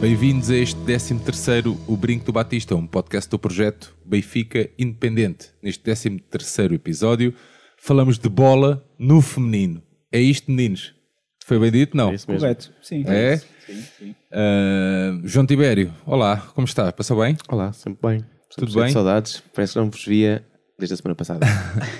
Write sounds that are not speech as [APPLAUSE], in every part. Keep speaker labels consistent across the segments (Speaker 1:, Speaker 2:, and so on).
Speaker 1: Bem-vindos a este 13º O Brinco do Batista, um podcast do projeto Benfica Independente. Neste 13º episódio falamos de bola no feminino. É isto, meninos? Foi bem dito? Não?
Speaker 2: É isso mesmo.
Speaker 3: Correto, sim.
Speaker 1: É?
Speaker 3: Sim, sim.
Speaker 1: Ah, João Tibério, olá, como está? Passou bem?
Speaker 2: Olá, sempre bem.
Speaker 1: Tudo
Speaker 2: Sempre de
Speaker 1: bem?
Speaker 2: saudades. Parece que não vos via desde a semana passada.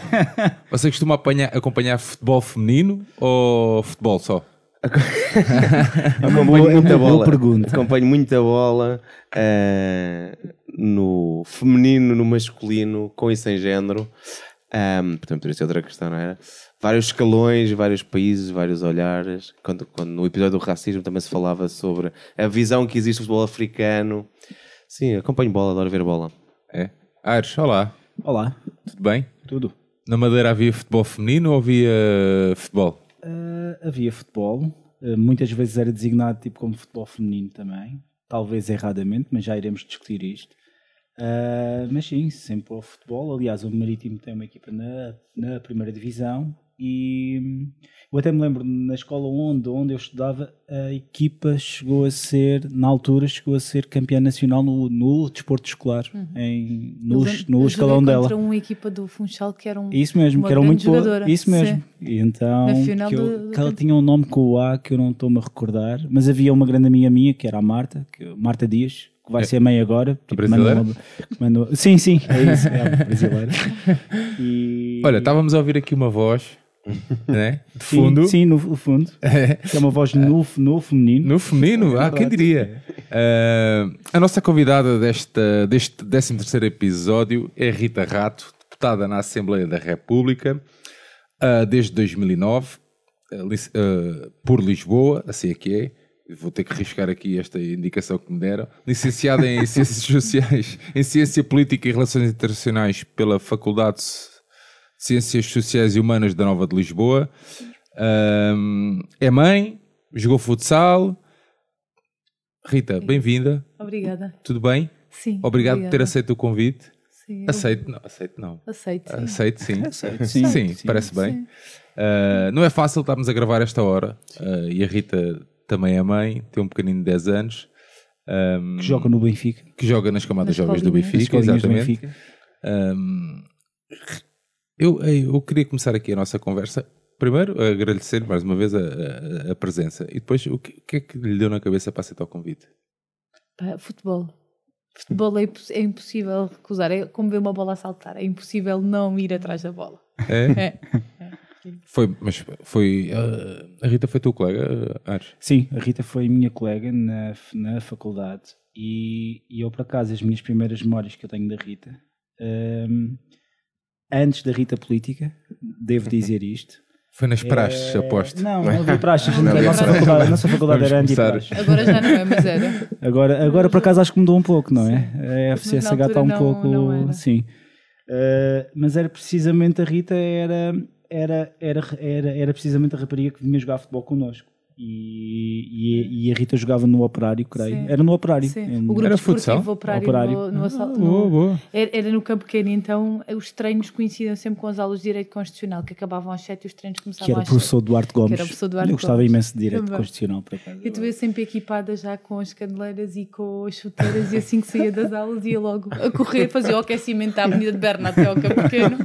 Speaker 2: [LAUGHS]
Speaker 1: Você costuma apanhar- acompanhar futebol feminino ou futebol só? [LAUGHS]
Speaker 2: Acompanho
Speaker 3: boa- é
Speaker 2: muita bola.
Speaker 3: pergunta.
Speaker 2: Acompanho muita bola eh, no feminino, no masculino, com e sem género. Ahm, portanto, poderia ser outra questão, não era? Vários escalões, vários países, vários olhares. Quando, quando no episódio do racismo também se falava sobre a visão que existe do futebol africano. Sim, acompanho bola, adoro ver bola.
Speaker 1: É? Aires, olá,
Speaker 3: Olá,
Speaker 1: tudo bem?
Speaker 3: tudo.
Speaker 1: Na Madeira havia futebol feminino ou havia futebol?
Speaker 3: Ah, havia futebol, ah, muitas vezes era designado tipo como futebol feminino também, talvez erradamente, mas já iremos discutir isto. Ah, mas sim, sempre houve futebol. Aliás, o Marítimo tem uma equipa na, na primeira divisão e eu até me lembro na escola onde, onde eu estudava, a equipa chegou a ser, na altura, chegou a ser campeã nacional no, no desporto escolar, em, no,
Speaker 4: Eu
Speaker 3: no
Speaker 4: eu
Speaker 3: escalão dela.
Speaker 4: contra uma equipa do Funchal que era um.
Speaker 3: Isso mesmo,
Speaker 4: uma
Speaker 3: que
Speaker 4: grande
Speaker 3: muito boa.
Speaker 4: jogadora.
Speaker 3: Isso mesmo. E então, que, eu-
Speaker 4: do- do
Speaker 3: que ela tinha um nome com o A que eu não estou-me a recordar, mas havia uma grande amiga minha, que era a Marta, que, Marta Dias, que vai
Speaker 1: É.
Speaker 3: ser mãe agora. Tipo,
Speaker 1: brasileira?
Speaker 3: manda sim, sim, é isso, é brasileira. [LAUGHS] E-
Speaker 1: Olha, estávamos a ouvir aqui uma voz, [LAUGHS] né? De
Speaker 3: sim,
Speaker 1: fundo.
Speaker 3: Sim, no, no fundo. [LAUGHS] Que é uma voz no, no feminino.
Speaker 1: No feminino, ah, quem diria? Ah, a nossa convidada desta, deste 13 episódio é Rita Rato, deputada na Assembleia da República ah, desde 2009, ah, lic- ah, por Lisboa, assim é que é. Vou ter que arriscar aqui esta indicação que me deram. Licenciada em [LAUGHS] Ciências Sociais, em Ciência Política e Relações Internacionais pela Faculdade de Ciências Sociais e Humanas da Nova de Lisboa. Ahm, é mãe, jogou futsal. Rita, bem-vinda.
Speaker 4: Obrigada.
Speaker 1: Tudo bem?
Speaker 4: Sim.
Speaker 1: Obrigado por ter
Speaker 4: obrigada.
Speaker 1: aceito o convite.
Speaker 4: Sim, eu
Speaker 1: Aceito, não, aceito não.
Speaker 4: Aceito, sim.
Speaker 1: Aceito, sim.
Speaker 3: Aceito,
Speaker 1: Sim,
Speaker 3: sim, sim.
Speaker 1: parece bem.
Speaker 4: Sim.
Speaker 1: Ah, não é fácil estarmos a gravar esta hora. Ah, e a Rita também é mãe, tem um pequenino de 10 anos. ahm,
Speaker 3: Que joga no Benfica.
Speaker 1: que joga nas camadas
Speaker 4: Nas
Speaker 1: jovens do. Benfica,
Speaker 3: Escolinhas do
Speaker 1: exatamente.
Speaker 3: Benfica.
Speaker 1: Ahm, eu, eu queria começar aqui a nossa conversa. Primeiro, agradecer mais uma vez a, a- a presença. E depois, o que, o que é que lhe deu na cabeça para aceitar o convite?
Speaker 4: Pá, futebol. Futebol é, imposs- é impossível recusar. É como ver uma bola a saltar. É impossível não ir atrás da bola.
Speaker 1: É?
Speaker 4: É. [LAUGHS]
Speaker 1: Foi, mas foi. ah, a Rita foi tua colega, ah, Ares?
Speaker 3: Sim, a Rita foi minha colega na, na faculdade e, e eu, por acaso, as minhas primeiras memórias que eu tenho da Rita, hum, antes da Rita política, devo dizer isto.
Speaker 1: Foi nas praxes,
Speaker 3: é-
Speaker 1: aposto.
Speaker 3: Não, não havia praxes. [LAUGHS]
Speaker 4: Não
Speaker 3: a,
Speaker 4: havia
Speaker 3: nossa faculdade, a nossa faculdade
Speaker 1: Vamos
Speaker 3: era anti-praxes.
Speaker 4: Agora já não é, mas era. [LAUGHS]
Speaker 3: Agora, agora, por acaso, acho que mudou um pouco, não é? A
Speaker 4: Mas na
Speaker 3: FCSH está um
Speaker 4: não-
Speaker 3: pouco.
Speaker 4: não era.
Speaker 3: Sim. Uh, mas era precisamente a Rita, era, era, era, era, era precisamente a rapariga que vinha jogar futebol connosco. E, e, e a Rita jogava no operário, creio.
Speaker 4: Sim.
Speaker 3: Era no operário.
Speaker 4: Sim.
Speaker 3: Em-
Speaker 4: O grupo
Speaker 1: Era futsal?
Speaker 4: operário,
Speaker 3: Operário.
Speaker 4: No, no assalto.
Speaker 1: boa.
Speaker 4: Era, era no campo pequeno, então os treinos coincidiam sempre com as aulas de Direito Constitucional, que acabavam às 7 e os treinos começavam
Speaker 3: que era o
Speaker 4: às
Speaker 3: professor Duarte Gomes.
Speaker 4: era o professor Duarte
Speaker 3: eu gostava
Speaker 4: Gomes.
Speaker 3: imenso de direito
Speaker 4: Também.
Speaker 3: constitucional, por acaso.
Speaker 4: Eu estive sempre equipada já com as caneleiras e com as chuteiras e assim que saía das aulas ia logo a correr, fazia o aquecimento à Avenida de Berna até ao campo pequeno.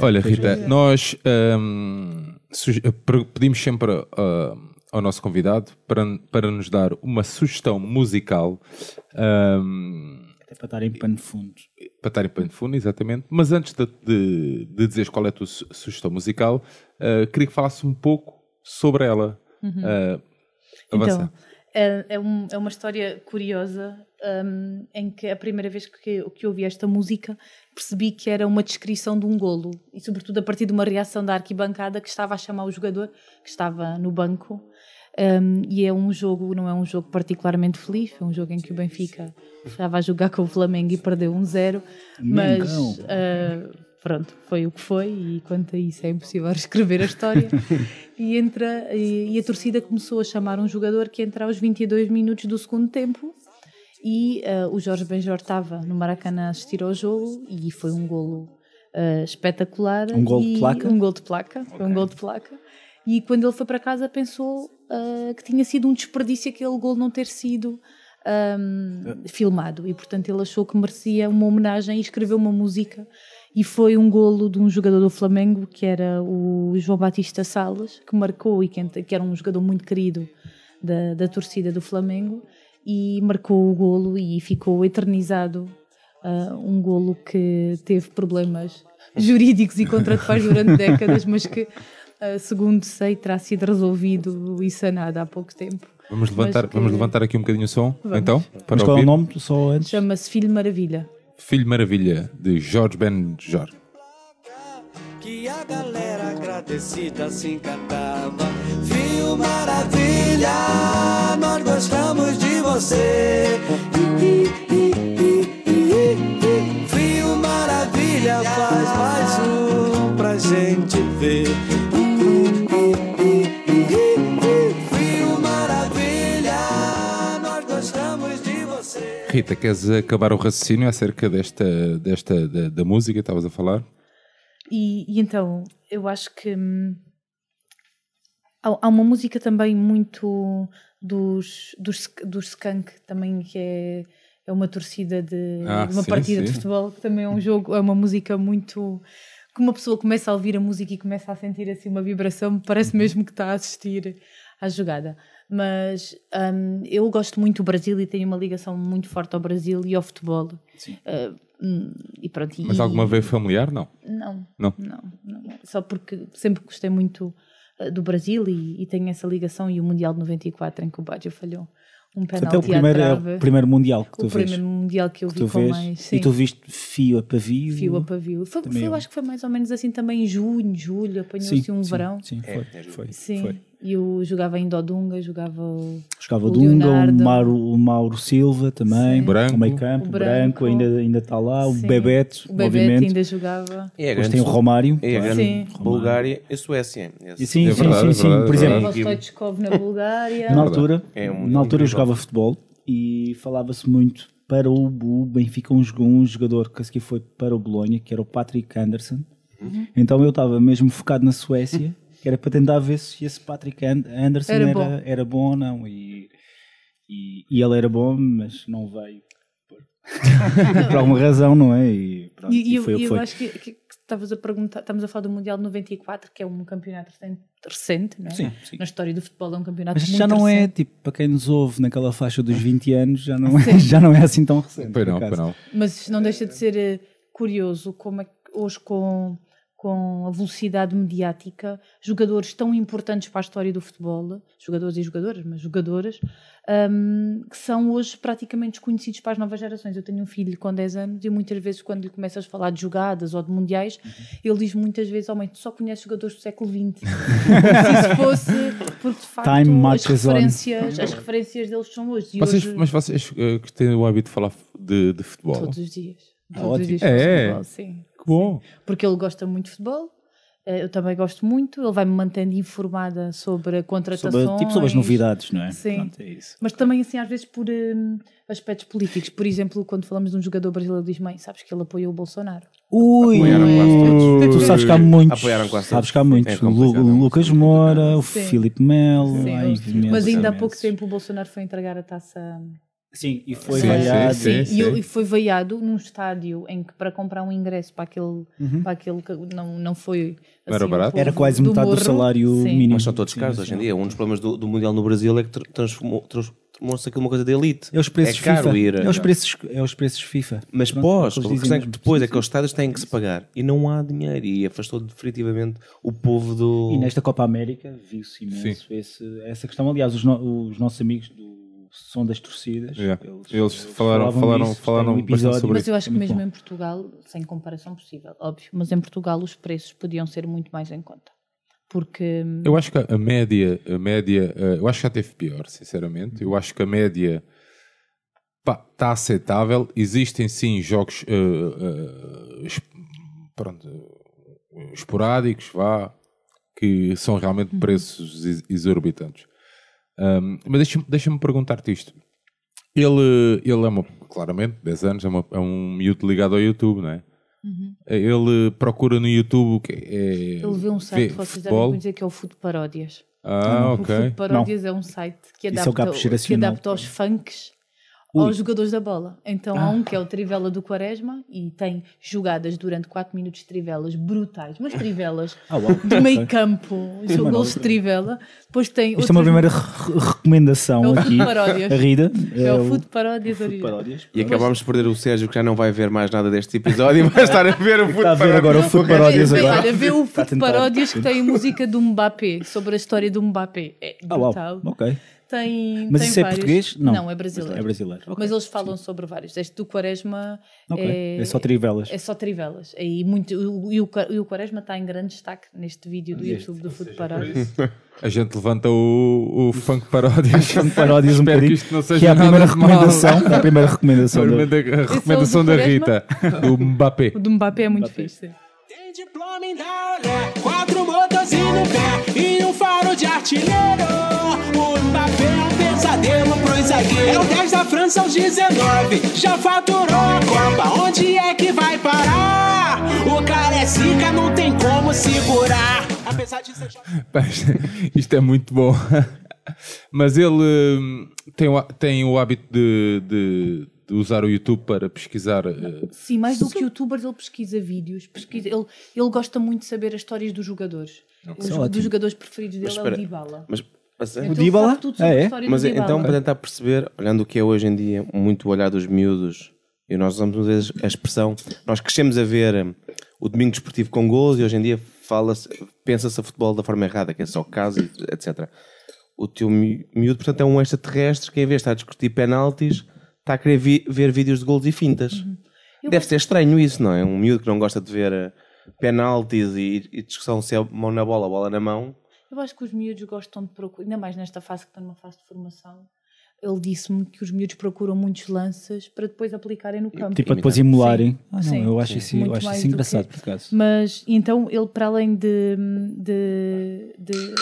Speaker 1: Olha, Rita, nós ahm, suge- per- pedimos sempre ah, ao nosso convidado para, para nos dar uma sugestão musical ahm,
Speaker 3: Até para estar em pano de fundo.
Speaker 1: para estar em pano de fundo, exatamente. Mas antes de, de, de dizeres qual é a tua su- sugestão musical, ah, queria que falasse um pouco sobre ela. Ah, avança.
Speaker 4: Então, é, é, um- é uma história curiosa hum, em que a primeira vez que, que ouvi esta música percebi que era uma descrição de um golo e sobretudo a partir de uma reação da arquibancada que estava a chamar o jogador que estava no banco Um, e é um jogo, não é um jogo particularmente feliz, é um jogo em que o Benfica estava a jogar com o Flamengo e perdeu um zero, mas
Speaker 3: Mengão.
Speaker 4: uh, pronto, foi o que foi e quanto a isso é impossível [LAUGHS] escrever a história. e, entra, e, e a torcida começou a chamar um jogador que entra aos 22 minutos do segundo tempo e uh, o Jorge Benjor estava no Maracanã a assistir ao jogo e foi um golo uh, espetacular.
Speaker 3: Um gol de placa?
Speaker 4: Um gol de placa, foi um gol de placa. E quando ele foi para casa pensou uh, que tinha sido um desperdício aquele gol não ter sido um, filmado. E portanto ele achou que merecia uma homenagem e escreveu uma música. E foi um golo de um jogador do Flamengo que era o João Batista Salas que marcou e que, era um jogador muito querido da, da torcida do Flamengo. E marcou o golo e ficou eternizado ah, um golo que teve problemas [LAUGHS] jurídicos e contratuais durante décadas mas que segundo sei terá sido resolvido e sanado há pouco tempo
Speaker 1: Vamos levantar,
Speaker 4: que-
Speaker 1: vamos levantar aqui um bocadinho o som,
Speaker 4: Vamos.
Speaker 1: então, para
Speaker 3: Mas qual é o nome? Só antes.
Speaker 4: chama-se Filho Maravilha
Speaker 1: Filho Maravilha, de Jorge Ben Jor.
Speaker 5: Que a galera agradecida assim cantava. Fio Maravilha, nós gostamos de você. Fio Maravilha, faz mais um pra gente ver.
Speaker 1: Rita, queres acabar o raciocínio acerca desta, desta da, da música que estavas a falar?
Speaker 4: E, e então, eu acho que hum, há, há uma música também muito dos, dos, dos Skunk, também que é, é uma torcida de,
Speaker 1: Ah,
Speaker 4: de uma
Speaker 1: sim,
Speaker 4: partida de
Speaker 1: sim.
Speaker 4: futebol, que também é um jogo, é uma música muito. que uma pessoa começa a ouvir a música e começa a sentir assim uma vibração, parece mesmo que está a assistir à jogada. Mas hum, eu gosto muito do Brasil e tenho uma ligação muito forte ao Brasil e ao futebol. Ah, hum, e pronto,
Speaker 1: Mas
Speaker 4: e-
Speaker 1: alguma vez familiar? Não.
Speaker 4: não,
Speaker 1: Não?
Speaker 4: não, não. Só porque sempre gostei muito uh, do Brasil e, e tenho essa ligação e o Mundial de 94 em que o Baggio falhou um
Speaker 3: Portanto, é o
Speaker 4: penalti à
Speaker 3: primeiro, é
Speaker 4: trave.
Speaker 3: o primeiro mundial que tu
Speaker 4: o
Speaker 3: vês.
Speaker 4: primeiro Mundial que eu
Speaker 3: que
Speaker 4: vi
Speaker 3: tu
Speaker 4: com
Speaker 3: vês.
Speaker 4: mais... Sim.
Speaker 3: E tu viste fio a pavio.
Speaker 4: Fio a pavio. Foi, foi- eu acho que foi mais ou menos assim também em junho, julho, apanhou-se
Speaker 3: Sim,
Speaker 4: um
Speaker 3: sim,
Speaker 4: verão.
Speaker 3: Sim, foi. foi,
Speaker 4: Sim,
Speaker 3: foi.
Speaker 4: E eu jogava em Dodunga, jogava o,
Speaker 3: Jogava
Speaker 4: O
Speaker 3: o Dunga, o
Speaker 4: Leonardo.
Speaker 3: Mauro, o Mauro Silva também,
Speaker 4: Sim.
Speaker 1: Branco.
Speaker 3: o meio campo,
Speaker 4: O
Speaker 3: o
Speaker 4: Branco.
Speaker 3: branco, ainda ainda está lá, o
Speaker 4: Sim.
Speaker 3: Bebeto,
Speaker 4: o
Speaker 3: obviamente.
Speaker 4: ainda jogava.
Speaker 2: É
Speaker 3: Depois tem o Romário.
Speaker 2: É grande
Speaker 4: Sim.
Speaker 2: Bulgária e Suécia. Esse-
Speaker 3: sim,
Speaker 1: É
Speaker 3: sim,
Speaker 1: verdade,
Speaker 3: sim,
Speaker 1: é
Speaker 3: sim. Por exemplo.
Speaker 4: Vostoichkov na Bulgária.
Speaker 3: na altura,
Speaker 2: É um-
Speaker 3: na altura eu jogava futebol e falava-se muito para o, o Benfica um, um jogador que foi para o Bolonha, que era o Patrick Anderson.
Speaker 4: Uhum.
Speaker 3: Então eu estava mesmo focado na Suécia, que era para tentar ver se esse Patrick And- Anderson
Speaker 4: Era
Speaker 3: era,
Speaker 4: bom.
Speaker 3: era bom ou não. E, e, e ele era bom, mas não veio. Por [LAUGHS] alguma razão, não é? E, pronto,
Speaker 4: E, e eu,
Speaker 3: foi o que
Speaker 4: eu
Speaker 3: foi.
Speaker 4: acho que, que- que estavas a perguntar, estamos a falar do Mundial de 94, que é um campeonato recente, recente não é?
Speaker 3: Sim, sim.
Speaker 4: Na história do futebol é um campeonato
Speaker 3: Mas
Speaker 4: muito
Speaker 3: já não é,
Speaker 4: recente.
Speaker 3: tipo, para quem nos ouve naquela faixa dos 20 [LAUGHS] anos, já não, é, já não é assim tão recente.
Speaker 1: Pois não, pois não.
Speaker 4: Mas não deixa de ser eh, curioso como é que hoje com, com a velocidade mediática, jogadores tão importantes para a história do futebol, jogadores e jogadoras, mas jogadoras, hum, que são hoje praticamente desconhecidos para as novas gerações. Eu tenho um filho com 10 anos e muitas vezes quando lhe começas a falar de jogadas ou de mundiais, ele diz muitas vezes, oh mãe, tu só conheces jogadores do século XX. Como [LAUGHS] se isso fosse, porque de facto
Speaker 3: Time
Speaker 4: as
Speaker 3: on.
Speaker 4: referências, as referências deles são hoje.
Speaker 1: Vocês,
Speaker 4: hoje
Speaker 1: mas vocês eh, que têm o hábito de falar de, de futebol?
Speaker 4: todos os dias. Todos
Speaker 3: ótimo.
Speaker 4: os dias falo
Speaker 1: É?
Speaker 4: futebol, sim
Speaker 1: Que bom.
Speaker 4: porque ele gosta muito de futebol. eh, Eu também gosto muito, ele vai-me mantendo informada sobre contratações.
Speaker 3: Sobre, tipo sobre as novidades, não é?
Speaker 4: Sim.
Speaker 3: Pronto, é isso.
Speaker 4: Mas também, assim, às vezes por hum, aspectos políticos. Por exemplo, quando falamos de um jogador brasileiro, diz: Mãe, sabes que ele apoiou o Bolsonaro?
Speaker 3: Ui,
Speaker 2: Apoiaram quase todos.
Speaker 3: tu sabes que há muitos.
Speaker 2: Apoiaram quase
Speaker 3: sabes que há muitos.
Speaker 2: É
Speaker 3: o
Speaker 2: é
Speaker 3: Lucas. Moura, o
Speaker 4: Sim.
Speaker 3: Filipe Melo.
Speaker 4: Sim, mas ainda há pouco tempo o Bolsonaro foi entregar a taça.
Speaker 3: Sim, e foi
Speaker 1: Sim,
Speaker 3: vaiado.
Speaker 1: sim,
Speaker 4: Sim, e ele foi veiado num estádio em que para comprar um ingresso para aquele, para aquele que não, não foi.
Speaker 1: Era
Speaker 4: assim, o
Speaker 1: barato?
Speaker 3: Era quase metade do
Speaker 4: morro.
Speaker 3: salário
Speaker 4: Sim.
Speaker 3: mínimo.
Speaker 2: Mas são todos
Speaker 3: Sim,
Speaker 2: caros
Speaker 3: sim.
Speaker 2: hoje em dia. Um dos problemas do, do Mundial no Brasil é que tra- transformou- transformou-se aquilo uma coisa de elite.
Speaker 3: É os preços
Speaker 2: é caro
Speaker 3: FIFA.
Speaker 2: ir.
Speaker 3: É os preços, é os preços FIFA.
Speaker 2: Mas
Speaker 3: Pronto,
Speaker 2: pós,
Speaker 3: é
Speaker 2: questão é que depois
Speaker 3: Sim,
Speaker 2: aqueles estádios têm que se pagar e não há dinheiro e afastou definitivamente o povo do.
Speaker 3: E nesta Copa América viu-se imenso esse- essa questão. Aliás, os, no- os nossos amigos do Som das Torcidas,
Speaker 1: Yeah. Eles falaram- falaram-
Speaker 3: disso,
Speaker 1: falaram
Speaker 3: tem um episódio.
Speaker 1: sobre
Speaker 4: Mas eu acho que mesmo
Speaker 3: bom.
Speaker 4: em Portugal, sem comparação possível, óbvio, mas em Portugal os preços podiam ser muito mais em conta. Porque
Speaker 1: Eu acho que a média, a média, eh, eu acho que já teve pior, sinceramente. Eu acho que a média está aceitável. Existem sim jogos eh, es- pronto, esporádicos, vá, que são realmente preços ex- exorbitantes. Um, mas deixa-me deixa perguntar-te isto. Ele, ele é uma, claramente, 10 anos, é, uma- é um miúdo ligado ao YouTube, não é? Ele procura no YouTube o que é.
Speaker 4: ele vê um site que vocês devem conhecer que é o Food Paródias.
Speaker 1: Ah,
Speaker 4: O
Speaker 1: ok.
Speaker 4: Food Paródias é um site que
Speaker 3: é o
Speaker 4: adapta,
Speaker 3: cabo
Speaker 4: que adapta aos funks. Aos jogadores da bola. Então
Speaker 1: Ah.
Speaker 4: há um que é o Trivela do Quaresma e tem jogadas durante 4 minutos de trivelas brutais, mas trivelas
Speaker 3: Ah,
Speaker 4: de meio campo, são gols de trivela. Depois tem
Speaker 3: Isto é uma primeira re- recomendação
Speaker 4: É o
Speaker 3: aqui.
Speaker 4: Paródias.
Speaker 3: A Rida.
Speaker 4: É o Food Paródias
Speaker 3: Food
Speaker 4: original.
Speaker 3: Paródias.
Speaker 2: E acabámos de perder o Sérgio, que já não vai ver mais nada deste episódio e [LAUGHS] vai estar a ver o
Speaker 3: Está a ver agora o Food
Speaker 4: Olha,
Speaker 3: Paródias agora.
Speaker 4: Olha, vê o Food
Speaker 3: tentar.
Speaker 4: Paródias que tem música do Mbappé, sobre a história do Mbappé. É
Speaker 3: Ah, uau.
Speaker 4: brutal.
Speaker 3: Ok.
Speaker 4: Tem,
Speaker 3: Mas
Speaker 4: tem
Speaker 3: isso é
Speaker 4: vários.
Speaker 3: português? Não.
Speaker 4: é brasileiro.
Speaker 3: É brasileiro. Ok.
Speaker 4: Mas eles falam sobre vários. Este do Quaresma
Speaker 3: Ok.
Speaker 4: é,
Speaker 3: É só trivelas.
Speaker 4: é só trivelas. E, muito, e, o, e o Quaresma está em grande destaque neste vídeo do YouTube do Food Paródias. [LAUGHS]
Speaker 1: A gente levanta o, o funk paródias. [LAUGHS]
Speaker 3: Paródias um
Speaker 1: Espero que
Speaker 3: bocadinho.
Speaker 1: isto não seja
Speaker 3: Que é a primeira recomendação. É a primeira recomendação.
Speaker 1: A
Speaker 3: do-
Speaker 1: recomendação- a recomendação
Speaker 4: do
Speaker 1: da? Rita, do Mbappé.
Speaker 4: O do Mbappé é muito fixe.
Speaker 6: Motorzinhos no pé e um faro de artilheiro. O Mbappé é um pesadelo pros zagueiros. É o 10 da França aos 19, já faturou a Copa. Onde é que vai parar? O cara é zica, não tem como segurar. Apesar de ser
Speaker 1: isto- é muito bom. Mas ele hum, tem, o, tem o hábito de- de usar o YouTube para pesquisar. eh,
Speaker 4: Sim, mais do que youtubers, ele pesquisa vídeos. Pesquisa, ele, ele gosta muito de saber as histórias dos jogadores. Os,
Speaker 3: é ótimo.
Speaker 4: dos jogadores preferidos dele
Speaker 2: Mas
Speaker 4: é o
Speaker 2: espera,
Speaker 4: Dybala.
Speaker 2: Mas, mas,
Speaker 4: Então
Speaker 3: Dybala?
Speaker 4: sabe tudo sobre
Speaker 3: Ah, é?
Speaker 2: mas
Speaker 4: do Dybala.
Speaker 2: então, para tentar perceber, olhando o que é hoje em dia, muito o olhar dos miúdos, e nós usamos muitas vezes a expressão, nós crescemos a ver hum, o domingo desportivo com gols e hoje em dia fala-se, pensa-se a futebol da forma errada, que é só caso, etc. O teu mi- miúdo, portanto, é um extraterrestre que em vez de estar a discutir penaltis, está a querer vi- ver vídeos de gols e fintas.
Speaker 4: Uhum.
Speaker 2: Deve ser estranho isso, não é? Um miúdo que não gosta de ver eh, penaltis e, e discussão se é mão na bola, bola na mão.
Speaker 4: Eu acho que os miúdos gostam de procurar, ainda mais nesta fase que estão numa fase de formação. Ele disse-me que os miúdos procuram muitos lances para depois aplicarem no campo.
Speaker 3: Tipo, para depois emularem. Ah, não,
Speaker 4: Sim,
Speaker 3: eu acho
Speaker 4: sim.
Speaker 3: isso, eu acho isso
Speaker 4: do
Speaker 3: engraçado,
Speaker 4: que-
Speaker 3: por acaso.
Speaker 4: Mas então ele, para além de, de, de-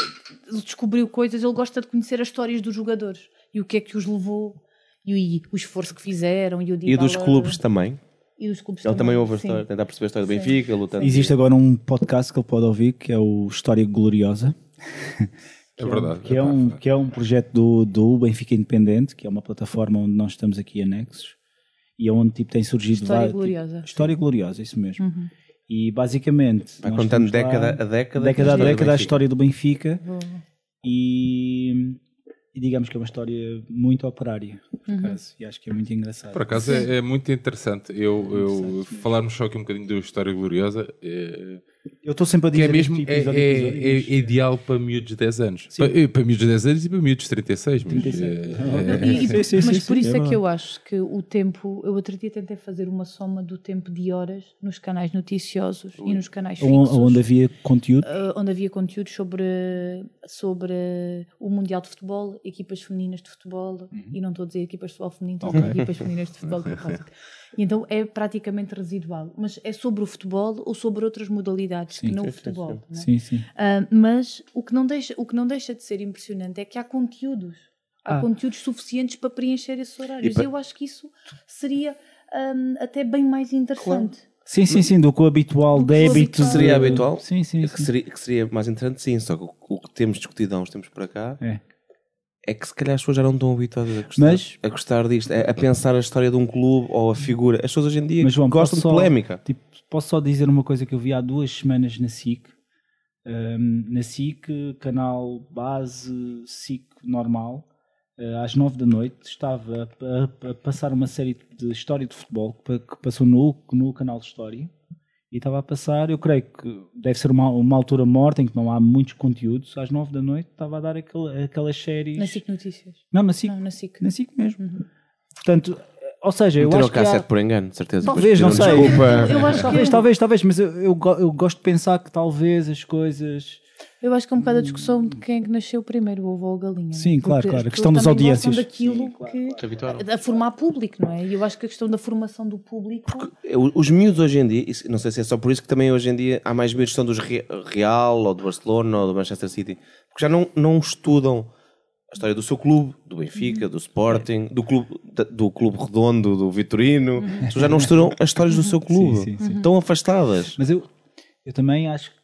Speaker 4: descobriu coisas, ele gosta de conhecer as histórias dos jogadores e o que é que os levou e o, o esforço que fizeram e o
Speaker 2: E dos
Speaker 4: Dybala-
Speaker 2: clubes também.
Speaker 4: E dos clubes
Speaker 2: Ele também ouve a
Speaker 4: sim.
Speaker 2: história, tentar perceber a história do
Speaker 4: Sim.
Speaker 2: Benfica, lutando.
Speaker 3: Existe agora um podcast que ele pode ouvir que é o História Gloriosa.
Speaker 1: É verdade.
Speaker 3: Que é um, que é um projeto do, do Benfica Independente, que é uma plataforma onde nós estamos aqui anexos e é onde tipo, tem surgido
Speaker 4: História
Speaker 3: vários-
Speaker 4: gloriosa.
Speaker 3: tipo, história gloriosa, isso mesmo. E basicamente
Speaker 2: Vai contando
Speaker 3: estamos lá-
Speaker 2: década a década.
Speaker 3: década a
Speaker 2: a história do
Speaker 3: década a
Speaker 2: Benfica.
Speaker 3: história do Benfica e, e digamos que é uma história muito operária, por acaso, e acho que é muito engraçado.
Speaker 1: Por acaso é, é muito interessante. Eu, eu falarmos só aqui um bocadinho da história gloriosa. é-
Speaker 3: Eu estou sempre a
Speaker 1: que
Speaker 3: dizer
Speaker 1: é mesmo
Speaker 3: este
Speaker 1: é,
Speaker 3: episódio,
Speaker 1: é- é ideal para miúdos de 10 anos. Para, eh, para miúdos de 10 anos e para miúdos de 36. Mas,
Speaker 3: 36.
Speaker 1: é-
Speaker 4: E- [LAUGHS]
Speaker 3: Sim, sim,
Speaker 4: mas por isso
Speaker 3: é
Speaker 4: é, que eu acho que o tempo. Eu outro dia tentei fazer uma soma do tempo de horas nos canais noticiosos e nos canais
Speaker 3: Onde,
Speaker 4: fixos.
Speaker 3: onde havia conteúdo.
Speaker 4: uh, onde havia conteúdos sobre, sobre o Mundial de Futebol, equipas femininas de futebol, e não estou a dizer equipas de futebol feminino, estou a dizer equipas femininas de futebol. [LAUGHS] E então é praticamente residual, mas é sobre o futebol ou sobre outras modalidades que não o futebol. não é?
Speaker 3: Sim, sim.
Speaker 4: Ah, mas o que, não deixa, o que não deixa de ser impressionante é que há conteúdos. Há
Speaker 3: Ah.
Speaker 4: conteúdos suficientes para preencher esses horários.
Speaker 2: E pa-
Speaker 4: Eu acho que isso seria ahm, até bem mais interessante.
Speaker 3: Sim, sim, sim, do que o habitual
Speaker 4: que
Speaker 3: débito.
Speaker 2: Seria habitual?
Speaker 3: Sim, sim,
Speaker 2: Que
Speaker 3: sim.
Speaker 2: seria, que seria mais interessante, sim. Só que o, o que temos discutido há uns tempos para cá
Speaker 3: É.
Speaker 2: é que se calhar as pessoas já não estão habituadas a gostar,
Speaker 3: Mas-
Speaker 2: a gostar disto, a, a pensar a história de um clube ou a figura. As pessoas hoje em dia
Speaker 3: Mas, João,
Speaker 2: gostam de
Speaker 3: só-
Speaker 2: polémica.
Speaker 3: Tipo, posso só dizer uma coisa que eu vi há duas semanas na SIC. Ahm, na SIC, canal base SIC normal, ah, às nove da noite, estava a, a- a passar uma série de história de futebol que, que passou no, no canal de História. E estava a passar, eu creio que deve ser uma, uma altura morta em que não há muitos conteúdos. Às nove da noite estava a dar aquele, aquelas séries.
Speaker 4: Na SIC Notícias.
Speaker 3: Não, na SIC.
Speaker 4: Não, na SIC.
Speaker 3: Na SIC mesmo. Portanto, ou seja, eu acho que há-
Speaker 2: por engano, de certeza.
Speaker 3: Talvez, não sei.
Speaker 2: Desculpa.
Speaker 4: Eu acho
Speaker 3: Talvez,
Speaker 4: que
Speaker 3: talvez, talvez, mas eu, eu, eu gosto de pensar que talvez as coisas
Speaker 4: Eu acho que é um bocado a discussão de quem é que nasceu primeiro, o ovo ou a galinha.
Speaker 3: Sim, claro,
Speaker 4: Porque
Speaker 3: claro. A questão das audiências.
Speaker 4: daquilo
Speaker 3: Sim, claro.
Speaker 4: que. A formar público, não é? E eu acho que a questão da formação do público.
Speaker 2: O- Os miúdos hoje em dia, não sei se é só por isso que também hoje em dia há mais miúdos que são dos Re- Real ou do Barcelona ou do Manchester City, porque já não, não estudam a história do seu clube, do Benfica, do Sporting, do clube, do clube redondo, do Vitorino, As pessoas já não estudam as histórias do seu clube,
Speaker 3: Sim, sim, sim.
Speaker 2: estão afastadas.
Speaker 3: Mas eu, eu também acho que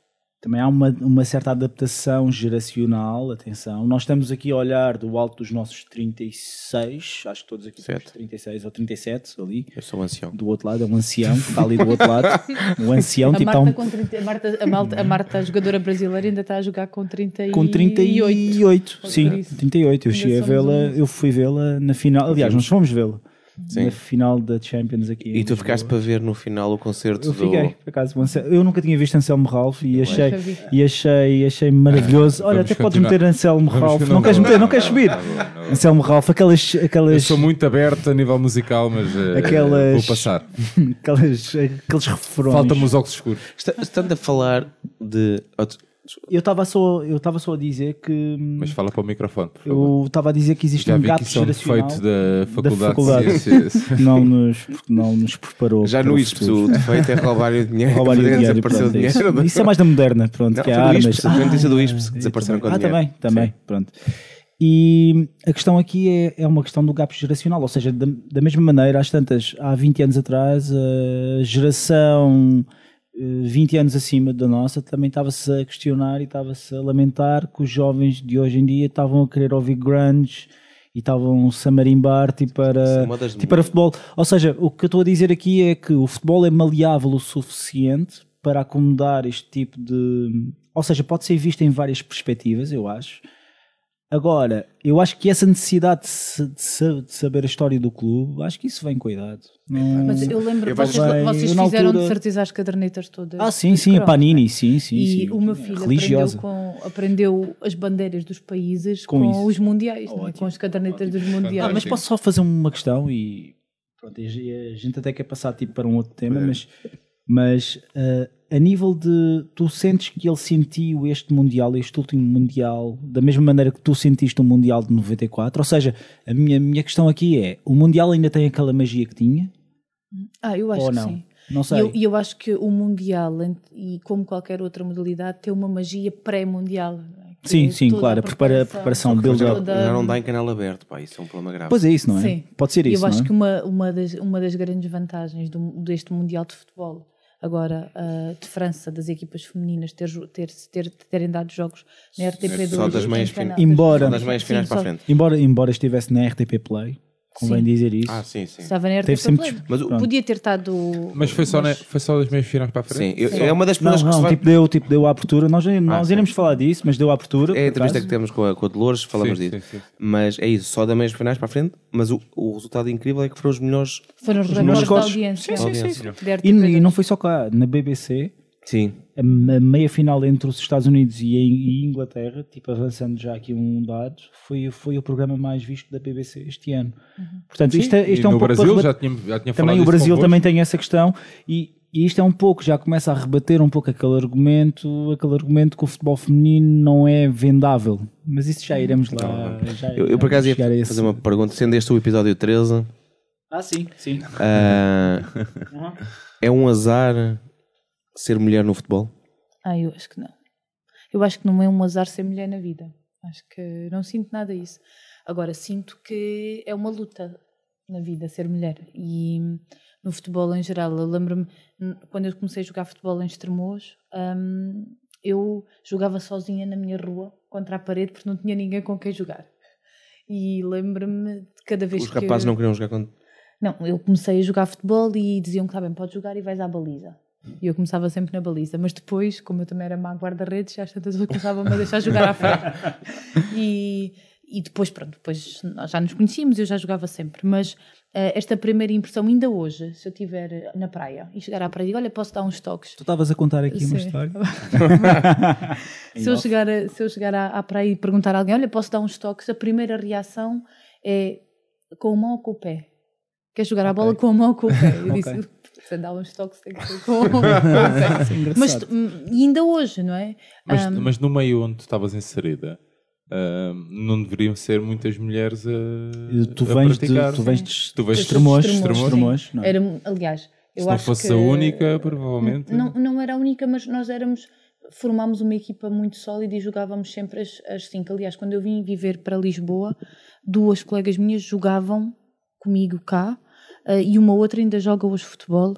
Speaker 3: também há uma, uma certa adaptação geracional, atenção. Nós estamos aqui a olhar do alto dos nossos 36, acho que todos aqui temos
Speaker 2: Sete.
Speaker 3: 36 ou 37 ali.
Speaker 2: Eu sou um ancião.
Speaker 3: Do outro lado é um ancião que está ali do outro lado. [LAUGHS] Um ancião,
Speaker 4: A
Speaker 3: tipo, está
Speaker 4: Marta,
Speaker 3: um,
Speaker 4: com 30, a, Marta, a, Malta- a Marta, a jogadora brasileira, ainda está a jogar com 38.
Speaker 3: com 38.
Speaker 4: Ou
Speaker 3: Sim,
Speaker 4: por isso.
Speaker 3: 38. Eu cheguei vê-la, eu fui vê-la na final. Aliás, nós fomos vê-la
Speaker 2: Sim.
Speaker 3: na final da Champions aqui.
Speaker 2: E tu ficaste para ver no final o concerto
Speaker 3: Eu
Speaker 2: do.
Speaker 3: fiquei, por acaso. Eu nunca tinha visto Anselmo Ralph e achei, e achei, achei maravilhoso. Olha,
Speaker 1: Vamos
Speaker 3: até podes
Speaker 1: continuar.
Speaker 3: meter Anselmo
Speaker 1: Vamos
Speaker 3: Ralph.
Speaker 1: continuar.
Speaker 3: Não queres meter, não queres
Speaker 1: Não,
Speaker 3: subir.
Speaker 1: não, não, não.
Speaker 3: Anselmo Ralph, aquelas,
Speaker 1: Eu
Speaker 3: aquelas,
Speaker 1: sou muito aberto a nível musical, mas eh,
Speaker 3: Aquelas-
Speaker 1: vou passar. [LAUGHS]
Speaker 3: aquelas, aqueles refrões.
Speaker 1: Falta-me os óculos escuros.
Speaker 2: Estando a falar de.
Speaker 3: Eu estava só, eu estava só a dizer que
Speaker 1: Mas fala para o microfone, por favor.
Speaker 3: eu estava a dizer que existe
Speaker 1: Já
Speaker 3: um
Speaker 1: vi
Speaker 3: gap
Speaker 1: isso é
Speaker 3: geracional
Speaker 1: defeito da Faculdade,
Speaker 3: faculdade.
Speaker 1: de Ciências. [LAUGHS]
Speaker 3: não nos, não nos preparou.
Speaker 2: Já no
Speaker 3: futuro.
Speaker 2: o defeito é roubar o dinheiro.
Speaker 3: Roubar o [LAUGHS] dinheiro, pronto, é isso.
Speaker 2: dinheiro.
Speaker 3: Isso é mais da moderna, pronto,
Speaker 2: Não,
Speaker 3: que é armas.
Speaker 2: A notícia do ISPS que
Speaker 3: Ah,
Speaker 2: desapareceram com
Speaker 3: ah,
Speaker 2: dinheiro.
Speaker 3: também, também,
Speaker 2: Sim.
Speaker 3: pronto. E a questão aqui é, é uma questão do gap geracional, ou seja, da, da mesma maneira, às tantas, há 20 anos atrás, a geração 20 anos acima da nossa também estava-se a questionar e estava-se a lamentar que os jovens de hoje em dia estavam a querer ouvir grunge e estavam-se a marimbar tipo para,
Speaker 2: de
Speaker 3: tipo para futebol. Ou seja, o que eu estou a dizer aqui é que o futebol é maleável o suficiente para acomodar este tipo de. Ou seja, pode ser visto em várias perspectivas, eu acho. Agora, eu acho que essa necessidade de, se- de sa- de saber a história do clube, acho que isso vem com a idade. Não-
Speaker 4: Mas eu lembro
Speaker 2: Eu
Speaker 4: que vocês,
Speaker 3: vai-
Speaker 4: vocês
Speaker 3: eu
Speaker 4: fizeram
Speaker 3: altura-
Speaker 4: de certeza as cadernetas todas.
Speaker 3: Ah, sim, sim, a. Panini, sim, sim.
Speaker 4: E
Speaker 3: sim.
Speaker 4: o meu filho
Speaker 3: religiosa.
Speaker 4: aprendeu, com, aprendeu as bandeiras dos países
Speaker 3: Com
Speaker 4: com, os mundiais, não é?
Speaker 3: Ótimo.
Speaker 4: com as cadernetas dos mundiais.
Speaker 3: Ah, mas posso só fazer uma questão e pronto, a gente até quer passar tipo, para um outro tema, mas, mas ah, a nível de tu sentes que ele sentiu este Mundial, este último Mundial, da mesma maneira que tu sentiste o Mundial de 94, ou seja, a minha, minha questão aqui é, o Mundial ainda tem aquela magia que tinha?
Speaker 4: Ah, eu acho
Speaker 3: ou
Speaker 4: que
Speaker 3: não?
Speaker 4: sim.
Speaker 3: Não
Speaker 4: E
Speaker 3: sei.
Speaker 4: eu, e eu acho que o Mundial, e como qualquer outra modalidade, tem uma magia pré-mundial. é? Que
Speaker 3: Sim, sim, claro, a prepara- preparação, build-up.
Speaker 4: toda-
Speaker 2: Já não dá em canal aberto, pá, isso é um problema grave.
Speaker 3: Pois é isso, não é?
Speaker 4: Sim.
Speaker 3: Pode ser isso,
Speaker 4: eu acho
Speaker 3: não é?
Speaker 4: que uma, uma, das, uma das grandes vantagens do- deste Mundial de Futebol, agora ah, de França, das equipas femininas, ter, ter, ter, terem dado jogos na RTP2.
Speaker 2: Só das meias finais.
Speaker 3: Embora-
Speaker 2: das meias finais para a frente.
Speaker 3: Embora, embora estivesse na RTP Play, convém
Speaker 4: Sim.
Speaker 3: dizer isso.
Speaker 2: Ah, sim, sim.
Speaker 4: Estava na
Speaker 3: Teve sempre.
Speaker 2: Mas o-.
Speaker 4: Podia ter estado.
Speaker 1: Mas foi só,
Speaker 4: mas-
Speaker 1: na- foi só das meias finais para a
Speaker 2: Sim,
Speaker 1: frente?
Speaker 2: eu- é uma das
Speaker 3: Não,
Speaker 2: perguntas que se
Speaker 3: não,
Speaker 2: vai...
Speaker 3: tipo deu, tipo deu a abertura. Nós, nós
Speaker 2: sim.
Speaker 3: iremos falar disso, mas deu a abertura.
Speaker 2: É a entrevista
Speaker 3: acaso.
Speaker 2: que temos com a, com a Dolores, falamos
Speaker 1: Sim,
Speaker 2: disso.
Speaker 1: sim, sim.
Speaker 2: Mas é isso, só da meias finais para a frente. Mas o, o resultado incrível é que foram os melhores.
Speaker 4: Foram os
Speaker 3: Os melhores
Speaker 4: da audiência.
Speaker 2: Sim, sim, sim,
Speaker 3: E,
Speaker 4: RTP2.
Speaker 3: e não foi só cá, na BBC,
Speaker 2: Sim.
Speaker 3: a, me- a meia final entre os Estados Unidos e a Inglaterra, tipo avançando já aqui um dado, foi, foi o programa mais visto da BBC este ano. Portanto, isto é, isto é um
Speaker 1: no
Speaker 3: pouco
Speaker 1: Brasil
Speaker 3: para
Speaker 1: já tinha, já tinha falado
Speaker 3: também o Brasil também tem essa questão e, e isto é um pouco, já começa a rebater um pouco aquele argumento, aquele argumento que o futebol feminino não é vendável. Mas isso já iremos lá. já-
Speaker 2: Eu, eu por acaso ia
Speaker 3: a esse-
Speaker 2: fazer uma pergunta, sendo este o episódio 13,
Speaker 3: Ah, sim, sim.
Speaker 2: ah, [LAUGHS] é um azar ser mulher no futebol?
Speaker 4: Ah, eu acho que não. Eu acho que não é um azar ser mulher na vida. Acho que não sinto nada isso. Agora, sinto que é uma luta na vida ser mulher. E no futebol em geral, eu lembro-me, quando eu comecei a jogar futebol em Estremoz, hum, eu jogava sozinha na minha rua, contra a parede, porque não tinha ninguém com quem jogar. E lembro-me de cada vez
Speaker 2: Os
Speaker 4: que...
Speaker 2: rapazes não queriam jogar com.
Speaker 4: Não, eu comecei a jogar futebol e diziam que está bem, podes jogar e vais à baliza. E eu começava sempre na baliza, mas depois, como eu também era má guarda-redes, às tantas eu começava-me a deixar jogar à frente. [LAUGHS] E, e depois, pronto, depois já nos conhecíamos, eu já jogava sempre. Mas eh, esta primeira impressão, ainda hoje, se eu estiver na praia e chegar à praia e digo, olha, posso dar uns toques.
Speaker 3: Tu estavas a contar aqui uma
Speaker 4: Sim.
Speaker 3: história. [LAUGHS]
Speaker 4: se, eu chegar a- se eu chegar à, à praia e perguntar a alguém, olha, posso dar uns toques, a primeira reação é com a mão ou com o pé? Queres jogar a bola com a mão ou com o pé? Eu [LAUGHS] disse, portanto dá uns toques tem que ser com. Mas hum, e ainda hoje, não é?
Speaker 1: Mas,
Speaker 4: Hum,
Speaker 1: mas no meio onde tu estavas inserida, ah, não deveriam ser muitas mulheres a,
Speaker 3: tu
Speaker 1: a
Speaker 3: vens de,
Speaker 1: praticar.
Speaker 3: tu vens de
Speaker 1: Tu vens de
Speaker 3: extremos,
Speaker 4: Extremos,
Speaker 3: extremos,
Speaker 4: sim.
Speaker 3: não é?
Speaker 4: Era, aliás, eu
Speaker 1: Se não
Speaker 4: acho
Speaker 1: fosse
Speaker 4: que
Speaker 1: a única, provavelmente.
Speaker 4: Não, não era a única, mas nós éramos formámos uma equipa muito sólida e jogávamos sempre as, as cinco. Aliás, quando eu vim viver para Lisboa, duas colegas minhas jogavam comigo cá eh, e uma outra ainda joga hoje futebol.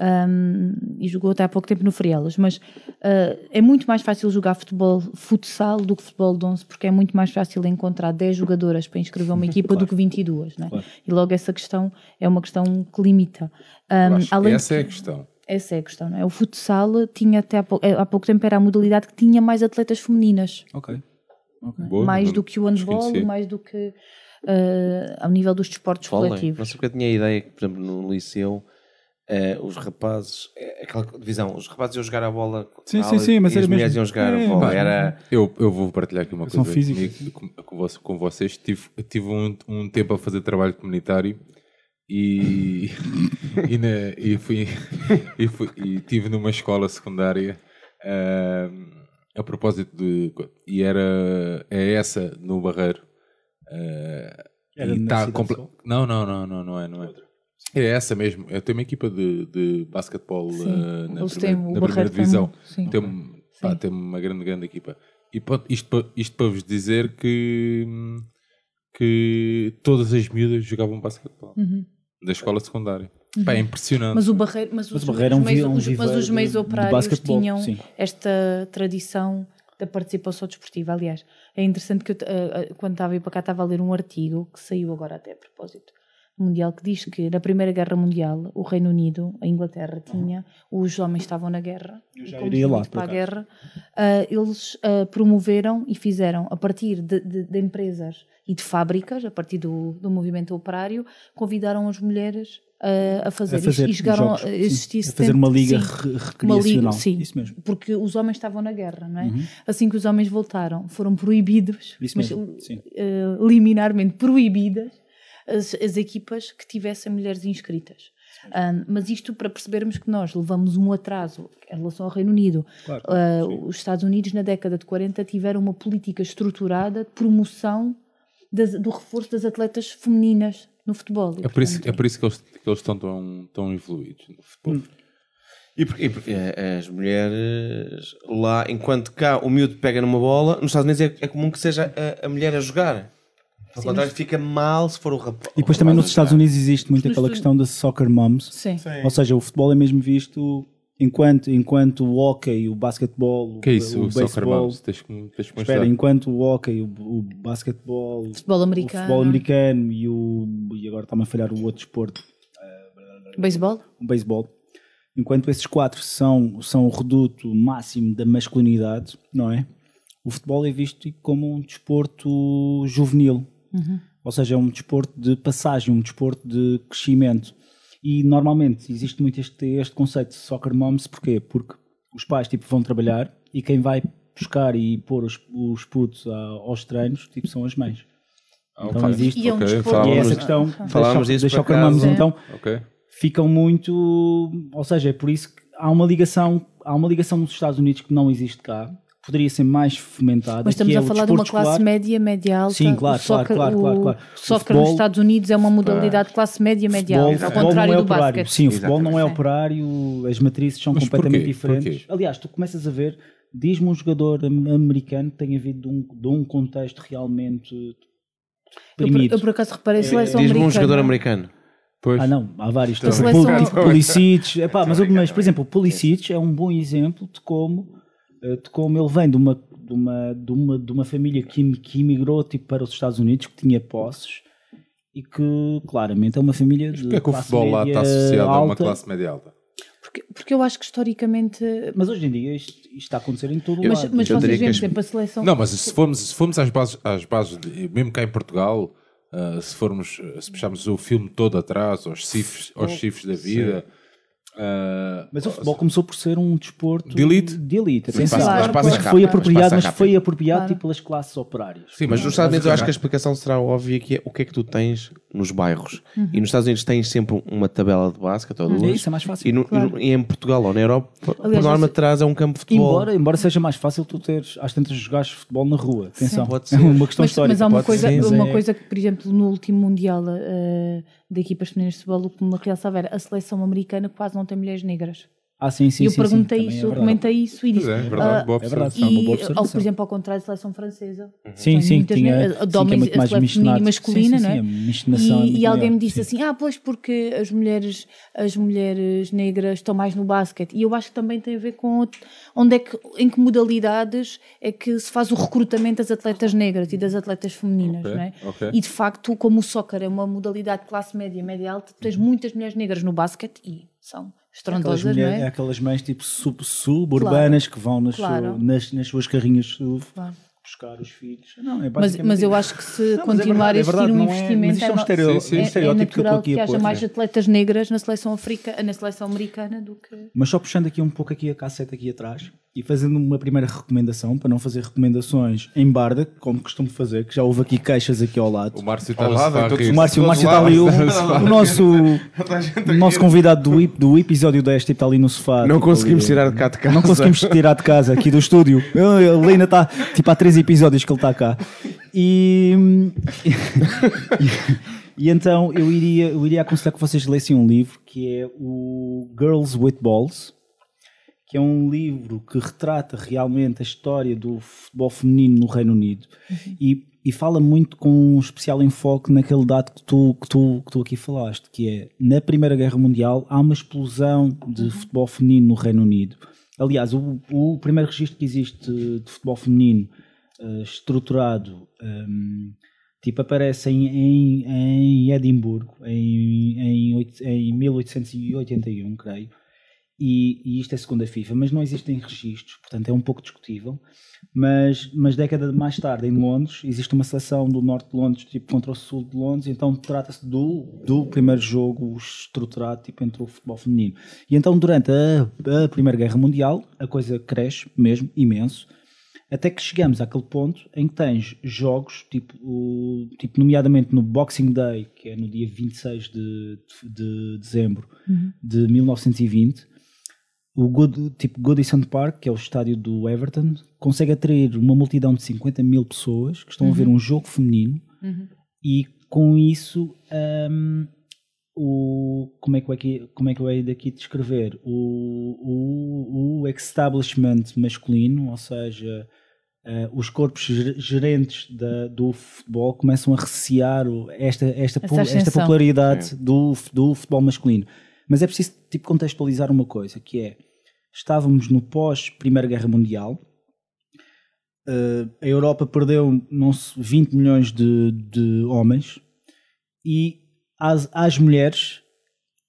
Speaker 4: ahm, e jogou até há pouco tempo no Frielas, mas eh, é muito mais fácil jogar futebol futsal do que futebol de 11, porque é muito mais fácil encontrar 10 jogadoras para inscrever uma [LAUGHS] equipa do que 22, né?
Speaker 3: Claro.
Speaker 4: E logo essa questão é uma questão que limita.
Speaker 1: Que
Speaker 4: além de
Speaker 1: essa é a
Speaker 4: que-
Speaker 1: questão.
Speaker 4: essa é a questão, não é? O futsal tinha até há pouco, há pouco tempo era a modalidade que tinha mais atletas femininas,
Speaker 3: Ok. Ok.
Speaker 1: Boa,
Speaker 4: mais
Speaker 1: não-
Speaker 4: do que o handball, mais do que eh, ao nível dos desportos
Speaker 2: Vôlei. Não
Speaker 4: coletivos.
Speaker 2: sei porque eu tinha a ideia que, por exemplo, no liceu, eh, os rapazes, eh, aquela divisão, os rapazes iam jogar a bola
Speaker 3: Sim, sim, sim, mas
Speaker 2: e as mulheres
Speaker 3: mesmo.
Speaker 2: iam jogar
Speaker 3: É,
Speaker 2: a bola.
Speaker 3: pá.
Speaker 2: Era,
Speaker 1: Eu, eu vou partilhar aqui uma coisa comigo, com, com, com vocês. Tive, tive um, um tempo a fazer trabalho comunitário e, [LAUGHS] e, na- e fui, [LAUGHS] e, fui- e tive numa escola secundária ahm, a propósito de. E era é essa no Barreiro.
Speaker 3: Era
Speaker 1: e
Speaker 3: na
Speaker 1: tá
Speaker 3: Sol?
Speaker 1: Não, não, não, não, não é. Não é. É essa mesmo. Eu tenho uma equipa de, de basquetebol ah, na, na primeira divisão. Tem, pá,
Speaker 4: Sim.
Speaker 1: tem uma grande, grande equipa. E pá, isto, isto para vos dizer que, que todas as miúdas jogavam basquetebol da escola secundária. Pá, é impressionante.
Speaker 4: Uhum. Mas o Barreiro, mas
Speaker 3: Mas
Speaker 4: os,
Speaker 3: o Barreiro é um
Speaker 4: os meios,
Speaker 3: um
Speaker 4: os- mas os meios operários tinham
Speaker 3: sim.
Speaker 4: esta tradição da participação desportiva. Aliás, é interessante que eu, eh, eh, quando estava a ir para cá estava a ler um artigo que saiu agora até a propósito mundial que diz que na Primeira Guerra Mundial o Reino Unido, a Inglaterra tinha, os homens estavam na guerra,
Speaker 3: Eu já iria lá,
Speaker 4: para a guerra, ah, eles ah, promoveram e fizeram a partir de, de- de empresas e de fábricas, a partir do, do movimento operário, convidaram as mulheres ah, a fazer,
Speaker 3: A fazer
Speaker 4: e chegaram
Speaker 3: jogos,
Speaker 4: a
Speaker 3: sim. a fazer uma liga
Speaker 4: sim,
Speaker 3: re-
Speaker 4: uma
Speaker 3: recreacional.
Speaker 4: liga, sim,
Speaker 3: Isso mesmo.
Speaker 4: porque os homens estavam na guerra, não é?
Speaker 3: Uhum.
Speaker 4: Assim que os homens voltaram, foram proibidos,
Speaker 3: Isso
Speaker 4: mas
Speaker 3: mesmo,
Speaker 4: eh, liminarmente proibidas, as, as equipas que tivessem mulheres inscritas. Ah, mas isto para percebermos que nós levamos um atraso em relação ao Reino Unido.
Speaker 3: Claro, sim.
Speaker 4: os Estados Unidos, na década de 40, tiveram uma política estruturada de promoção das- do reforço das atletas femininas no futebol. E,
Speaker 1: é, por isso, é por isso que eles, que eles estão tão, tão evoluídos no futebol.
Speaker 2: E porque, e porque, eh, as mulheres lá, enquanto cá o miúdo pega numa bola, nos Estados Unidos é, é comum que seja a, a mulher a jogar. Ao
Speaker 4: Sim,
Speaker 2: contrário,
Speaker 4: mas-
Speaker 2: fica mal se for o rapaz.
Speaker 3: E depois também nos Estados Unidos existe muito aquela questão da soccer moms.
Speaker 4: Sim.
Speaker 3: Ou seja, o futebol é mesmo visto enquanto, enquanto o hockey, o basquetebol,
Speaker 1: O que é isso,
Speaker 3: o,
Speaker 1: o soccer
Speaker 3: beisebol- Espera, enquanto o hockey, o, o basquetebol,
Speaker 4: Futebol
Speaker 3: o
Speaker 4: americano,
Speaker 3: futebol americano e, o, e agora está-me a falhar o outro esporte,
Speaker 4: beisebol.
Speaker 3: o beisebol, enquanto esses quatro são, são o reduto máximo da masculinidade, não é? O futebol é visto como um desporto juvenil. Ou seja, é um desporto de passagem, um desporto de crescimento. E normalmente existe muito este, este conceito de soccer moms, porquê? Porque os pais tipo, vão trabalhar e quem vai buscar e pôr os, os putos a- aos treinos tipo, são as mães.
Speaker 1: Ah,
Speaker 3: Então
Speaker 1: ok.
Speaker 3: existe-
Speaker 4: E é um
Speaker 3: E é essa questão soc-
Speaker 2: disso por
Speaker 3: soccer moms.
Speaker 4: É.
Speaker 3: Então
Speaker 1: Ok.
Speaker 3: ficam muito, ou seja, é por isso que há uma ligação, há uma ligação nos Estados Unidos que não existe cá. Poderia ser mais fomentada.
Speaker 4: Mas estamos
Speaker 3: que é
Speaker 4: a falar de uma classe
Speaker 3: escolar.
Speaker 4: média, média alta.
Speaker 3: Sim, claro,
Speaker 4: soccer,
Speaker 3: claro, claro, claro,
Speaker 4: o
Speaker 3: claro. O
Speaker 4: soccer
Speaker 3: futebol-
Speaker 4: nos Estados Unidos é uma modalidade de classe média, média
Speaker 3: Futebol,
Speaker 4: alta, ao contrário
Speaker 3: não é
Speaker 4: do
Speaker 3: operário.
Speaker 4: basquete.
Speaker 3: Sim, o futebol não é operário, as matrizes são
Speaker 1: Mas
Speaker 3: completamente
Speaker 1: porquê?
Speaker 3: diferentes.
Speaker 1: Porquê?
Speaker 3: Aliás, tu começas a ver, diz-me um jogador am- americano que tenha vindo de um, de um contexto realmente
Speaker 4: Eu por,
Speaker 3: deprimido.
Speaker 4: eu por acaso reparei a seleção
Speaker 2: Diz-me um
Speaker 4: americana.
Speaker 2: jogador americano.
Speaker 1: Pois.
Speaker 3: Ah, não, há vários.
Speaker 4: A
Speaker 3: Tipo,
Speaker 4: seleção-
Speaker 3: tipo Pulisic, epá, mas, mas, por exemplo, o Pulisic é um bom exemplo de como, como ele vem de uma, de uma, de uma, de uma família que, que imigrou tipo, para os Estados Unidos, que tinha posses e que claramente é uma família de
Speaker 1: Porquê é que o futebol lá está associado a uma
Speaker 3: alta.
Speaker 1: classe média alta?
Speaker 4: Porque, porque eu acho que historicamente.
Speaker 3: Mas hoje em dia isto, isto está a acontecer em todo o
Speaker 4: Mas,
Speaker 3: lado.
Speaker 4: mas
Speaker 2: Eu
Speaker 4: vocês veem,
Speaker 2: as-
Speaker 4: exemplo, a seleção.
Speaker 1: Não, mas se formos, se formos às bases, às bases de- mesmo cá em Portugal, ah, se formos, se puxarmos o filme todo atrás, aos chifres, aos chifres da vida, ah,
Speaker 3: Mas o futebol começou por ser um desporto
Speaker 1: De elite?
Speaker 3: De elite,
Speaker 2: Mas
Speaker 3: atenção.
Speaker 2: passa-
Speaker 4: mas passa
Speaker 3: Mas
Speaker 2: rápido,
Speaker 3: foi
Speaker 2: mas
Speaker 3: apropriado, mas
Speaker 2: rápido.
Speaker 3: foi apropriado
Speaker 4: Claro.
Speaker 3: tipo pelas classes operárias.
Speaker 1: sim,
Speaker 2: Mas nos Estados Unidos eu acho que a explicação será óbvia que é o que é que tu tens nos bairros. E nos Estados Unidos tens sempre uma tabela de basquete ou duas.
Speaker 3: É isso, é mais fácil.
Speaker 2: E, no-
Speaker 4: Claro.
Speaker 2: e em Portugal ou na Europa, por
Speaker 4: Aliás,
Speaker 2: norma,
Speaker 4: esse-
Speaker 2: traz é um campo de futebol.
Speaker 3: Embora, embora seja mais fácil tu teres, às tantas, jogares futebol na rua. Atenção,
Speaker 2: Pode
Speaker 3: é
Speaker 2: ser.
Speaker 3: uma questão
Speaker 4: Mas,
Speaker 3: histórica.
Speaker 4: mas há uma coisa,
Speaker 3: ser,
Speaker 4: uma
Speaker 3: é-
Speaker 4: coisa que, por exemplo, no último Mundial eh, de equipas femininas de futebol, o que me realçava era a seleção americana quase não tem mulheres negras.
Speaker 3: Ah, sim, sim,
Speaker 4: e eu
Speaker 3: sim, sim,
Speaker 4: perguntei
Speaker 3: também é
Speaker 4: isso, eu
Speaker 3: verdade.
Speaker 4: comentei isso e disse.
Speaker 1: é, é verdade.
Speaker 4: ah,
Speaker 1: boa
Speaker 3: é verdade. boa
Speaker 4: e,
Speaker 3: observação.
Speaker 4: ao, por exemplo, ao contrário da seleção francesa.
Speaker 3: Sim,
Speaker 4: Tem
Speaker 3: sim,
Speaker 4: muitas
Speaker 3: tinha, sim, que é muito mais
Speaker 4: e masculina,
Speaker 3: sim, sim,
Speaker 4: não é?
Speaker 3: sim, é
Speaker 4: E, e alguém
Speaker 3: maior.
Speaker 4: me disse
Speaker 3: Sim.
Speaker 4: assim: ah, pois porque as mulheres, as mulheres negras estão mais no basquete. E eu acho que também tem a ver com onde é que, em que modalidades é que se faz o recrutamento das atletas negras e das atletas femininas,
Speaker 1: Ok,
Speaker 4: não é?
Speaker 1: ok.
Speaker 4: E de facto, como o soccer é uma modalidade de classe média e média alta, tens muitas mulheres negras no basquete e são
Speaker 3: Aquelas,
Speaker 4: estrondosas, não é?
Speaker 3: aquelas mães tipo sub, suburbanas que vão nas,
Speaker 4: Claro.
Speaker 3: su- nas, nas suas carrinhas SUV
Speaker 4: Claro.
Speaker 3: Buscar os filhos. Não, é
Speaker 4: Mas, mas eu acho que se
Speaker 3: Não, é
Speaker 4: continuar
Speaker 3: verdade, é
Speaker 4: a existir
Speaker 3: verdade,
Speaker 4: um
Speaker 3: não é- mas
Speaker 4: investimento,
Speaker 3: isto é um
Speaker 4: no-
Speaker 3: estereo-
Speaker 1: Sim, sim.
Speaker 4: é-
Speaker 3: um
Speaker 4: é
Speaker 3: estereótipo que eu aqui
Speaker 4: que
Speaker 3: a
Speaker 4: haja
Speaker 3: pôr.
Speaker 4: mais atletas negras na seleção, africa, na seleção americana do que.
Speaker 3: Mas só puxando aqui um pouco aqui a cassete aqui atrás e fazendo uma primeira recomendação, para não fazer recomendações em barda, como costumo fazer, que já houve aqui queixas aqui ao lado.
Speaker 1: O Márcio está a
Speaker 2: todos
Speaker 1: rir.
Speaker 3: O Márcio, o Márcio está ali, o, [LAUGHS] o nosso, o nosso convidado do, do episódio deste está ali no sofá.
Speaker 2: Não
Speaker 3: tipo,
Speaker 2: conseguimos
Speaker 3: ali,
Speaker 2: tirar de cá de casa.
Speaker 3: Não conseguimos tirar de casa, aqui do estúdio. [LAUGHS] Ele ainda está, tipo, há três episódios que ele está cá. E, e, e então eu iria, eu iria aconselhar que vocês lessem um livro que é o Girls with Balls, que é um livro que retrata realmente a história do futebol feminino no Reino Unido e, e fala muito com um especial enfoque naquele dado que tu, que, tu, que tu aqui falaste, que é na Primeira Guerra Mundial há uma explosão de futebol feminino no Reino Unido. Aliás, o, o primeiro registro que existe de futebol feminino eh, estruturado hum, tipo aparece em, em, em Edimburgo em, em, em 1881, creio e, e isto é segunda FIFA, mas não existem registros, portanto é um pouco discutível. Mas, mas década mais tarde, em Londres, existe uma seleção do norte de Londres tipo, contra o sul de Londres, então trata-se do, do primeiro jogo estruturado tipo, entre o futebol feminino. E então, durante a, a Primeira Guerra Mundial, a coisa cresce mesmo, imenso, até que chegamos àquele ponto em que tens jogos, tipo, o- tipo nomeadamente no Boxing Day, que é no dia 26 de, de dezembro de 1920, o Good, tipo Goodison Park, que é o estádio do Everton, consegue atrair uma multidão de 50 mil pessoas que estão a ver um jogo feminino e com isso hum, o, como, é que eu aqui, como é que eu hei daqui descrever? O, o, o establishment masculino, ou seja, eh, os corpos ger- gerentes da- do futebol começam a recear o- esta, esta, esta popularidade do, do futebol masculino. Mas é preciso tipo, contextualizar uma coisa, que é, estávamos no pós-Primeira Guerra Mundial, eh, a Europa perdeu não se, 20 milhões de, de homens e às, às mulheres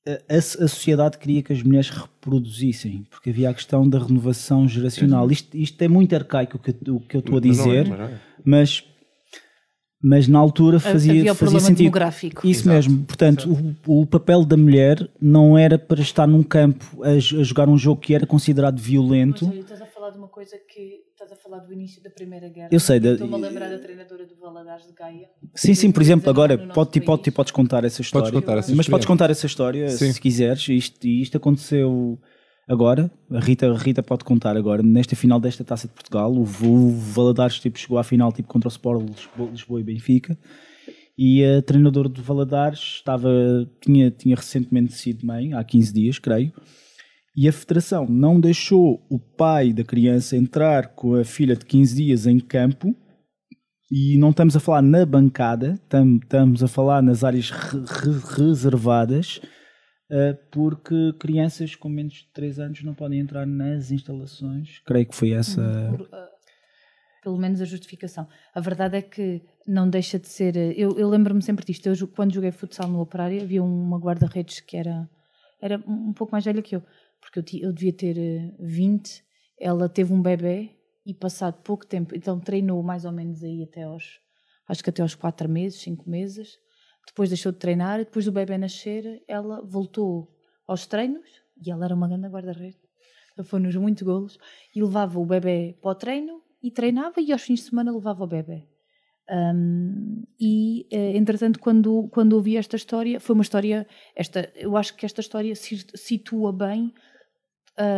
Speaker 3: a, a- sociedade queria que as mulheres reproduzissem, porque havia a questão da renovação geracional. Isto, isto é muito arcaico o que, eu- o que eu estou a
Speaker 2: é,
Speaker 3: dizer,
Speaker 2: mas é.
Speaker 3: Mas, na altura fazia,
Speaker 4: Havia o
Speaker 3: fazia
Speaker 4: problema
Speaker 3: sentido.
Speaker 4: demográfico.
Speaker 3: Isso mesmo, portanto, o, o papel da mulher não era para estar num campo a, a jogar um jogo que era considerado violento.
Speaker 4: Mas olha, estás a falar de uma coisa que estás a falar do início da Primeira Guerra.
Speaker 3: Eu sei, da-
Speaker 4: Estou-me a lembrar da treinadora do Valadares de Gaia.
Speaker 3: Sim, sim, por exemplo, agora
Speaker 4: No
Speaker 3: pode, pode, podes contar essa história.
Speaker 1: contar essa
Speaker 3: mas podes contar essa história
Speaker 1: Sim.
Speaker 3: se quiseres. Isto, e isto aconteceu agora. A Rita, a Rita pode contar agora, nesta final desta taça de Portugal. O, o Valadares tipo, chegou à final tipo, contra o Sport Lisboa, Lisboa e Benfica. E a treinadora do Valadares estava, tinha, tinha recentemente sido mãe, há 15 dias, creio. E a federação não deixou o pai da criança entrar com a filha de 15 dias em campo e não estamos a falar na bancada, tam- estamos a falar nas áreas re- re- reservadas, porque crianças com menos de 3 anos não podem entrar nas instalações. Creio que foi essa.
Speaker 4: Por, ah, pelo menos a justificação. A verdade é que não deixa de ser. eh, Eu, eu lembro-me sempre disto. Eu, quando joguei futsal no Operário, havia uma guarda-redes que era, era um pouco mais velha que eu, porque eu, eu devia ter eh, 20. Ela teve um bebê e, passado pouco tempo, então treinou mais ou menos aí até aos. Acho que até aos 4 meses, 5 meses. Depois deixou de treinar, depois do bebê nascer, ela voltou aos treinos e ela era uma grande guarda-redes. Foi-nos muito golos e levava o bebê para o treino e treinava e aos fins de semana levava o bebê. Um, e, eh, entretanto, quando, quando ouvi esta história, foi uma história, esta, eu acho que esta história si- situa bem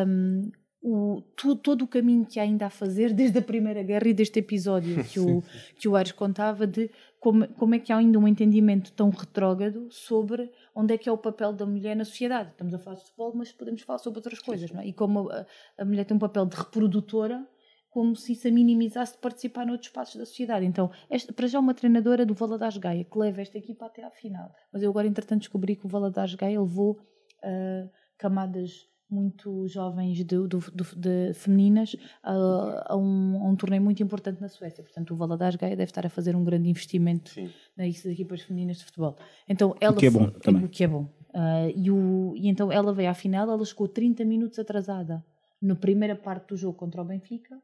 Speaker 4: um, o, tu- todo o caminho que há ainda a fazer [LAUGHS] desde a Primeira Guerra e deste episódio que o, [LAUGHS] que o Ares contava de como, como é que há ainda um entendimento tão retrógrado sobre onde é que é o papel da mulher na sociedade. Estamos a falar de futebol, mas podemos falar sobre outras coisas, não é? E como a, a mulher tem um papel de reprodutora, como se isso a minimizasse de participar noutros espaços da sociedade. Então, esta, para já uma treinadora do Valadares Gaia, que leva esta equipa até à final. Mas eu agora, entretanto, descobri que o Valadares Gaia levou ah, camadas muito jovens de, do- do- de femininas a, a um, a um torneio muito importante na Suécia. Portanto, o Valadares Gaia deve estar a fazer um grande investimento nas equipas femininas de futebol. Então, ela
Speaker 3: que é
Speaker 4: foi-
Speaker 3: bom também.
Speaker 4: O que é bom. Ah, e, o- e então ela veio à final, ela chegou 30 minutos atrasada na primeira parte do jogo contra o Benfica,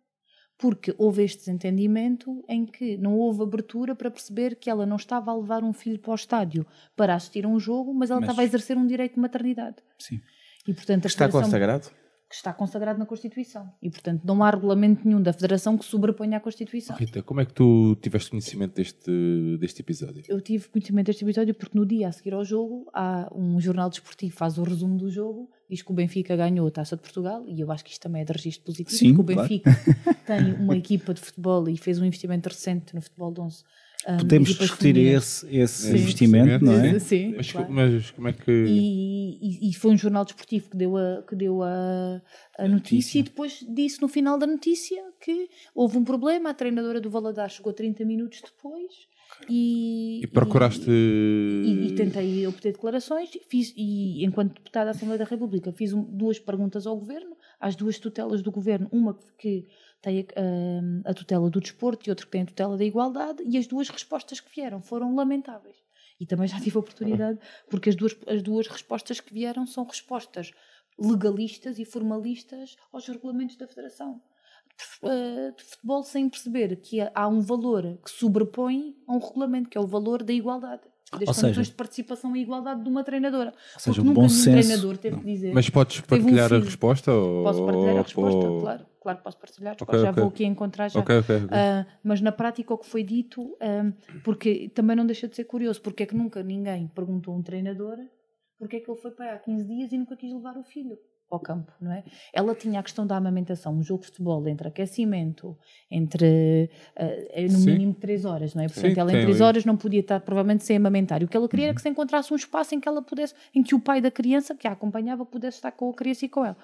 Speaker 4: porque houve este desentendimento em que não houve abertura para perceber que ela não estava a levar um filho para o estádio para assistir a um jogo, mas ela
Speaker 3: Mas-
Speaker 4: estava a exercer um direito de maternidade.
Speaker 3: Sim.
Speaker 4: E, portanto, a
Speaker 2: Está consagrado?
Speaker 4: que está consagrado na Constituição. E, portanto, não há regulamento nenhum da Federação que sobreponha à Constituição.
Speaker 1: Rita, como é que tu tiveste conhecimento deste, deste episódio?
Speaker 4: Eu tive conhecimento deste episódio porque no dia a seguir ao jogo há um jornal desportivo que faz o resumo do jogo, diz que o Benfica ganhou a Taça de Portugal e eu acho que isto também é de registro positivo,
Speaker 3: Sim,
Speaker 4: porque o
Speaker 3: claro.
Speaker 4: Benfica [LAUGHS] tem uma equipa de futebol e fez um investimento recente no futebol de 11. Um,
Speaker 3: Podemos discutir esse, esse
Speaker 1: Sim.
Speaker 3: investimento, não é?
Speaker 4: Sim,
Speaker 1: Mas,
Speaker 4: claro.
Speaker 1: mas como é que.
Speaker 4: E, e- e foi um jornal desportivo que deu a, que deu a, a notícia, e depois disse no final da notícia que houve um problema, a treinadora do Valadares chegou 30 minutos depois e...
Speaker 1: E procuraste.
Speaker 4: E, e tentei obter declarações fiz, e enquanto deputada da Assembleia da República fiz um- duas perguntas ao Governo, às duas tutelas do Governo, uma que tem a, a tutela do desporto e outra que tem a tutela da igualdade e as duas respostas que vieram foram lamentáveis. E também já tive a oportunidade, porque as duas, as duas respostas que vieram são respostas legalistas e formalistas aos regulamentos da Federação eh, de futebol sem perceber que há um valor que sobrepõe a um regulamento, que é o valor da igualdade. Das
Speaker 3: Ou
Speaker 4: condições
Speaker 3: seja-
Speaker 4: de participação e igualdade de uma treinadora.
Speaker 3: Ou seja,
Speaker 4: Porque
Speaker 3: um
Speaker 4: nunca
Speaker 3: bom senso.
Speaker 4: treinador teve que dizer.
Speaker 1: Mas podes
Speaker 4: Teve um
Speaker 1: partilhar a resposta? Ou...
Speaker 4: Posso partilhar a resposta?
Speaker 1: ou-
Speaker 4: Claro, claro, posso partilhar a
Speaker 1: Ok,
Speaker 4: resposta. já
Speaker 1: ok.
Speaker 4: vou aqui encontrar já.
Speaker 1: Ok, ok. ok.
Speaker 4: Ah, mas na prática o que foi dito, ah, porque também não deixa de ser curioso, porque é que nunca ninguém perguntou a um treinador porque é que ele foi para há 15 dias e nunca quis levar o filho ao campo, não é? Ela tinha a questão da amamentação, um jogo de futebol entre aquecimento, entre é no
Speaker 1: Sim.
Speaker 4: mínimo 3 horas, não é? Portanto,
Speaker 1: Sim,
Speaker 4: ela em 3
Speaker 1: ali.
Speaker 4: horas não podia estar provavelmente sem amamentar. E o que ela queria era que se encontrasse um espaço em que ela pudesse, em que o pai da criança, que a acompanhava, pudesse estar com a criança e com ela.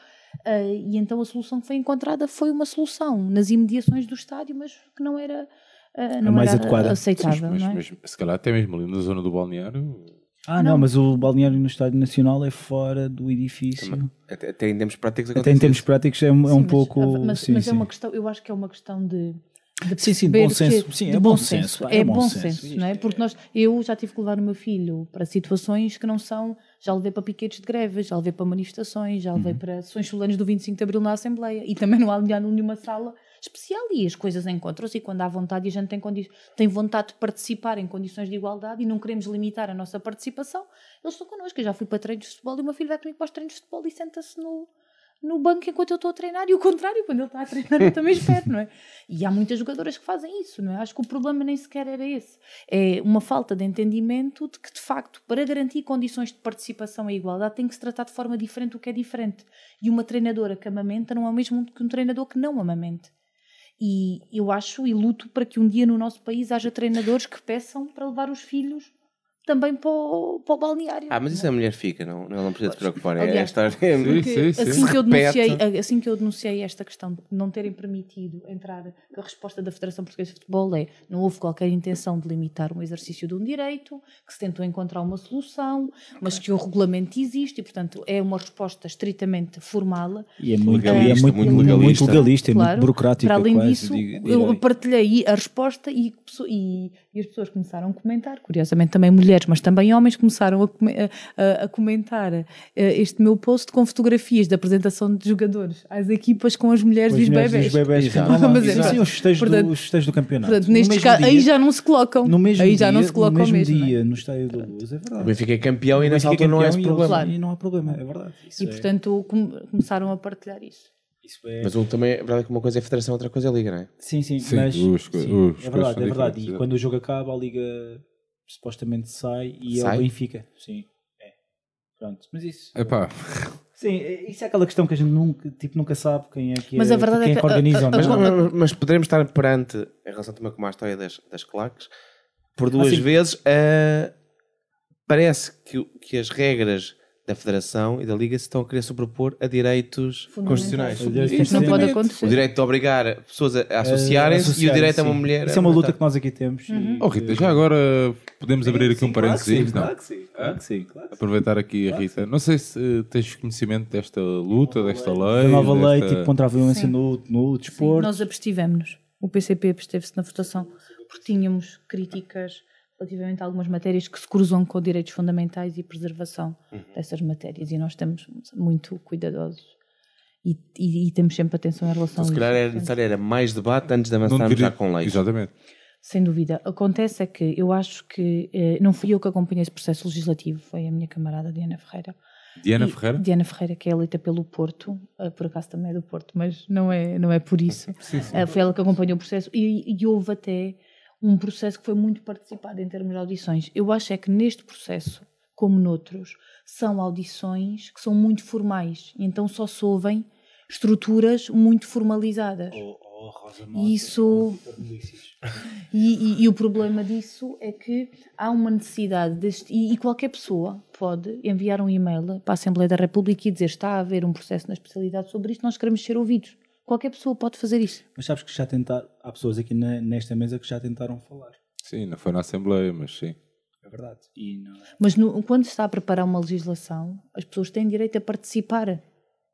Speaker 4: Ah, e então a solução que foi encontrada foi uma solução nas imediações do estádio, mas que não era, ah, não
Speaker 3: mais
Speaker 4: era
Speaker 3: adequada.
Speaker 4: aceitável.
Speaker 1: mas,
Speaker 4: não é?
Speaker 1: mas se calhar até mesmo ali na zona do balneário.
Speaker 3: Ah, não.
Speaker 4: Não.
Speaker 3: mas o balneário no Estádio Nacional é fora do edifício.
Speaker 2: Até, até em termos práticos
Speaker 3: Até em termos práticos é, um- é
Speaker 4: Sim,
Speaker 3: um
Speaker 4: mas-
Speaker 3: pouco.
Speaker 4: Mas,
Speaker 3: sim,
Speaker 4: mas
Speaker 3: sim.
Speaker 4: é uma questão, eu acho que é uma questão de.
Speaker 3: Sim, sim, bom
Speaker 4: que-
Speaker 3: senso. Sim, é bom senso, pá,
Speaker 4: É,
Speaker 3: é
Speaker 4: bom
Speaker 3: bom
Speaker 4: senso,
Speaker 3: senso.
Speaker 4: não é?
Speaker 3: Isto
Speaker 4: Porque nós, eu já tive que levar o meu filho para situações que não são. Já levei para piquetes de greve, já levei para manifestações, já
Speaker 3: Uhum.
Speaker 4: levei para sessões solenes do 25 de Abril na Assembleia. E também não há nenhuma sala especial e as coisas encontram-se. E quando há vontade e a gente tem, tem vontade de participar em condições de igualdade e não queremos limitar a nossa participação, eles estão connosco. Eu já fui para treinos de futebol e o meu filho vai comigo para os treinos de futebol e senta-se no, no banco enquanto eu estou a treinar e o contrário, quando ele está a treinar eu também espero, não é? E há muitas jogadoras que fazem isso, não é? Acho que o problema nem sequer era esse. É uma falta de entendimento de que, de facto, para garantir condições de participação e igualdade tem que se tratar de forma diferente do que é diferente. E uma treinadora que amamenta não é o mesmo que um treinador que não amamente. E eu acho e luto para que um dia no nosso país haja treinadores que peçam para levar os filhos também para o, para o balneário.
Speaker 2: Ah, mas isso a mulher fica, não, ela não precisa se preocupar. É a
Speaker 4: Aliás,
Speaker 2: história.
Speaker 4: Porque
Speaker 1: Sim, sim, sim.
Speaker 4: Assim, que eu denunciei, assim que eu denunciei esta questão de não terem permitido entrar, a resposta da Federação Portuguesa de Futebol é não houve qualquer intenção de limitar um exercício de um direito, que se tentou encontrar uma solução, mas que o regulamento existe e, portanto, é uma resposta estritamente formal.
Speaker 3: E é muito,
Speaker 2: Legalista,
Speaker 3: e é muito,
Speaker 2: muito
Speaker 3: muito
Speaker 2: legalista.
Speaker 3: legalista, é muito
Speaker 4: Claro.
Speaker 3: burocrático.
Speaker 4: Para além
Speaker 3: quase,
Speaker 4: disso,
Speaker 3: digo-
Speaker 4: eu partilhei a resposta e, e- e as pessoas começaram a comentar, curiosamente também mulheres, mas também homens começaram a, a- a- comentar eh, este meu post com fotografias da apresentação de jogadores às equipas com as mulheres e os
Speaker 3: mulheres
Speaker 4: bebés.
Speaker 3: e os bebés
Speaker 2: Exato.
Speaker 3: lá.
Speaker 4: Mas é
Speaker 3: Sim,
Speaker 4: verdade.
Speaker 3: os festejos,
Speaker 4: Portanto-
Speaker 3: do, os festejos do campeonato.
Speaker 4: Portanto, neste caso, aí
Speaker 3: dia-
Speaker 4: já não se colocam.
Speaker 3: no mesmo
Speaker 4: aí já não
Speaker 3: dia-
Speaker 4: se colocam
Speaker 3: no mesmo
Speaker 4: mesmo. não é?
Speaker 3: dia no Estádio da Luz, é
Speaker 2: O
Speaker 3: verdade.
Speaker 2: Benfica é campeão e
Speaker 3: O
Speaker 2: nessa
Speaker 3: é
Speaker 2: altura não há esse problema.
Speaker 3: eles- E não há problema, é verdade. Isso
Speaker 4: E
Speaker 3: é-
Speaker 4: portanto com- começaram a partilhar isso.
Speaker 3: Isso é...
Speaker 2: Mas um também, é verdade que uma coisa é a federação, outra coisa é a liga, não é?
Speaker 3: Sim, sim,
Speaker 1: Sim,
Speaker 3: mas
Speaker 1: os
Speaker 3: sim,
Speaker 1: os
Speaker 3: é verdade, é verdade. E
Speaker 1: exato.
Speaker 3: quando o jogo acaba, a liga supostamente sai e é
Speaker 2: Sai?
Speaker 3: o Benfica. Sim, é. Pronto, mas isso.
Speaker 1: Epá,
Speaker 3: Sim, é- isso é aquela questão que a gente nunca, tipo, nunca sabe quem é que,
Speaker 4: Mas
Speaker 3: é,
Speaker 4: a verdade
Speaker 3: quem
Speaker 4: é
Speaker 3: é
Speaker 4: que
Speaker 3: que organiza
Speaker 4: a-
Speaker 3: ou não.
Speaker 2: Mas,
Speaker 4: Não,
Speaker 2: mas, mas poderemos estar perante, em relação também como à história das, das claques, por duas vezes, eh, parece que, que as regras da Federação e da Liga se estão a querer sobrepor a direitos constitucionais.
Speaker 3: Isso
Speaker 4: não pode acontecer.
Speaker 2: O direito de obrigar pessoas a, a associarem-se e o
Speaker 3: associarem,
Speaker 2: direito a uma
Speaker 3: sim.
Speaker 2: mulher.
Speaker 3: Isso é uma luta que nós aqui temos. e-
Speaker 1: oh Rita, já agora podemos abrir aqui um parênteses, não?
Speaker 3: Claro que sim, claro que sim. Claro que sim.
Speaker 1: Aproveitar aqui a Rita. Não sei se eh, tens conhecimento desta luta, desta lei.
Speaker 3: A nova lei
Speaker 1: desta-
Speaker 3: tipo, contra a violência
Speaker 4: Sim.
Speaker 3: no, no
Speaker 4: Sim,
Speaker 3: desporto.
Speaker 4: nós abstivemos-nos. O PCP absteve-se na votação porque tínhamos críticas relativamente a algumas matérias que se cruzam com direitos fundamentais e preservação dessas matérias e nós estamos muito cuidadosos e, e- e temos sempre atenção em relação
Speaker 2: Então, se
Speaker 4: a
Speaker 2: calhar
Speaker 4: isso.
Speaker 2: era necessário era mais debate antes de avançarmos já com leis.
Speaker 1: Exatamente.
Speaker 4: Sem dúvida. Acontece é que eu acho que eh, não fui eu que acompanhei esse processo legislativo, foi a minha camarada Diana Ferreira.
Speaker 1: Diana
Speaker 4: E-
Speaker 1: Ferreira?
Speaker 4: Diana Ferreira, que é eleita pelo Porto, eh, por acaso também é do Porto, mas não é, não é por [LAUGHS] isso. Eh, foi ela que acompanhou o processo e, e houve até um processo que foi muito participado em termos de audições. Eu acho é que neste processo, como noutros, são audições que são muito formais, então só se ouvem estruturas muito formalizadas.
Speaker 3: Oh, oh, Rosa
Speaker 4: E isso- [LAUGHS] E, e- e o problema disso é que há uma necessidade deste, e, e qualquer pessoa pode enviar um e-mail para a Assembleia da República e dizer está a haver um processo na especialidade sobre isto, nós queremos ser ouvidos. Qualquer pessoa pode fazer isso.
Speaker 3: Mas sabes que já tentaram, há pessoas aqui na- nesta mesa que já tentaram falar.
Speaker 1: Sim, não foi na Assembleia, mas sim.
Speaker 3: É verdade. E não é.
Speaker 4: Mas no- quando se está a preparar uma legislação, as pessoas têm direito a participar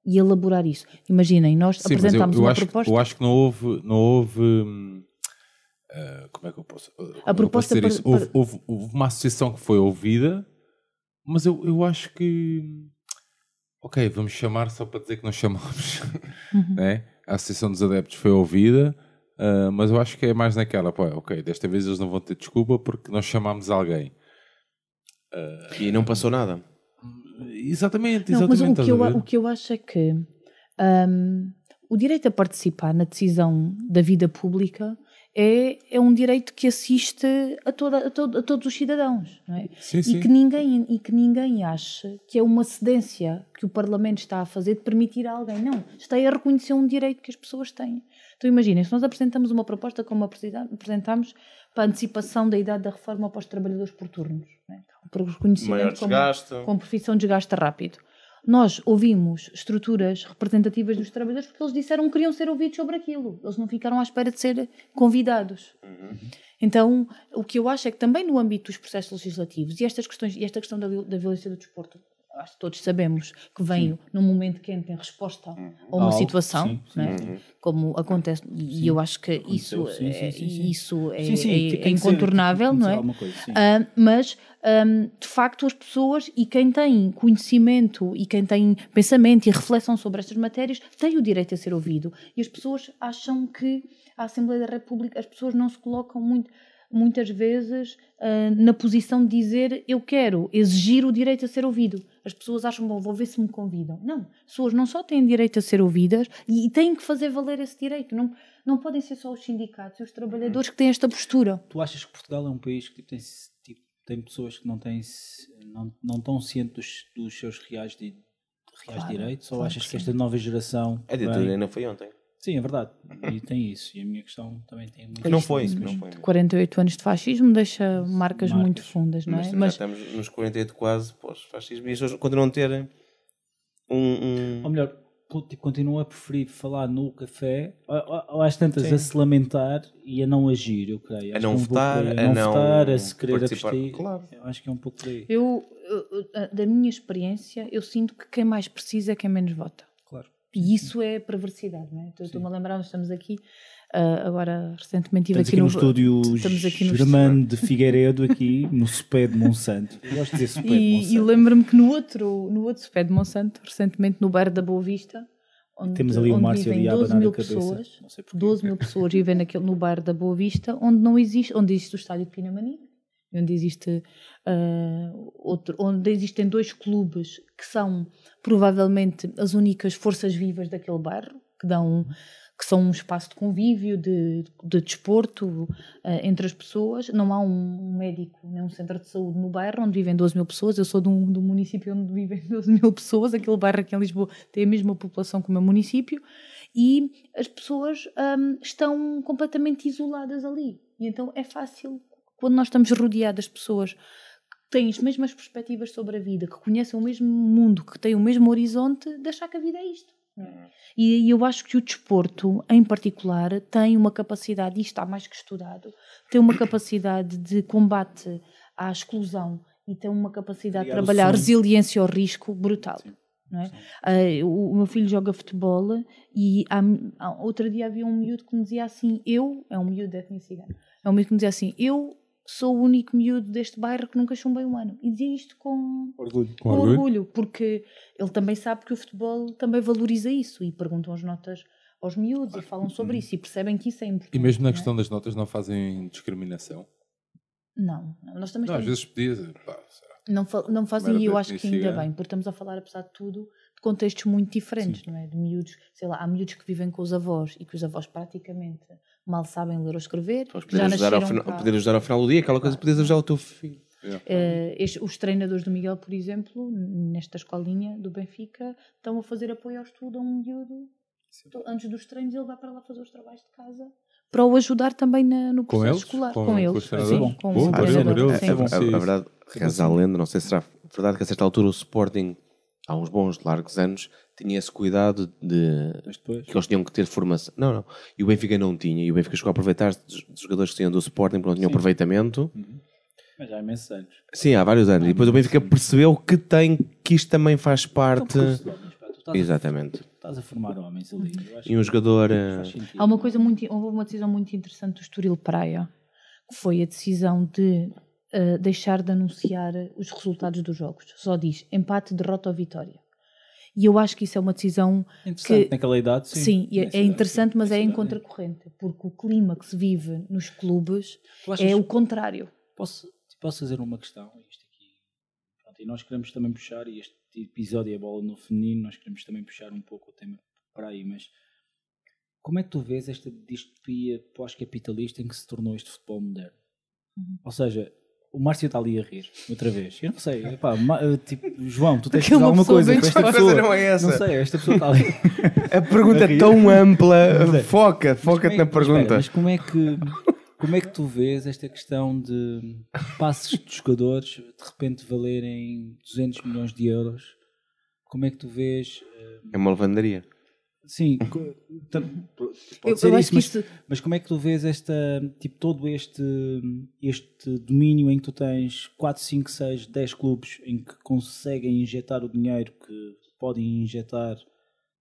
Speaker 4: e elaborar isso. Imaginem, nós
Speaker 1: Sim, mas eu,
Speaker 4: apresentámos
Speaker 1: eu
Speaker 4: uma
Speaker 1: acho,
Speaker 4: proposta.
Speaker 1: eu acho que não houve. Não houve hum, ah, como é que eu posso. como eu
Speaker 4: proposta
Speaker 1: posso dizer
Speaker 4: para-
Speaker 1: isso? Houve,
Speaker 4: para-
Speaker 1: houve- houve uma associação que foi ouvida, mas eu, eu acho que. Ok, vamos chamar só para dizer que nós chamamos. [LAUGHS]
Speaker 4: Uhum.
Speaker 1: né? A Associação dos Adeptos foi ouvida, ah, mas eu acho que é mais naquela. Pô, ok, desta vez eles não vão ter desculpa porque nós chamámos alguém.
Speaker 2: E não passou nada.
Speaker 1: Exatamente,
Speaker 4: Não,
Speaker 1: exatamente.
Speaker 4: mas o que, eu, o que eu acho é que hum, o direito a participar na decisão da vida pública é, é um direito que assiste a, toda, a, todo- a todos os cidadãos. Não é?
Speaker 1: Sim, sim.
Speaker 4: E, que ninguém, e que ninguém ache que é uma cedência que o Parlamento está a fazer de permitir a alguém. Não, está a reconhecer um direito que as pessoas têm. Então imaginem, se nós apresentamos uma proposta como apresentámos para a antecipação da idade da reforma para os trabalhadores por turnos, não é? reconhecimento como,
Speaker 2: desgaste.
Speaker 4: com profissão de desgaste rápido. Nós ouvimos estruturas representativas dos trabalhadores porque eles disseram que queriam ser ouvidos sobre aquilo. Eles não ficaram à espera de ser convidados. Então, o que eu acho é que também no âmbito dos processos legislativos e estas questões, e esta questão da, da violência do desporto, acho que todos sabemos que vem num momento quente em resposta a uma
Speaker 3: Algo,
Speaker 4: situação,
Speaker 3: sim, sim,
Speaker 4: não é? como acontece, e eu acho que isso,
Speaker 3: sim, sim,
Speaker 4: é,
Speaker 3: sim, sim.
Speaker 4: isso é,
Speaker 3: Sim, sim,
Speaker 4: é- é incontornável, não é?
Speaker 3: coisa, sim.
Speaker 4: Ah, mas, ahm, de facto, as pessoas e quem tem conhecimento e quem tem pensamento e reflexão sobre estas matérias tem o direito a ser ouvido. E as pessoas acham que a Assembleia da República, as pessoas não se colocam muito, muitas vezes ah, na posição de dizer eu quero exigir o direito a ser ouvido. As pessoas acham, bom, vou ver se me convidam. Não, as pessoas não só têm direito a ser ouvidas e, e têm que fazer valer esse direito. Não, não podem ser só os sindicatos e os trabalhadores que têm esta postura.
Speaker 3: Tu achas que Portugal é um país que tipo, tem, tipo, tem pessoas que não, têm, não, não estão cientes dos, dos seus reais, de, reais
Speaker 4: Claro,
Speaker 3: direitos? Ou achas
Speaker 4: que
Speaker 3: que esta nova geração.
Speaker 2: A
Speaker 3: vem-
Speaker 2: ditadura ainda foi ontem.
Speaker 3: Sim, é verdade. E tem isso. E a minha questão também tem muito.
Speaker 2: Não foi, não foi.
Speaker 4: 48 anos de fascismo deixa marcas,
Speaker 3: Marcas.
Speaker 4: muito fundas, não é?
Speaker 2: Mas, já estamos nos 48 quase pós-fascismo e as pessoas continuam a ter um... um-
Speaker 3: Ou melhor, tipo, continuo a preferir falar no café ou, ou- às tantas
Speaker 2: Sim.
Speaker 3: a se lamentar e a não agir, eu creio.
Speaker 2: A não
Speaker 3: é um
Speaker 2: votar, a
Speaker 3: não
Speaker 2: não
Speaker 3: votar, a se querer
Speaker 2: participar.
Speaker 3: abster.
Speaker 2: Claro.
Speaker 3: Eu acho que é um pouco por aí.
Speaker 4: Eu, eu- eu- da minha experiência, eu sinto que quem mais precisa é quem menos vota. E isso é perversidade, não é? Então, Estou-me a lembrar, nós estamos aqui, ah, agora recentemente estive
Speaker 3: Estamos aqui no, estúdio [LAUGHS]
Speaker 4: estamos aqui no
Speaker 3: Germano de Figueiredo, aqui no Sopé de Monsanto. Eu gosto de dizer Sopé de
Speaker 4: E, e
Speaker 3: Monsanto.
Speaker 4: lembro-me que no outro, no outro Sopé de Monsanto, recentemente no bairro da Boa Vista, onde,
Speaker 3: Temos ali o
Speaker 4: onde
Speaker 3: Márcio
Speaker 4: vivem
Speaker 3: ali a
Speaker 4: 12
Speaker 3: abanar
Speaker 4: mil pessoas,
Speaker 3: Não sei porquê.
Speaker 4: 12 mil pessoas vivem naquele, no bairro da Boa Vista, onde não existe, onde existe o estádio de Pinamanique, onde existe ah, outro, onde existem dois clubes que são provavelmente as únicas forças vivas daquele bairro, que dão que são um espaço de convívio, de, de desporto eh, entre as pessoas. Não há um médico, nem um centro de saúde no bairro onde vivem 12 mil pessoas. Eu sou de um, um município onde vivem [LAUGHS] 12 mil pessoas. Aquele bairro aqui em Lisboa tem a mesma população que o meu município. E as pessoas hum, estão completamente isoladas ali. E então é fácil, quando nós estamos rodeadas de pessoas que têm as mesmas perspectivas sobre a vida, que conhecem o mesmo mundo, que têm o mesmo horizonte, de achar que a vida é isto. é? E, e eu acho que o desporto, em particular, tem uma capacidade, e está mais que estudado, tem uma capacidade de combate à exclusão e tem uma capacidade de trabalhar resiliência ao risco brutal. é? Ah, o, o meu filho joga futebol e há, há- outro dia havia um miúdo que me dizia assim: Eu, é um miúdo de etnia cigana, é um miúdo que me dizia assim: Eu sou o único miúdo deste bairro que nunca chumbei um ano. E dizia isto com,
Speaker 3: Orgulho.
Speaker 4: com
Speaker 1: orgulho?
Speaker 4: orgulho, porque ele também sabe que o futebol também valoriza isso e perguntam as notas aos miúdos e falam sobre isso e percebem que isso é importante.
Speaker 1: E mesmo na
Speaker 4: não é?
Speaker 1: questão das notas não fazem discriminação?
Speaker 4: Não, não, nós também
Speaker 1: Não, às vezes podia. pá, será?
Speaker 4: não, fa- não fazem, e eu acho que ainda bem, porque estamos a falar, apesar de tudo, de contextos muito diferentes, não é? De miúdos, sei lá, há miúdos que vivem com os avós e que os avós praticamente mal sabem ler ou escrever,
Speaker 2: Podes
Speaker 4: já
Speaker 2: poder ajudar, ao
Speaker 4: nasceram
Speaker 2: final,
Speaker 4: cá.
Speaker 2: poder ajudar ao final do dia, aquela coisa que podes ajudar o teu filho.
Speaker 4: Eh, este- os treinadores do Miguel, por exemplo, nesta escolinha do Benfica, estão a fazer apoio ao estudo a um miúdo. To- Antes dos treinos, ele vai para lá fazer os trabalhos de casa para o ajudar também na- no
Speaker 1: Com
Speaker 4: processo
Speaker 1: eles?
Speaker 4: escolar.
Speaker 1: Com-
Speaker 4: Com,
Speaker 1: com
Speaker 4: eles,
Speaker 1: os
Speaker 4: sim, com
Speaker 1: Bom,
Speaker 4: o
Speaker 1: ele,
Speaker 4: treinador, sim.
Speaker 2: A, verdade, reza a lenda, não sei se será verdade que a certa altura o Sporting, há uns bons largos anos, tinha esse cuidado de
Speaker 3: Mas
Speaker 2: que eles tinham que ter formação. Não, não. E o Benfica não tinha. E o Benfica chegou a aproveitar-se dos, jogadores que tinham do Sporting, porque não tinham
Speaker 3: Sim.
Speaker 2: aproveitamento.
Speaker 3: Mas já há imensos anos.
Speaker 2: Sim, há vários anos. E depois o Benfica percebeu que tem, que isto também faz parte.
Speaker 3: Então, a-
Speaker 2: Exatamente.
Speaker 3: Estás a formar homens ali. Eu acho
Speaker 2: E um
Speaker 3: que
Speaker 2: jogador. eh.
Speaker 4: Há uma coisa muito, houve uma decisão muito interessante do Estoril Praia, que foi a decisão de deixar de anunciar os resultados dos jogos. Só diz empate, derrota ou vitória. E eu acho que isso é uma decisão
Speaker 3: Interessante,
Speaker 4: que-
Speaker 3: naquela idade, sim.
Speaker 4: Sim, é- é interessante,
Speaker 3: sim.
Speaker 4: mas é em contracorrente, porque o clima que se vive nos clubes é o contrário.
Speaker 3: Posso, posso fazer uma questão? Isto aqui. Pronto, e nós queremos também puxar, e este episódio é bola no feminino, nós queremos também puxar um pouco o tema para aí, mas como é que tu vês esta distopia pós-capitalista em que se tornou este futebol moderno?
Speaker 4: Uhum.
Speaker 3: Ou seja, o Márcio está ali a rir, outra vez. Eu não sei, epá, eh, tipo, João, tu tens que dizer alguma coisa com esta pessoa.
Speaker 2: Não é essa.
Speaker 3: Não sei, esta pessoa está ali. [LAUGHS]
Speaker 2: A pergunta
Speaker 3: A
Speaker 2: é tão ampla.
Speaker 3: É.
Speaker 2: Foca, foca-te na
Speaker 3: é- espera,
Speaker 2: pergunta.
Speaker 3: mas como é que como é que tu vês esta questão de passes de jogadores de repente valerem 200 milhões de euros? Como é que tu vês? eh,
Speaker 2: É uma lavandaria.
Speaker 3: Sim, [LAUGHS] pode
Speaker 4: Eu,
Speaker 3: ser
Speaker 4: eu acho
Speaker 3: isso,
Speaker 4: que
Speaker 3: mas,
Speaker 4: isto,
Speaker 3: mas como é que tu vês esta tipo todo este este domínio em que tu tens 4, 5, 6, 10 clubes em que conseguem injetar o dinheiro que podem injetar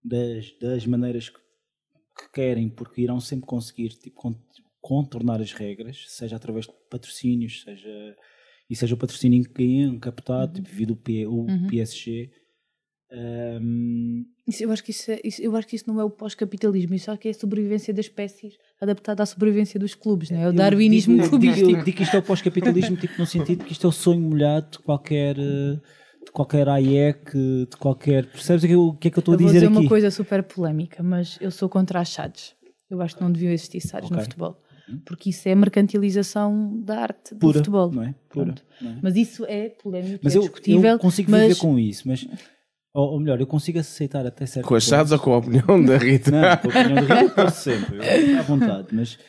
Speaker 3: das, das maneiras que, que querem, porque irão sempre conseguir tipo, con- contornar as regras, seja através de patrocínios, seja e seja o patrocínio encaptado, tipo devido o, P, o
Speaker 4: Uhum.
Speaker 3: PSG. Ahm,
Speaker 4: isso- eu, acho que isso é- isso- eu acho que isso não é o pós-capitalismo, isso acho que é a sobrevivência das espécies adaptada à sobrevivência dos clubes, não é? O
Speaker 3: Eu
Speaker 4: darwinismo
Speaker 3: digo,
Speaker 4: clubístico.
Speaker 3: digo, digo que isto é o pós-capitalismo, tipo, no sentido que isto é o sonho molhado de qualquer, eh, de qualquer AIEC, de qualquer. Percebes o que, eu- o que é que eu estou a
Speaker 4: Eu vou
Speaker 3: dizer
Speaker 4: dizer
Speaker 3: aqui?
Speaker 4: uma coisa super polémica, mas eu sou contra as SADs. Eu acho que não deviam existir SADs no
Speaker 3: Ok.
Speaker 4: futebol. Porque isso é mercantilização da arte do
Speaker 3: Pura,
Speaker 4: futebol.
Speaker 3: não é? Pura, não é?
Speaker 4: Mas isso é polémico,
Speaker 3: Mas
Speaker 4: é
Speaker 3: eu,
Speaker 4: discutível.
Speaker 3: eu consigo
Speaker 4: mas
Speaker 3: viver com isso, mas. Ou, ou melhor, eu consigo aceitar até certo
Speaker 2: Com achados ou com a opinião da Rita?
Speaker 3: Não, com a opinião da Rita posso sempre, eu, à vontade. Mas.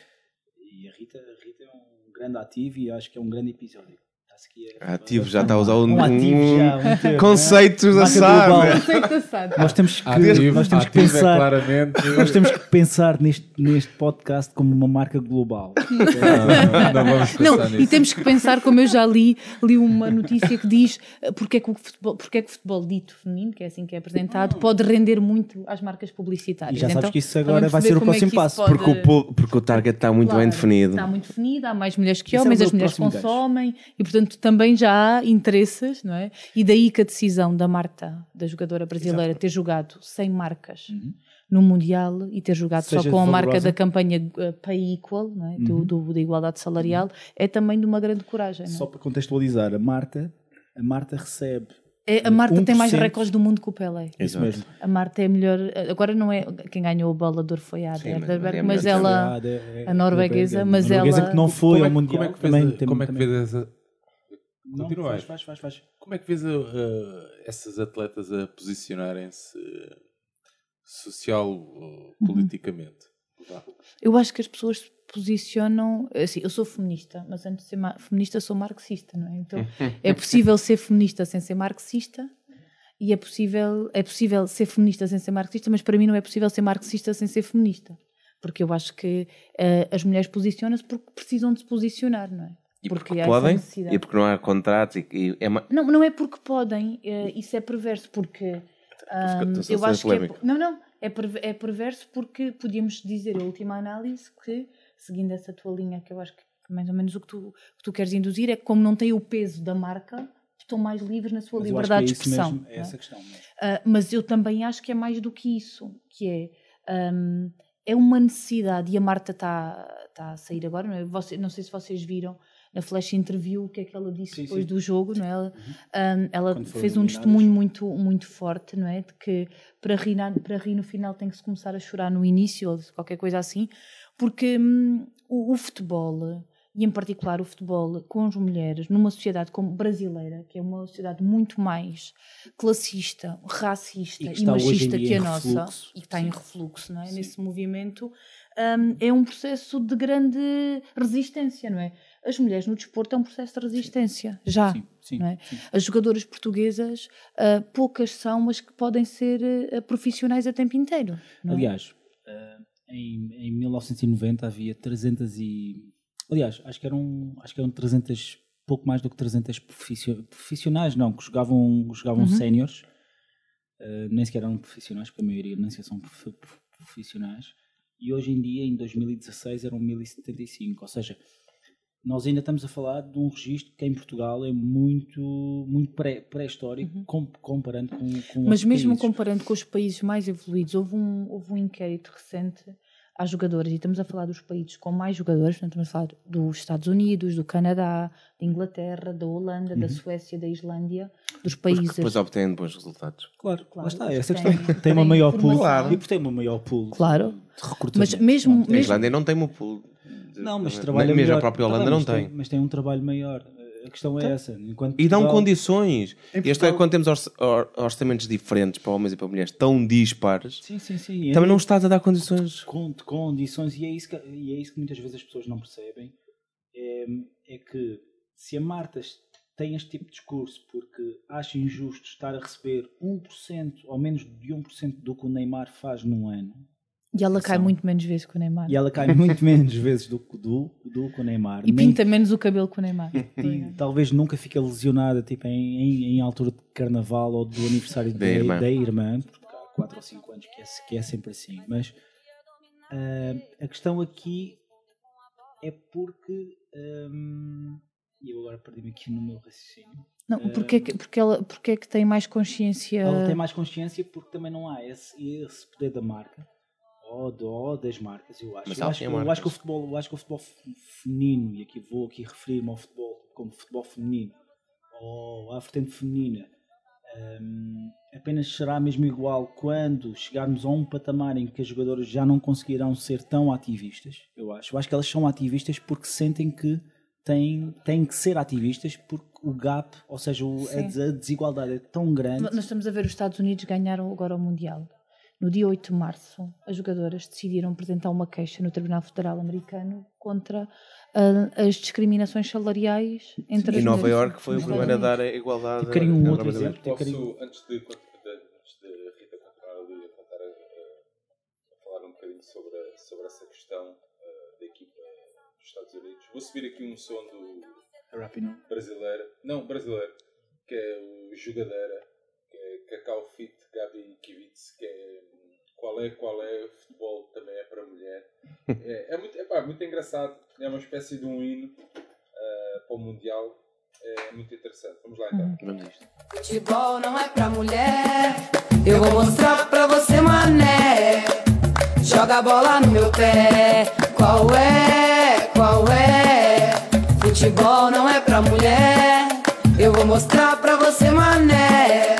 Speaker 3: E a Rita, a Rita é um grande ativo e acho que é um grande episódio. Está-se aqui a-
Speaker 2: Ativo, já está a usar um,
Speaker 3: Um ativo já, um termo, não é?
Speaker 2: SAD.
Speaker 3: global.
Speaker 4: Conceito da SAD.
Speaker 3: Nós temos que,
Speaker 1: Ativo,
Speaker 3: nós temos que
Speaker 1: é
Speaker 3: pensar.
Speaker 1: claramente.
Speaker 3: Nós temos que pensar neste, neste podcast como uma marca global.
Speaker 1: Não, [LAUGHS] não vamos pensar
Speaker 4: Não,
Speaker 1: nisso.
Speaker 4: e temos que pensar, como eu já li, li uma notícia que diz eh, porque é que o futebol, porque é que o futebol dito feminino, que é assim que é apresentado, pode render muito às marcas publicitárias.
Speaker 3: E já sabes
Speaker 4: Então,
Speaker 3: que isso agora vai ser o
Speaker 4: como é que
Speaker 3: próximo passo,
Speaker 4: pode-
Speaker 2: Porque o, po- porque o target está muito
Speaker 4: Claro,
Speaker 2: bem definido.
Speaker 4: Está muito definido, há mais mulheres que
Speaker 3: é
Speaker 4: homens, as mulheres consomem e, portanto, também já há interesses, não é? E daí que a decisão da Marta, da jogadora brasileira, ter jogado sem marcas no Mundial e ter jogado só
Speaker 3: Uhum. Seja
Speaker 4: com a marca da campanha uh, Pay Equal, não é? do,
Speaker 3: Uhum.
Speaker 4: do- da igualdade salarial, é também de uma grande coragem. Não é?
Speaker 3: Só para contextualizar, a Marta, a Marta recebe
Speaker 4: É, a Marta tem mais
Speaker 3: 1%.
Speaker 4: recordes do mundo que o Pelé.
Speaker 3: Isso
Speaker 2: Exato.
Speaker 3: mesmo.
Speaker 4: A Marta é a melhor. Agora não é. Quem ganhou o ouro foi a
Speaker 2: mas-
Speaker 4: Herderberg,
Speaker 2: mas
Speaker 4: mas,
Speaker 2: é a melhor
Speaker 4: ela. A norueguesa, mas
Speaker 3: a norueguesa
Speaker 4: ela-
Speaker 3: que não foi
Speaker 1: como é,
Speaker 3: ao
Speaker 1: que-
Speaker 3: Mundial.
Speaker 1: como é que fez,
Speaker 3: também
Speaker 1: como é que fez essa...
Speaker 3: Não,
Speaker 1: Continua
Speaker 3: faz, faz, faz, faz.
Speaker 1: Como é que vês a- a- essas atletas a posicionarem-se social ou politicamente? Vá. [LAUGHS]
Speaker 4: Eu acho que as pessoas se posicionam. Assim, eu sou feminista, mas antes de ser feminista sou marxista, não é? Então [LAUGHS] é possível ser feminista sem ser marxista. E é possível, é possível ser feminista sem ser marxista, mas para mim não é possível ser marxista sem ser feminista. Porque eu acho que eh, as mulheres posicionam-se porque precisam de se posicionar, não é?
Speaker 2: E porque,
Speaker 4: essa
Speaker 2: podem, e porque não há contratos. E, e é ma-
Speaker 4: Não, não é porque podem, eh, isso é perverso, porque
Speaker 2: estou só a
Speaker 4: eu acho que é,
Speaker 2: polémico.
Speaker 4: não, não, é, perver- é perverso porque podíamos dizer a última análise que, seguindo essa tua linha, que eu acho que mais ou menos o que tu, que tu queres induzir, é que como não tem o peso da marca, estão mais livres na sua
Speaker 3: Mas eu acho
Speaker 4: liberdade
Speaker 3: que é
Speaker 4: de expressão.
Speaker 3: mesmo, é
Speaker 4: é?
Speaker 3: essa questão mesmo.
Speaker 4: Ah, mas eu também acho que é mais do que isso, que é, ahm, é uma necessidade, e a Marta está tá a sair agora, não, é? Você- não sei se vocês viram na flash interview o que é que ela disse
Speaker 3: Sim,
Speaker 4: depois
Speaker 3: sim.
Speaker 4: do jogo, não é? Ela, ahm, ela fez um
Speaker 3: eliminadas.
Speaker 4: testemunho muito, muito forte, não é? De que para rir, para rir no final tem que se começar a chorar no início, ou qualquer coisa assim, porque hum, o, o futebol, e em particular o futebol com as mulheres, numa sociedade como brasileira, que é uma sociedade muito mais classista, racista
Speaker 3: E
Speaker 4: e,
Speaker 3: em
Speaker 4: machista que a
Speaker 3: em
Speaker 4: nossa,
Speaker 3: refluxo.
Speaker 4: e que está em
Speaker 3: Sim.
Speaker 4: refluxo, não é?
Speaker 3: Sim.
Speaker 4: Nesse movimento, hum, é um processo de grande resistência, não é? As mulheres no desporto é um processo de resistência, já.
Speaker 3: Sim, sim,
Speaker 4: é?
Speaker 3: sim.
Speaker 4: As jogadoras portuguesas, ah, poucas são, mas que podem ser ah, profissionais a tempo inteiro. é?
Speaker 3: Aliás, eh, em, em 1990 havia 300 e... Aliás, acho que eram, acho que eram 300, pouco mais do que 300 profissio- profissionais, não, que jogavam, jogavam
Speaker 4: Uhum.
Speaker 3: séniores, eh, nem sequer eram profissionais, porque a maioria nem sequer são prof- prof- profissionais, e hoje em dia, em 2016, eram 1075, ou seja, nós ainda estamos a falar de um registro que em Portugal é muito, muito pré- pré-histórico, com- comparando com, com
Speaker 4: Uhum. Mas mesmo
Speaker 3: países.
Speaker 4: comparando com os países mais evoluídos, houve um, houve um inquérito recente às jogadoras, e estamos a falar dos países com mais jogadores, portanto, estamos a falar dos Estados Unidos, do Canadá, da Inglaterra, da Holanda, da Suécia, da Islândia, dos
Speaker 2: Porque
Speaker 4: países.
Speaker 2: depois obtêm bons resultados.
Speaker 3: Claro,
Speaker 4: Claro,
Speaker 3: lá está, essa questão. Tem uma
Speaker 4: têm
Speaker 3: maior pool.
Speaker 4: formação.
Speaker 3: E por ter uma maior pool
Speaker 4: Claro.
Speaker 3: de recrutamento.
Speaker 4: Mas mesmo-.
Speaker 2: A
Speaker 4: mesmo-
Speaker 2: Islândia não tem uma pool. de-
Speaker 3: Não, mas
Speaker 2: nem-
Speaker 3: trabalha
Speaker 2: Mesmo
Speaker 3: melhor.
Speaker 2: a própria Holanda não
Speaker 3: mas
Speaker 2: tem.
Speaker 3: Mas tem um trabalho maior. A questão é essa. Enquanto
Speaker 2: E dão
Speaker 3: Portugal-
Speaker 2: condições.
Speaker 1: Em
Speaker 2: Este é
Speaker 1: Portugal-
Speaker 2: quando temos orça- or- orçamentos diferentes para homens e para mulheres tão dispares.
Speaker 3: Sim, sim, sim.
Speaker 2: Também
Speaker 3: É
Speaker 2: não estás a dar condições.
Speaker 3: com de condições e é, isso que, e é isso que muitas vezes as pessoas não percebem é, é que se a Marta tem este tipo de discurso porque acha injusto estar a receber 1% ou menos de 1% do que o Neymar faz num ano
Speaker 4: E ela cai muito menos vezes que o Neymar.
Speaker 3: e ela cai [LAUGHS] muito menos vezes do, que- do, do que o Neymar
Speaker 4: E
Speaker 3: Nem-
Speaker 4: pinta menos o cabelo que o Neymar.
Speaker 3: e talvez nunca fique lesionada tipo, em, em, em altura de carnaval ou do aniversário [LAUGHS]
Speaker 2: Da
Speaker 3: da,
Speaker 2: irmã.
Speaker 3: da irmã, porque há 4 ou 5 anos que é, que é sempre assim. Mas ah, a questão aqui é porque. hum, E eu agora perdi-me aqui no meu raciocínio.
Speaker 4: Não, porque, é que, porque, ela, porque é que tem mais consciência.
Speaker 3: Ela tem mais consciência porque também não há esse, esse poder da marca ou, do- ou das marcas, eu acho.
Speaker 2: Mas
Speaker 3: Eu acho, que- eu acho que o futebol, eu acho que o futebol fe- feminino, e aqui vou aqui referir-me ao futebol como futebol feminino ou à vertente feminina, hum, apenas será mesmo igual quando chegarmos a um patamar em que as jogadoras já não conseguirão ser tão ativistas, eu acho. Eu acho que elas são ativistas porque sentem que têm, têm que ser ativistas porque o gap, ou seja, o- a desigualdade é tão grande.
Speaker 4: Nós estamos a ver os Estados Unidos ganharam agora o Mundial. No dia 8 de março, as jogadoras decidiram apresentar uma queixa no Tribunal Federal Americano contra ah, as discriminações salariais entre
Speaker 2: E
Speaker 4: as
Speaker 2: Nova
Speaker 4: mulheres
Speaker 2: York foi o primeiro a dar a igualdade.
Speaker 3: Eu queria um outro exemplo.
Speaker 1: Posso, antes de, de- antes de Rita continuar a contar, a, falar um bocadinho sobre, a- sobre essa questão eh, da equipa dos Estados Unidos, vou subir aqui um som do brasileiro, não, brasileiro, que é o Jogadeira, Cacau Fit, Gabi Kivitz, que é qual é, qual é, futebol também é para mulher. É, é muito, epá, muito engraçado, é uma espécie de um hino eh, para o Mundial, é muito interessante. Vamos lá então.
Speaker 2: Vamos isto.
Speaker 7: Futebol não é pra mulher. Eu vou mostrar pra você, mané. Joga a bola no meu pé. Qual é? Qual é? Futebol não é pra mulher. Eu vou mostrar pra você, mané.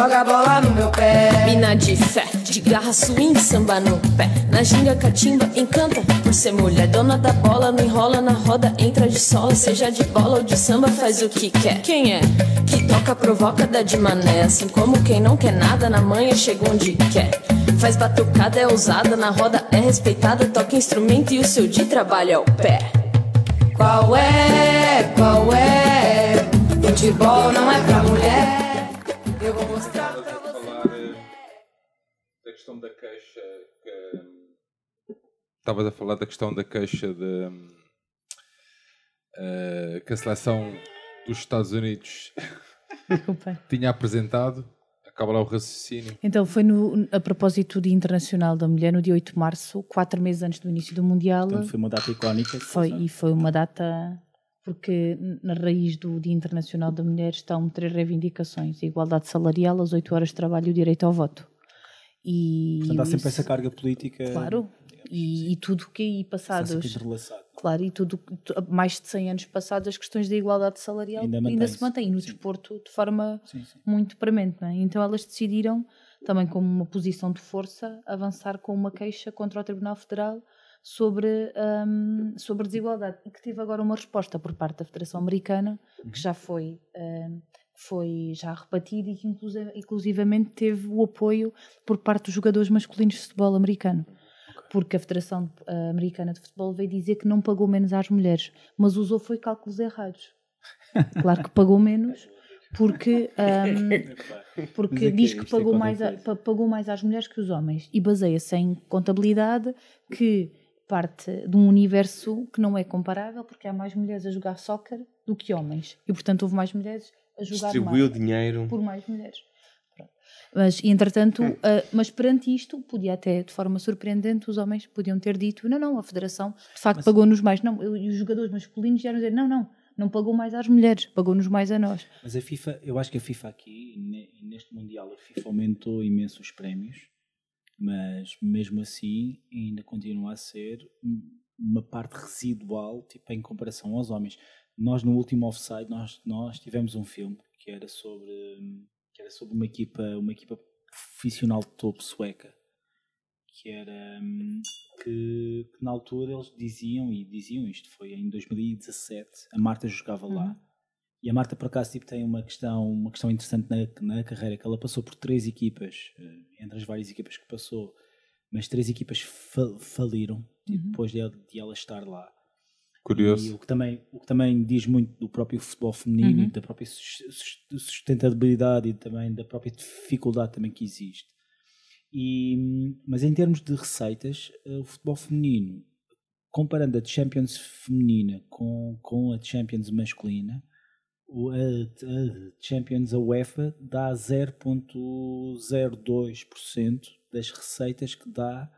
Speaker 7: Joga a bola no meu pé.
Speaker 8: Mina de fé, de garra, swing, samba no pé. Na ginga, catimba, encanta por ser mulher. Dona da bola, não enrola na roda, entra de sola. Seja de bola ou de samba, faz o que quer. Quem é? Que toca, provoca, dá de mané. Assim como quem não quer nada, na manhã chega onde quer. Faz batucada, é ousada, na roda é respeitada. Toca instrumento e o seu de trabalho é o pé.
Speaker 7: Qual é? Qual é? Futebol não é pra mulher.
Speaker 1: Questão da queixa que estavas a falar da questão da queixa de eh, que a seleção dos Estados Unidos [LAUGHS] tinha apresentado acaba lá o raciocínio
Speaker 4: Então, foi no, a propósito do Dia Internacional da Mulher, no dia 8 de março, quatro meses antes do início do Mundial.
Speaker 3: Portanto, foi uma data icónica.
Speaker 4: Foi, e foi uma data porque na raiz do Dia Internacional da Mulher estão três reivindicações: a igualdade salarial, as 8 horas de trabalho e o direito ao voto. E
Speaker 3: Portanto, há sempre
Speaker 4: isso-
Speaker 3: essa carga política.
Speaker 4: Claro, e, e tudo que aí passados. Claro, e tudo, tu- mais de 100 anos passados, as questões da igualdade salarial
Speaker 3: Ainda
Speaker 4: ainda, se mantêm, e no
Speaker 3: Sim.
Speaker 4: desporto de forma
Speaker 3: Sim, sim.
Speaker 4: muito premente. É? Então elas decidiram, também como uma posição de força, avançar com uma queixa contra o Tribunal Federal sobre, hum, sobre desigualdade e que teve agora uma resposta por parte da Federação Americana,
Speaker 3: Uhum.
Speaker 4: que já foi, hum, foi já rebatida e que inclusi- inclusivamente teve o apoio por parte dos jogadores masculinos de futebol americano. Porque a Federação eh, Americana de Futebol veio dizer que não pagou menos às mulheres, mas usou foi cálculos errados. [LAUGHS] Claro que pagou menos, porque, hum, [LAUGHS] porque
Speaker 3: Mas é que
Speaker 4: diz que
Speaker 3: é
Speaker 4: pagou
Speaker 3: qualquer
Speaker 4: mais, a- pagou mais às mulheres que os homens e baseia-se em contabilidade que parte de um universo que não é comparável porque há mais mulheres a jogar soccer do que homens e portanto houve mais mulheres a
Speaker 2: Distribuiu
Speaker 4: mais,
Speaker 2: dinheiro.
Speaker 4: por mais mulheres. Pronto. Mas, entretanto, ah, mas perante isto, podia até, de forma surpreendente, os homens podiam ter dito: não, não, a Federação de facto pagou-nos mais. Não, e os jogadores masculinos vieram dizer: não, não, não pagou mais às mulheres, pagou-nos mais a nós.
Speaker 3: Mas a FIFA, eu acho que a FIFA aqui, ne- neste Mundial, a FIFA aumentou imenso os prémios, mas mesmo assim ainda continua a ser um- uma parte residual, tipo, em comparação aos homens. Nós no último offside, nós, nós tivemos um filme que era sobre, que era sobre uma equipa, uma equipa profissional de topo sueca, que era que, que na altura eles diziam, e diziam isto foi em 2017, a Marta jogava lá.
Speaker 4: Uhum.
Speaker 3: E a Marta, por acaso, tipo, tem uma questão, uma questão interessante na, na carreira, que ela passou por três equipas, eh, entre as várias equipas que passou, mas três equipas fa- faliram tipo,
Speaker 4: Uhum.
Speaker 3: depois de, de ela estar lá. E
Speaker 1: curioso
Speaker 3: o que, também, o que também diz muito do próprio futebol feminino
Speaker 4: Uhum.
Speaker 3: e da própria sus- sus- sustentabilidade e também da própria dificuldade também que existe. E, mas em termos de receitas, eh, o futebol feminino, comparando a Champions feminina com, com a Champions masculina, o- a, a Champions a UEFA dá 0.02% das receitas que dá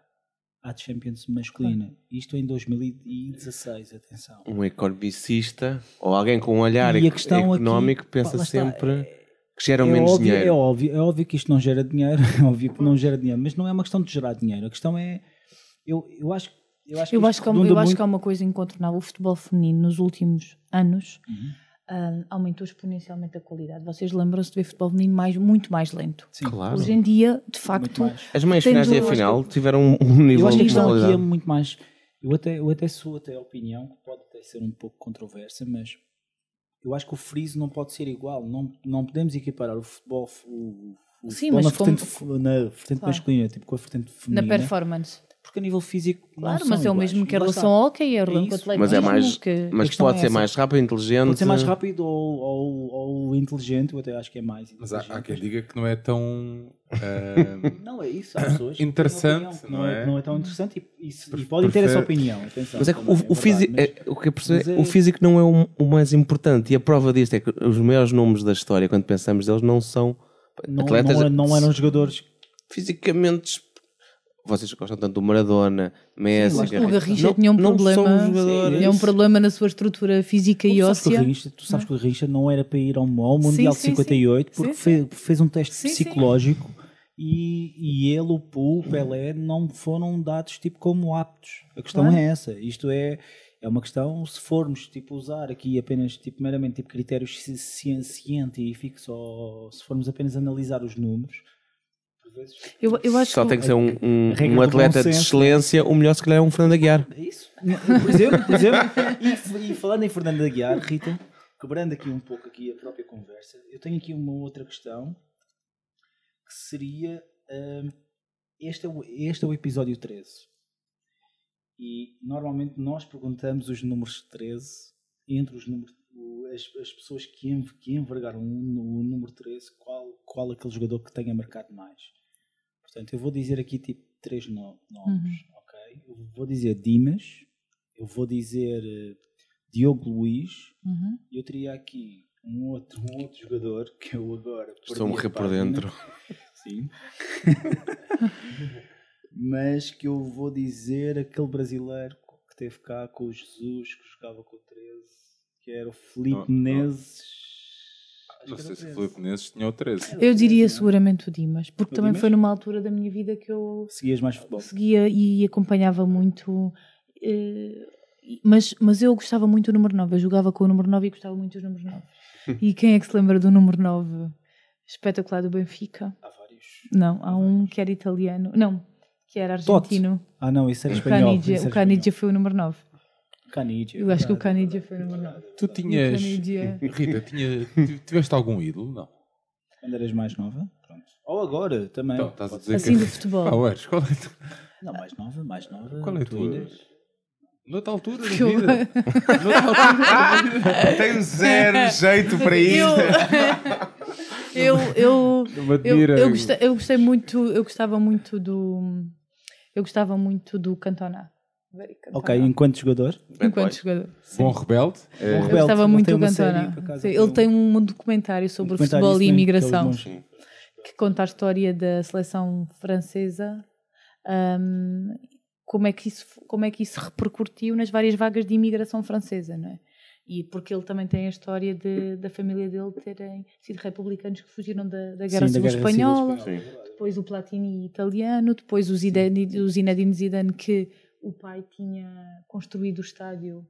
Speaker 3: à Champions masculina. Isto em 2016, atenção.
Speaker 2: Um economicista ou alguém com um olhar
Speaker 3: E a
Speaker 2: eco-
Speaker 3: questão aqui,
Speaker 2: económico
Speaker 3: pá,
Speaker 2: pensa
Speaker 3: está,
Speaker 2: sempre que geram
Speaker 3: é
Speaker 2: menos
Speaker 3: óbvio,
Speaker 2: dinheiro.
Speaker 3: É óbvio, é óbvio que isto não gera dinheiro, [LAUGHS] é óbvio que não gera dinheiro, mas não é uma questão de gerar dinheiro. A questão é, eu, eu acho, eu acho que
Speaker 4: Eu
Speaker 3: isto
Speaker 4: acho que, há- eu acho
Speaker 3: muito-
Speaker 4: que há uma coisa incontornável. O futebol feminino, nos últimos anos,
Speaker 3: Uhum.
Speaker 4: Aumentou exponencialmente a qualidade. Vocês lembram-se de ver futebol feminino mais, muito mais lento.
Speaker 3: Sim,
Speaker 2: Claro.
Speaker 4: Hoje em dia, de facto.
Speaker 2: As meias finais e a final tiveram um, nível
Speaker 3: Eu acho que
Speaker 2: de
Speaker 3: é muito mais. Eu até, eu até sou até a opinião, que pode até ser um pouco controversa, mas eu acho que o friso não pode ser igual. Não, não podemos equiparar o futebol, o, o
Speaker 4: Sim,
Speaker 3: futebol
Speaker 4: mas
Speaker 3: na
Speaker 4: como-
Speaker 3: vertente, na vertente
Speaker 4: Claro.
Speaker 3: masculina, tipo com a vertente
Speaker 4: na
Speaker 3: feminina.
Speaker 4: performance.
Speaker 3: Porque a nível físico. não
Speaker 4: Claro,
Speaker 3: são
Speaker 4: mas é o mesmo que em
Speaker 3: Lá
Speaker 4: relação ao hockey, é
Speaker 3: É.
Speaker 2: Mas é mais-
Speaker 4: que-
Speaker 2: Mas pode
Speaker 3: é
Speaker 2: ser
Speaker 3: essa.
Speaker 2: mais rápido, inteligente.
Speaker 3: Pode ser mais rápido ou, ou, ou inteligente, eu até acho que é mais
Speaker 1: mas há,
Speaker 3: inteligente.
Speaker 1: há quem diga que não é tão ah, [LAUGHS]
Speaker 3: Não é isso, há pessoas
Speaker 1: Interessante,
Speaker 3: opinião que
Speaker 1: não
Speaker 3: não,
Speaker 1: é?
Speaker 3: é, não é tão interessante e, e, e podem ter essa opinião. Atenção,
Speaker 2: Mas é que
Speaker 3: também,
Speaker 2: o, o físico,
Speaker 3: mas-
Speaker 2: é- o, que eu
Speaker 3: é-
Speaker 2: o físico não é o, o mais importante. E a prova disto é que os maiores nomes da história, quando pensamos deles, não são
Speaker 3: não,
Speaker 2: atletas
Speaker 3: não, não eram jogadores
Speaker 2: fisicamente. Vocês gostam tanto do Maradona, Messi.
Speaker 3: lá
Speaker 4: O. Garrincha
Speaker 2: não,
Speaker 4: tinha um problema, tinha um problema na sua estrutura física e
Speaker 3: Tu sabes que o
Speaker 4: óssea.
Speaker 3: Garrincha, tu sabes que o Garrincha não era para ir ao, ao Mundial
Speaker 4: Sim,
Speaker 3: de
Speaker 4: sim,
Speaker 3: 58
Speaker 4: sim.
Speaker 3: porque
Speaker 4: Sim,
Speaker 3: Fez, fez um teste
Speaker 4: Sim, sim.
Speaker 3: psicológico e, e ele, o Pul, o Pelé não foram dados tipo como aptos. A questão
Speaker 4: Claro.
Speaker 3: é essa. Isto é, É uma questão, se formos tipo, usar aqui apenas tipo, meramente tipo, critérios ci- ci- científicos ou se formos apenas analisar os números.
Speaker 4: Eu, eu acho
Speaker 2: Só
Speaker 4: que
Speaker 2: tem que ser um, um, um atleta de excelência, o melhor se calhar é um Fernando Aguiar.
Speaker 3: É isso? Por exemplo, por exemplo e, e falando em Fernando Aguiar, Rita, quebrando aqui um pouco aqui a própria conversa, eu tenho aqui uma outra questão que seria hum, este, é o, este é o episódio 13 e normalmente nós perguntamos os números 13 entre os números as, as pessoas que, env que envergaram o número 13 qual, qual aquele jogador que tenha marcado mais portanto eu vou dizer aqui tipo três no- nomes ok eu vou dizer Dimas eu vou dizer eh, Diogo Luiz
Speaker 4: Uhum.
Speaker 3: e eu teria aqui um outro, um outro jogador que eu agora
Speaker 2: Estou a morrer por dentro. [LAUGHS]
Speaker 3: Sim. Mas que eu vou dizer aquele brasileiro que teve cá com o Jesus, que jogava com o 13, que era o Felipe
Speaker 1: não.
Speaker 3: Menezes. Acho
Speaker 1: Não sei se o
Speaker 3: 13.
Speaker 1: Filipe Menezes tinha o 13.
Speaker 4: Eu diria seguramente o Dimas, porque
Speaker 3: O
Speaker 4: também
Speaker 3: Dimas?
Speaker 4: foi numa altura da minha vida que eu
Speaker 3: Seguias mais futebol.
Speaker 4: seguia e acompanhava muito. eh, mas, mas eu gostava muito do número 9. Eu jogava com o número 9 e gostava muito dos números 9. [LAUGHS] E quem é que se lembra do número 9 espetacular do Benfica?
Speaker 3: Há vários.
Speaker 4: Não, há um que era italiano. Não, que era argentino.
Speaker 3: Ah, não, isso era espanhol.
Speaker 4: Canidia,
Speaker 3: isso
Speaker 4: o Canidia foi o número 9.
Speaker 3: Canidia.
Speaker 4: Eu acho que o. Canidia foi o número 9.
Speaker 1: Tu tinhas.
Speaker 4: Canidia.
Speaker 1: Rita, tinha... tu- tiveste algum ídolo? Não.
Speaker 3: Quando eras mais nova? Pronto. Ou agora também.
Speaker 1: Então, estás a dizer.
Speaker 4: Assim
Speaker 1: que.
Speaker 4: do futebol.
Speaker 1: Ah, Ueres, qual é a tua-
Speaker 3: Não, mais nova, mais nova.
Speaker 1: Qual é a
Speaker 3: tu
Speaker 1: tua- Noutra altura da vida. Noutra [LAUGHS] altura.
Speaker 2: Tenho zero jeito para
Speaker 4: Eu, eu, eu, eu, eu, gostei, eu gostei muito, eu gostava muito do, eu gostava muito do Cantona.
Speaker 3: Ok, enquanto jogador.
Speaker 4: Enquanto jogador.
Speaker 1: Bom rebelde. É,
Speaker 3: Bom
Speaker 4: Eu
Speaker 3: rebelde.
Speaker 4: gostava
Speaker 3: Ele
Speaker 4: muito Cantona. Sim, Ele
Speaker 3: um-
Speaker 4: tem um documentário sobre
Speaker 3: documentário
Speaker 4: futebol e imigração
Speaker 3: bons.
Speaker 4: que conta a história da seleção francesa. hum, como, é que isso, como é que isso repercutiu nas várias vagas de imigração francesa, não é? E porque ele também tem a história de, da família dele terem sido republicanos que fugiram da, da Guerra
Speaker 3: Sim, da
Speaker 4: Civil
Speaker 3: Guerra Civil
Speaker 4: Espanhola,
Speaker 3: Espanhola.
Speaker 4: depois o Platini italiano, depois o Zidane, o Zinedine Zidane que o pai tinha construído o estádio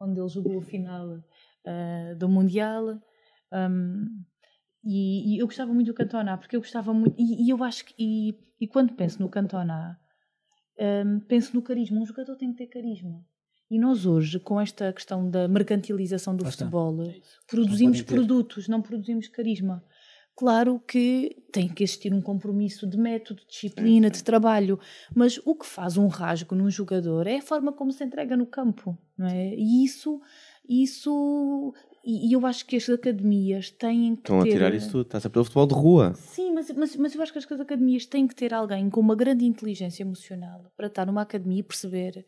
Speaker 4: onde ele jogou a final ah, do Mundial. Um, e, e eu gostava muito do Cantona, porque eu gostava muito. E, e eu acho que. E, e quando penso no Cantona, um, penso no carisma. Um jogador tem que ter carisma. E nós hoje, com esta questão da mercantilização do
Speaker 3: está.
Speaker 4: futebol,
Speaker 3: É
Speaker 4: produzimos
Speaker 3: Não
Speaker 4: produtos, não produzimos carisma. Claro que tem que existir um compromisso de método, de disciplina, de trabalho, mas o que faz um rasgo num jogador é a forma como se entrega no campo, não é? E isso, isso, e eu acho que as academias têm que
Speaker 2: Estão a
Speaker 4: ter...
Speaker 2: tirar isso tudo. Está-se a pelo futebol de rua.
Speaker 4: Sim, mas, mas, mas eu acho que as academias têm que ter alguém com uma grande inteligência emocional para estar numa academia e perceber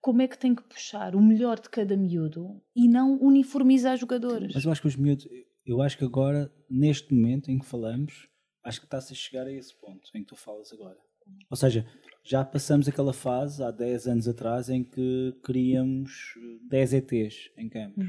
Speaker 4: como é que tem que puxar o melhor de cada miúdo e não uniformizar jogadores.
Speaker 3: Mas eu acho que os miúdos, eu acho que agora, neste momento em que falamos, acho que está-se a chegar a esse ponto em que tu falas agora. Ou seja, já passamos aquela fase há 10 anos atrás em que queríamos 10 ETs em campos.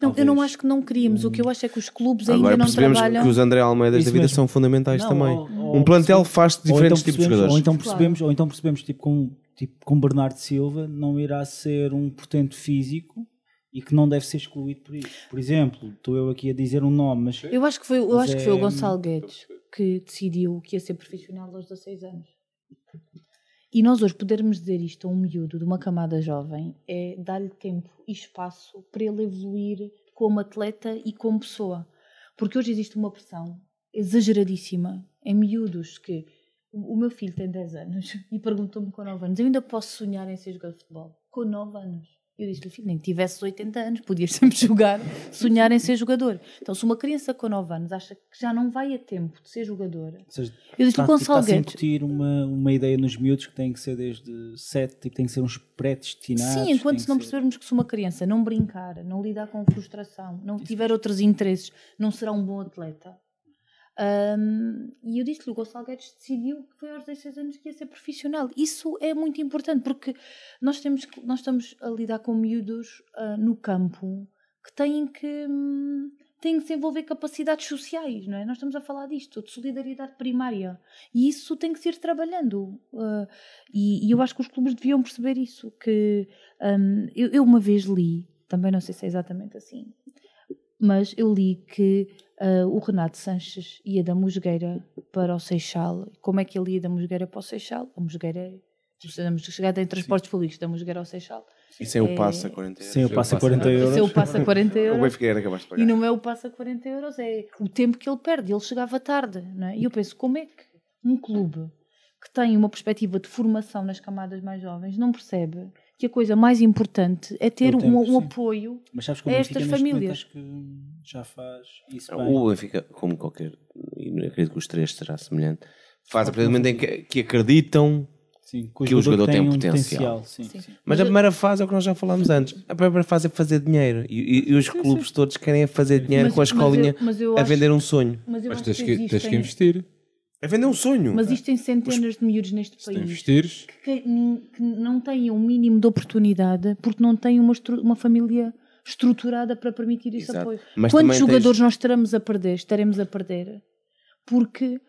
Speaker 4: Não, eu não acho que não queríamos. O que eu acho é que os clubes ainda
Speaker 2: Agora
Speaker 4: não
Speaker 2: percebemos
Speaker 4: trabalham.
Speaker 2: que os André Almeidas da vida
Speaker 3: mesmo.
Speaker 2: são fundamentais
Speaker 3: Não,
Speaker 2: também.
Speaker 3: ou- ou
Speaker 2: um plantel faz de
Speaker 3: ou
Speaker 2: diferentes
Speaker 3: então
Speaker 2: tipos de jogadores.
Speaker 3: Ou então
Speaker 4: Claro.
Speaker 3: percebemos, ou então percebemos tipo, com, tipo, com Bernardo Silva não irá ser um portento físico e que não deve ser excluído por isso. Por exemplo, estou eu aqui a dizer um nome, mas
Speaker 4: Eu acho que foi, eu acho que foi o
Speaker 3: é-
Speaker 4: Gonçalo Guedes que decidiu que ia ser profissional aos 16 anos. E nós hoje podermos dizer isto a um miúdo de uma camada jovem é dar-lhe tempo e espaço para ele evoluir como atleta e como pessoa. Porque hoje existe uma pressão exageradíssima em miúdos que o meu filho tem 10 anos [LAUGHS] e perguntou-me com 9 anos, eu ainda posso sonhar em ser jogador de futebol? Com 9 anos. Eu disse-lhe, filho, nem que tivesses 80 anos, podias [LAUGHS] sempre jogar, sonhar em ser jogador. Então, se uma criança com 9 anos acha que já não vai a tempo de ser jogador,
Speaker 3: ou seja,
Speaker 4: eu disse-lhe, Gonçalo
Speaker 3: está a
Speaker 4: Guedes,
Speaker 3: incutir uma, uma ideia nos miúdos que tem que ser desde 7, tipo, tem que ser uns pré-destinados.
Speaker 4: Sim, enquanto se não
Speaker 3: ser-
Speaker 4: percebermos que se uma criança não brincar, não lidar com frustração, não tiver outros interesses, não será um bom atleta. Ahm, e eu disse-lhe, o Gonçalo Guedes decidiu que foi aos 16 anos que ia ser profissional. Isso é muito importante, porque nós, temos, nós estamos a lidar com miúdos ah, no campo que têm que, hum, tem que desenvolver capacidades sociais, não é? Nós estamos a falar disto, de solidariedade primária. E isso tem que se ir trabalhando. Uh, e, e eu acho que os clubes deviam perceber isso. Que um, eu, eu uma vez li, também não sei se é exatamente assim, mas eu li que uh, o Renato Sanches ia da Musgueira para o Seixal. Como é que ele ia da Musgueira para o Seixal? A Musgueira é. A Musgueira tem transportes públicos da Musgueira ao Seixal.
Speaker 2: E sem o
Speaker 4: É-
Speaker 2: passo a 40 euros.
Speaker 3: Sem o passo a 40 euros.
Speaker 4: Se eu passo a 40
Speaker 2: O
Speaker 4: euros.
Speaker 2: Benfica era capaz de pagar.
Speaker 4: E não é o passo a 40 euros, é o tempo que ele perde. Ele chegava tarde. Não é? E eu penso, como é que um clube que tem uma perspectiva de formação nas camadas mais jovens não percebe que a coisa mais importante é ter
Speaker 3: O
Speaker 4: um, um apoio
Speaker 3: Mas sabes que o
Speaker 4: a estas famílias.
Speaker 3: acho que já faz isso bem.
Speaker 2: O Benfica, como qualquer, e eu acredito que os três será semelhante, faz a partir do momento em que, que acreditam.
Speaker 3: Sim,
Speaker 2: que o jogador tem
Speaker 3: um
Speaker 2: potencial.
Speaker 3: sim, sim.
Speaker 2: Mas a primeira fase é o que nós já falámos antes. A primeira fase é fazer dinheiro. E, e- e os clubes todos querem é fazer dinheiro
Speaker 4: Mas-
Speaker 2: com a
Speaker 4: mas eu-
Speaker 2: escolinha
Speaker 4: mas eu
Speaker 2: a
Speaker 4: acho-
Speaker 2: vender um sonho.
Speaker 4: Mas eu
Speaker 1: Mas tens
Speaker 4: que,
Speaker 1: que, tens que investir.
Speaker 2: A vender um sonho.
Speaker 4: Mas existem centenas de miúdos neste
Speaker 1: Se
Speaker 4: país
Speaker 1: investires,
Speaker 4: que, que não têm um mínimo de oportunidade porque não têm uma, uma família estruturada para permitir esse
Speaker 2: Exato.
Speaker 4: apoio.
Speaker 2: Mas
Speaker 4: Quantos jogadores
Speaker 2: tens-
Speaker 4: nós estaremos a perder? Estaremos a perder porque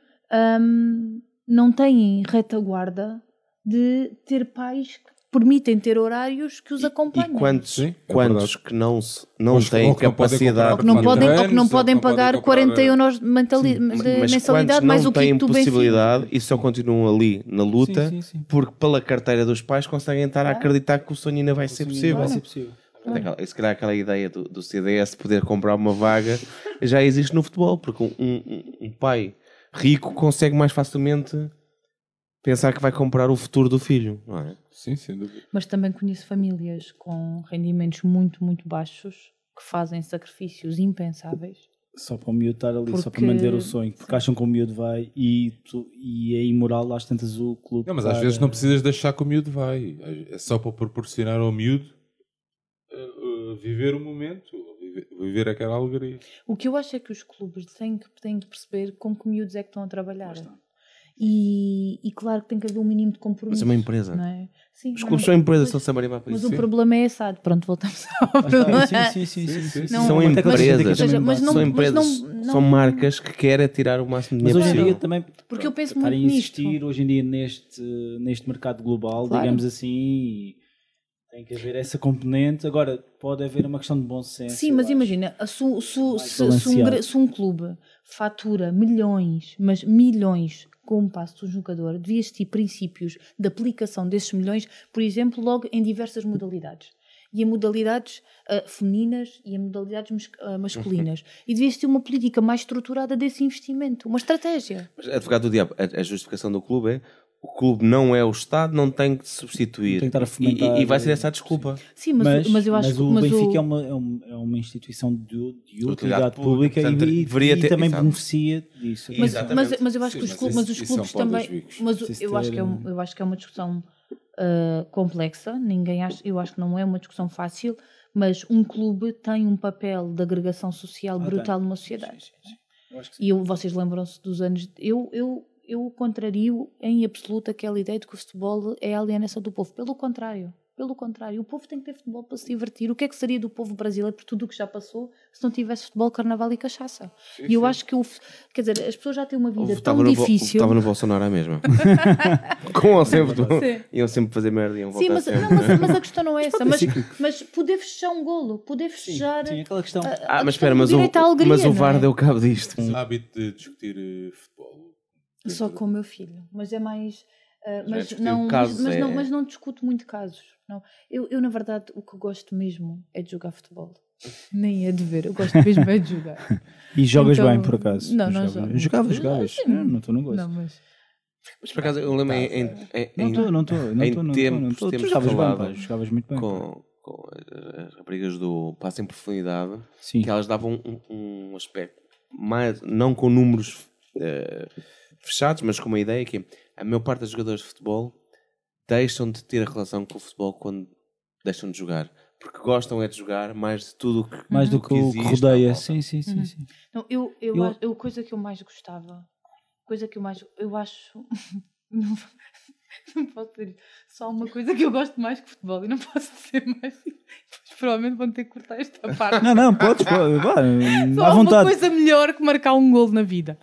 Speaker 4: hum, não têm retaguarda de ter pais que permitem ter horários que os
Speaker 2: E
Speaker 4: acompanhem.
Speaker 2: quantos,
Speaker 1: Sim, é
Speaker 2: quantos que não, se- não
Speaker 1: Ou que-
Speaker 2: têm
Speaker 1: ou que não podem
Speaker 2: capacidade
Speaker 4: ou que não podem, ou que não podem
Speaker 1: que não podem
Speaker 4: pagar
Speaker 1: comprar,
Speaker 4: 40
Speaker 1: eh,
Speaker 4: euros de, mentali- de
Speaker 2: mas
Speaker 4: mensalidade
Speaker 2: não
Speaker 4: o
Speaker 2: têm
Speaker 4: do Benfica.
Speaker 2: possibilidade e só continuam ali na luta
Speaker 3: Sim, sim, sim.
Speaker 2: porque pela carteira dos pais conseguem estar a acreditar que o sonho ainda vai ser possível.
Speaker 3: Vai ser possível.
Speaker 2: Aquela- Se calhar aquela ideia do, do CDS poder comprar uma vaga já existe no futebol, porque um, um- um pai rico consegue mais facilmente pensar que vai comprar o futuro do filho, não é?
Speaker 1: sim, sem dúvida.
Speaker 4: Mas também conheço famílias com rendimentos muito, muito baixos que fazem sacrifícios impensáveis.
Speaker 3: Só para o miúdo estar ali, só para
Speaker 4: Porque-
Speaker 3: manter o sonho. Porque acham que o miúdo vai e, tu- e é imoral, às tantas o clube.
Speaker 1: Não, mas às
Speaker 3: paga-
Speaker 1: vezes não precisas deixar que o miúdo vai. É só para proporcionar ao miúdo uh, uh, viver o momento, viver, aquela alegria.
Speaker 4: O que eu acho é que os clubes têm que, têm que perceber com que miúdos é que estão a trabalhar. E, e claro que tem que haver um mínimo de compromisso.
Speaker 2: Mas é uma empresa.
Speaker 4: Não é? Sim,
Speaker 2: Os
Speaker 4: mas
Speaker 2: clubes
Speaker 4: não-
Speaker 2: são empresas,
Speaker 4: mas-
Speaker 2: estão sempre a animar para
Speaker 4: Mas
Speaker 2: isso.
Speaker 4: o problema é esse. Pronto, voltamos ao problema.
Speaker 3: Sim, sim, sim, sim, sim, sim.
Speaker 4: Não,
Speaker 2: São empresas.
Speaker 4: Mas
Speaker 2: são
Speaker 4: mas
Speaker 2: empresas,
Speaker 4: não- não-
Speaker 2: são marcas que querem tirar o máximo de
Speaker 3: Mas
Speaker 2: dinheiro
Speaker 3: hoje em dia também
Speaker 4: Porque eu penso muito
Speaker 3: a
Speaker 4: nisto.
Speaker 3: hoje em dia neste, neste mercado global,
Speaker 4: Claro.
Speaker 3: digamos assim, tem que haver essa componente. Agora, pode haver uma questão de bom senso.
Speaker 4: Sim, mas
Speaker 3: acho.
Speaker 4: imagina, se, se- se- se um, se um clube fatura milhões, mas milhões com o passo do jogador, devia existir princípios de aplicação desses milhões, por exemplo, logo em diversas modalidades. E em modalidades ah, femininas e em modalidades ah, masculinas. [LAUGHS] E devia existir uma política mais estruturada desse investimento, uma estratégia.
Speaker 2: Mas, advogado do diabo, a, a justificação do clube é o clube não é o Estado, não tem que substituir.
Speaker 3: Tem que estar a
Speaker 2: E-
Speaker 3: fomentar-
Speaker 2: e, e vai ser essa a desculpa.
Speaker 4: Sim, mas, mas, eu acho
Speaker 3: mas
Speaker 4: que
Speaker 3: o
Speaker 4: mas
Speaker 3: Benfica É, uma, é, um- é uma instituição de, de utilidade,
Speaker 2: pública,
Speaker 3: pública,
Speaker 2: portanto,
Speaker 3: e,
Speaker 2: deveria
Speaker 3: e
Speaker 2: ter-
Speaker 3: também
Speaker 2: exato.
Speaker 3: beneficia disso.
Speaker 4: Mas,
Speaker 2: Exatamente.
Speaker 4: mas, mas eu acho
Speaker 1: Sim,
Speaker 4: que os
Speaker 1: mas
Speaker 4: clubes, mas os clubes também. Mas
Speaker 3: Preciso
Speaker 4: eu acho, que é um- eu acho que é uma discussão ah, complexa. Ninguém acha, eu acho que não é uma discussão fácil, mas um clube tem um papel de agregação social
Speaker 3: Ah,
Speaker 4: brutal
Speaker 3: tem.
Speaker 4: numa sociedade.
Speaker 3: Sim, sim, sim. Eu acho que sim.
Speaker 4: E eu- vocês lembram-se dos anos. Eu, eu, eu contrario em absoluto aquela ideia de que o futebol é a alienação do povo. Pelo contrário. Pelo contrário, o povo tem que ter futebol para se divertir. O que é que seria do povo brasileiro por tudo o que já passou se não tivesse futebol, carnaval e cachaça? e eu acho que o, quer dizer, as pessoas já têm uma vida tão difícil.
Speaker 2: votava no Bolsonaro à mesma. [LAUGHS] Com ou sem futebol.
Speaker 4: Sim.
Speaker 2: Iam sempre fazer merda, iam
Speaker 4: Sim,
Speaker 2: voltar
Speaker 4: mas,
Speaker 2: sempre.
Speaker 4: não, mas, mas a questão não é [LAUGHS] essa. Mas, mas poder festejar um golo, poder festejar.
Speaker 3: Sim, aquela questão.
Speaker 4: a- a
Speaker 2: Ah, mas
Speaker 4: questão
Speaker 2: espera, mas o,
Speaker 4: alegria,
Speaker 2: mas o VAR
Speaker 4: é?
Speaker 2: deu cabo disto.
Speaker 1: Esse hábito de discutir eh, futebol.
Speaker 4: Só com o meu filho, mas é mais. ah, mas, não, mas, mas não,
Speaker 2: é-
Speaker 4: mas não discuto muito casos. Não. Eu, eu, na verdade, o que gosto mesmo é de jogar futebol. [LAUGHS] Nem é de ver, eu gosto mesmo é de jogar. [LAUGHS]
Speaker 3: E jogas
Speaker 4: Então-
Speaker 3: bem, por acaso.
Speaker 4: Não, não
Speaker 3: Jogava-
Speaker 4: jogo.
Speaker 3: Jogavas, jogavas.
Speaker 4: Sim.
Speaker 3: Não, não estou no gosto.
Speaker 4: Não, mas.
Speaker 2: Mas por acaso eu lembro em, em, em-
Speaker 3: Não estou, não estou. Não
Speaker 2: em
Speaker 3: não não
Speaker 2: tempos.
Speaker 3: Tu jogavas bem, pá, jogavas muito bem.
Speaker 2: com, com as raparigas do Passo em Profundidade
Speaker 3: Sim.
Speaker 2: que elas davam um, um aspecto mais, não com números eh, fechados, mas com uma ideia que a maior parte dos jogadores de futebol deixam de ter relação com o futebol quando deixam de jogar. Porque gostam é de jogar mais de tudo o que
Speaker 3: Mais do
Speaker 2: o
Speaker 3: que o que rodeia. Sim, sim, sim.
Speaker 4: Uhum.
Speaker 3: sim.
Speaker 4: Não, eu, eu,
Speaker 3: Eu-
Speaker 4: coisa que eu mais gostava, coisa que eu mais. Eu acho [LAUGHS] Não, não posso dizer só uma coisa que eu gosto mais que futebol e não posso dizer mais. Depois, provavelmente vão ter que cortar esta [LAUGHS] parte.
Speaker 3: Não, não, podes, pode, vá,
Speaker 4: Só
Speaker 3: à
Speaker 4: há uma
Speaker 3: vontade.
Speaker 4: coisa melhor que marcar um gol na vida.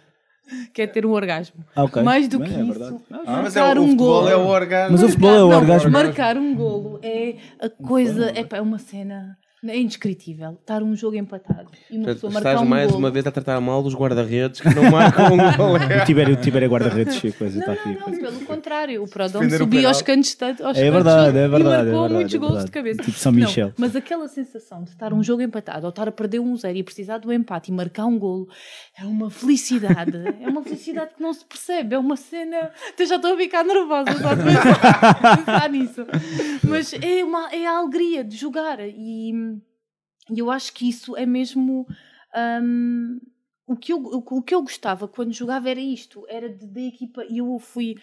Speaker 4: Que é ter um orgasmo.
Speaker 3: Ah, ok.
Speaker 4: Mais do
Speaker 3: Bem,
Speaker 4: que
Speaker 3: é
Speaker 4: isso.
Speaker 2: Ah, mas é,
Speaker 4: marcar
Speaker 2: o, o
Speaker 4: um
Speaker 2: futebol
Speaker 4: golo.
Speaker 2: é o orgasmo.
Speaker 3: Mas o futebol é o
Speaker 4: Não,
Speaker 3: orgasmo.
Speaker 4: Marcar um golo é a coisa, é, pá, é uma cena é indescritível. Estar um jogo empatado e uma
Speaker 2: Portanto,
Speaker 4: pessoa marcar
Speaker 2: Estás
Speaker 4: um
Speaker 2: mais
Speaker 4: golo.
Speaker 2: uma vez a tratar mal dos guarda-redes que não marcam um gol. [LAUGHS]
Speaker 3: O Tibério, o Tibério é guarda-redes, Chico,
Speaker 4: Não, não,
Speaker 3: aqui.
Speaker 4: não, pelo contrário. O Prodom subia aos cantos, aos
Speaker 3: É
Speaker 4: cantos
Speaker 3: verdade, é
Speaker 4: e
Speaker 3: verdade, é
Speaker 4: marcou
Speaker 3: verdade,
Speaker 4: muitos
Speaker 3: é
Speaker 4: gols de cabeça.
Speaker 3: Tipo São
Speaker 4: Não,
Speaker 3: Michel.
Speaker 4: mas aquela sensação de estar um jogo empatado ou estar a perder um zero e precisar do empate e marcar um golo é uma felicidade. é uma felicidade que não se percebe. É uma cena. Eu já estou a ficar nervosa só de pensar, [LAUGHS] pensar nisso. Mas é, uma, é a alegria de jogar e, e eu acho que isso é mesmo. hum, o que, eu, o, que eu gostava quando jogava era isto, era de- equipa, e eu fui,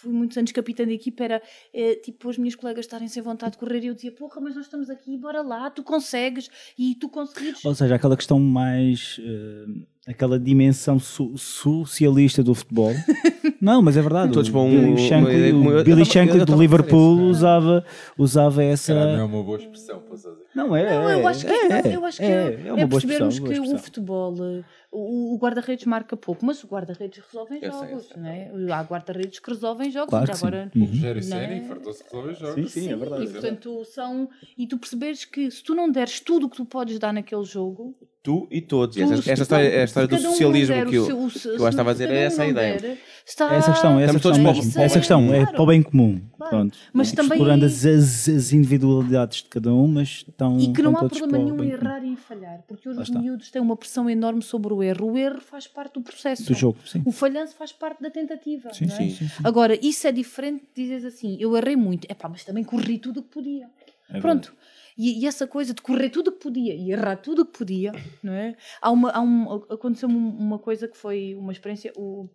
Speaker 4: fui muitos anos capitã da equipa, era eh, tipo os meus colegas estarem sem vontade de correr e eu dizia, porra, mas nós estamos aqui, bora lá, tu consegues, e tu conseguires.
Speaker 3: Ou seja, aquela questão mais. eh, aquela dimensão so- socialista do futebol. [LAUGHS] Não, mas é verdade.
Speaker 2: Todos
Speaker 3: o
Speaker 2: vão-
Speaker 3: Billy
Speaker 2: uma
Speaker 3: Shankly, o Billy Shankly do Liverpool
Speaker 2: isso.
Speaker 3: usava, usava essa.
Speaker 1: Não é uma boa expressão para fazer.
Speaker 3: Não é?
Speaker 4: Não, eu acho que,
Speaker 3: é,
Speaker 4: não, eu acho que
Speaker 3: é,
Speaker 4: é,
Speaker 3: é uma boa expressão.
Speaker 4: percebermos
Speaker 3: boa
Speaker 4: que o futebol, eh, o, o guarda-redes marca pouco, mas o guarda-redes resolve
Speaker 2: Eu
Speaker 4: jogos,
Speaker 2: sei.
Speaker 4: não é? Há guarda-redes que resolvem jogos,
Speaker 3: Claro que sim.
Speaker 4: agora
Speaker 3: Uhum.
Speaker 1: Rogério
Speaker 4: Não
Speaker 1: Ceni
Speaker 4: é?
Speaker 1: fartou-se de resolver jogos.
Speaker 3: Sim, sim, é verdade.
Speaker 4: E portanto são. E tu percebes que se tu não deres tudo o que tu podes dar naquele jogo,
Speaker 2: Tu e todos.
Speaker 4: Tu-
Speaker 2: esta, esta
Speaker 4: tu-
Speaker 2: história, é a história do
Speaker 4: um
Speaker 2: socialismo
Speaker 4: der
Speaker 2: que eu,
Speaker 4: o seu- o
Speaker 2: que eu acho que estava a dizer. É
Speaker 4: um
Speaker 2: essa a ideia.
Speaker 4: Está-
Speaker 3: Essa questão, essa
Speaker 2: Estamos
Speaker 3: questão
Speaker 2: todos
Speaker 3: mesmo.
Speaker 2: para o-
Speaker 3: Essa questão é para o bem comum.
Speaker 4: Claro.
Speaker 3: Pronto.
Speaker 4: Mas
Speaker 3: Tipo,
Speaker 4: também-
Speaker 3: explorando as, as, as individualidades de cada um, mas estão.
Speaker 4: E que não há problema nenhum em errar e em falhar, porque hoje os miúdos têm uma pressão enorme sobre o erro. O erro faz parte do processo.
Speaker 3: Do jogo, sim.
Speaker 4: O falhanço faz parte da tentativa.
Speaker 3: Sim,
Speaker 4: não é?
Speaker 3: sim, sim, sim.
Speaker 4: Agora, isso é diferente de dizeres assim: eu errei muito, epá, mas também corri tudo o que podia.
Speaker 3: É
Speaker 4: Pronto. E, e essa coisa de correr tudo o que podia e errar tudo o que podia, não é? Há uma, há um, aconteceu uma coisa que foi uma experiência. O,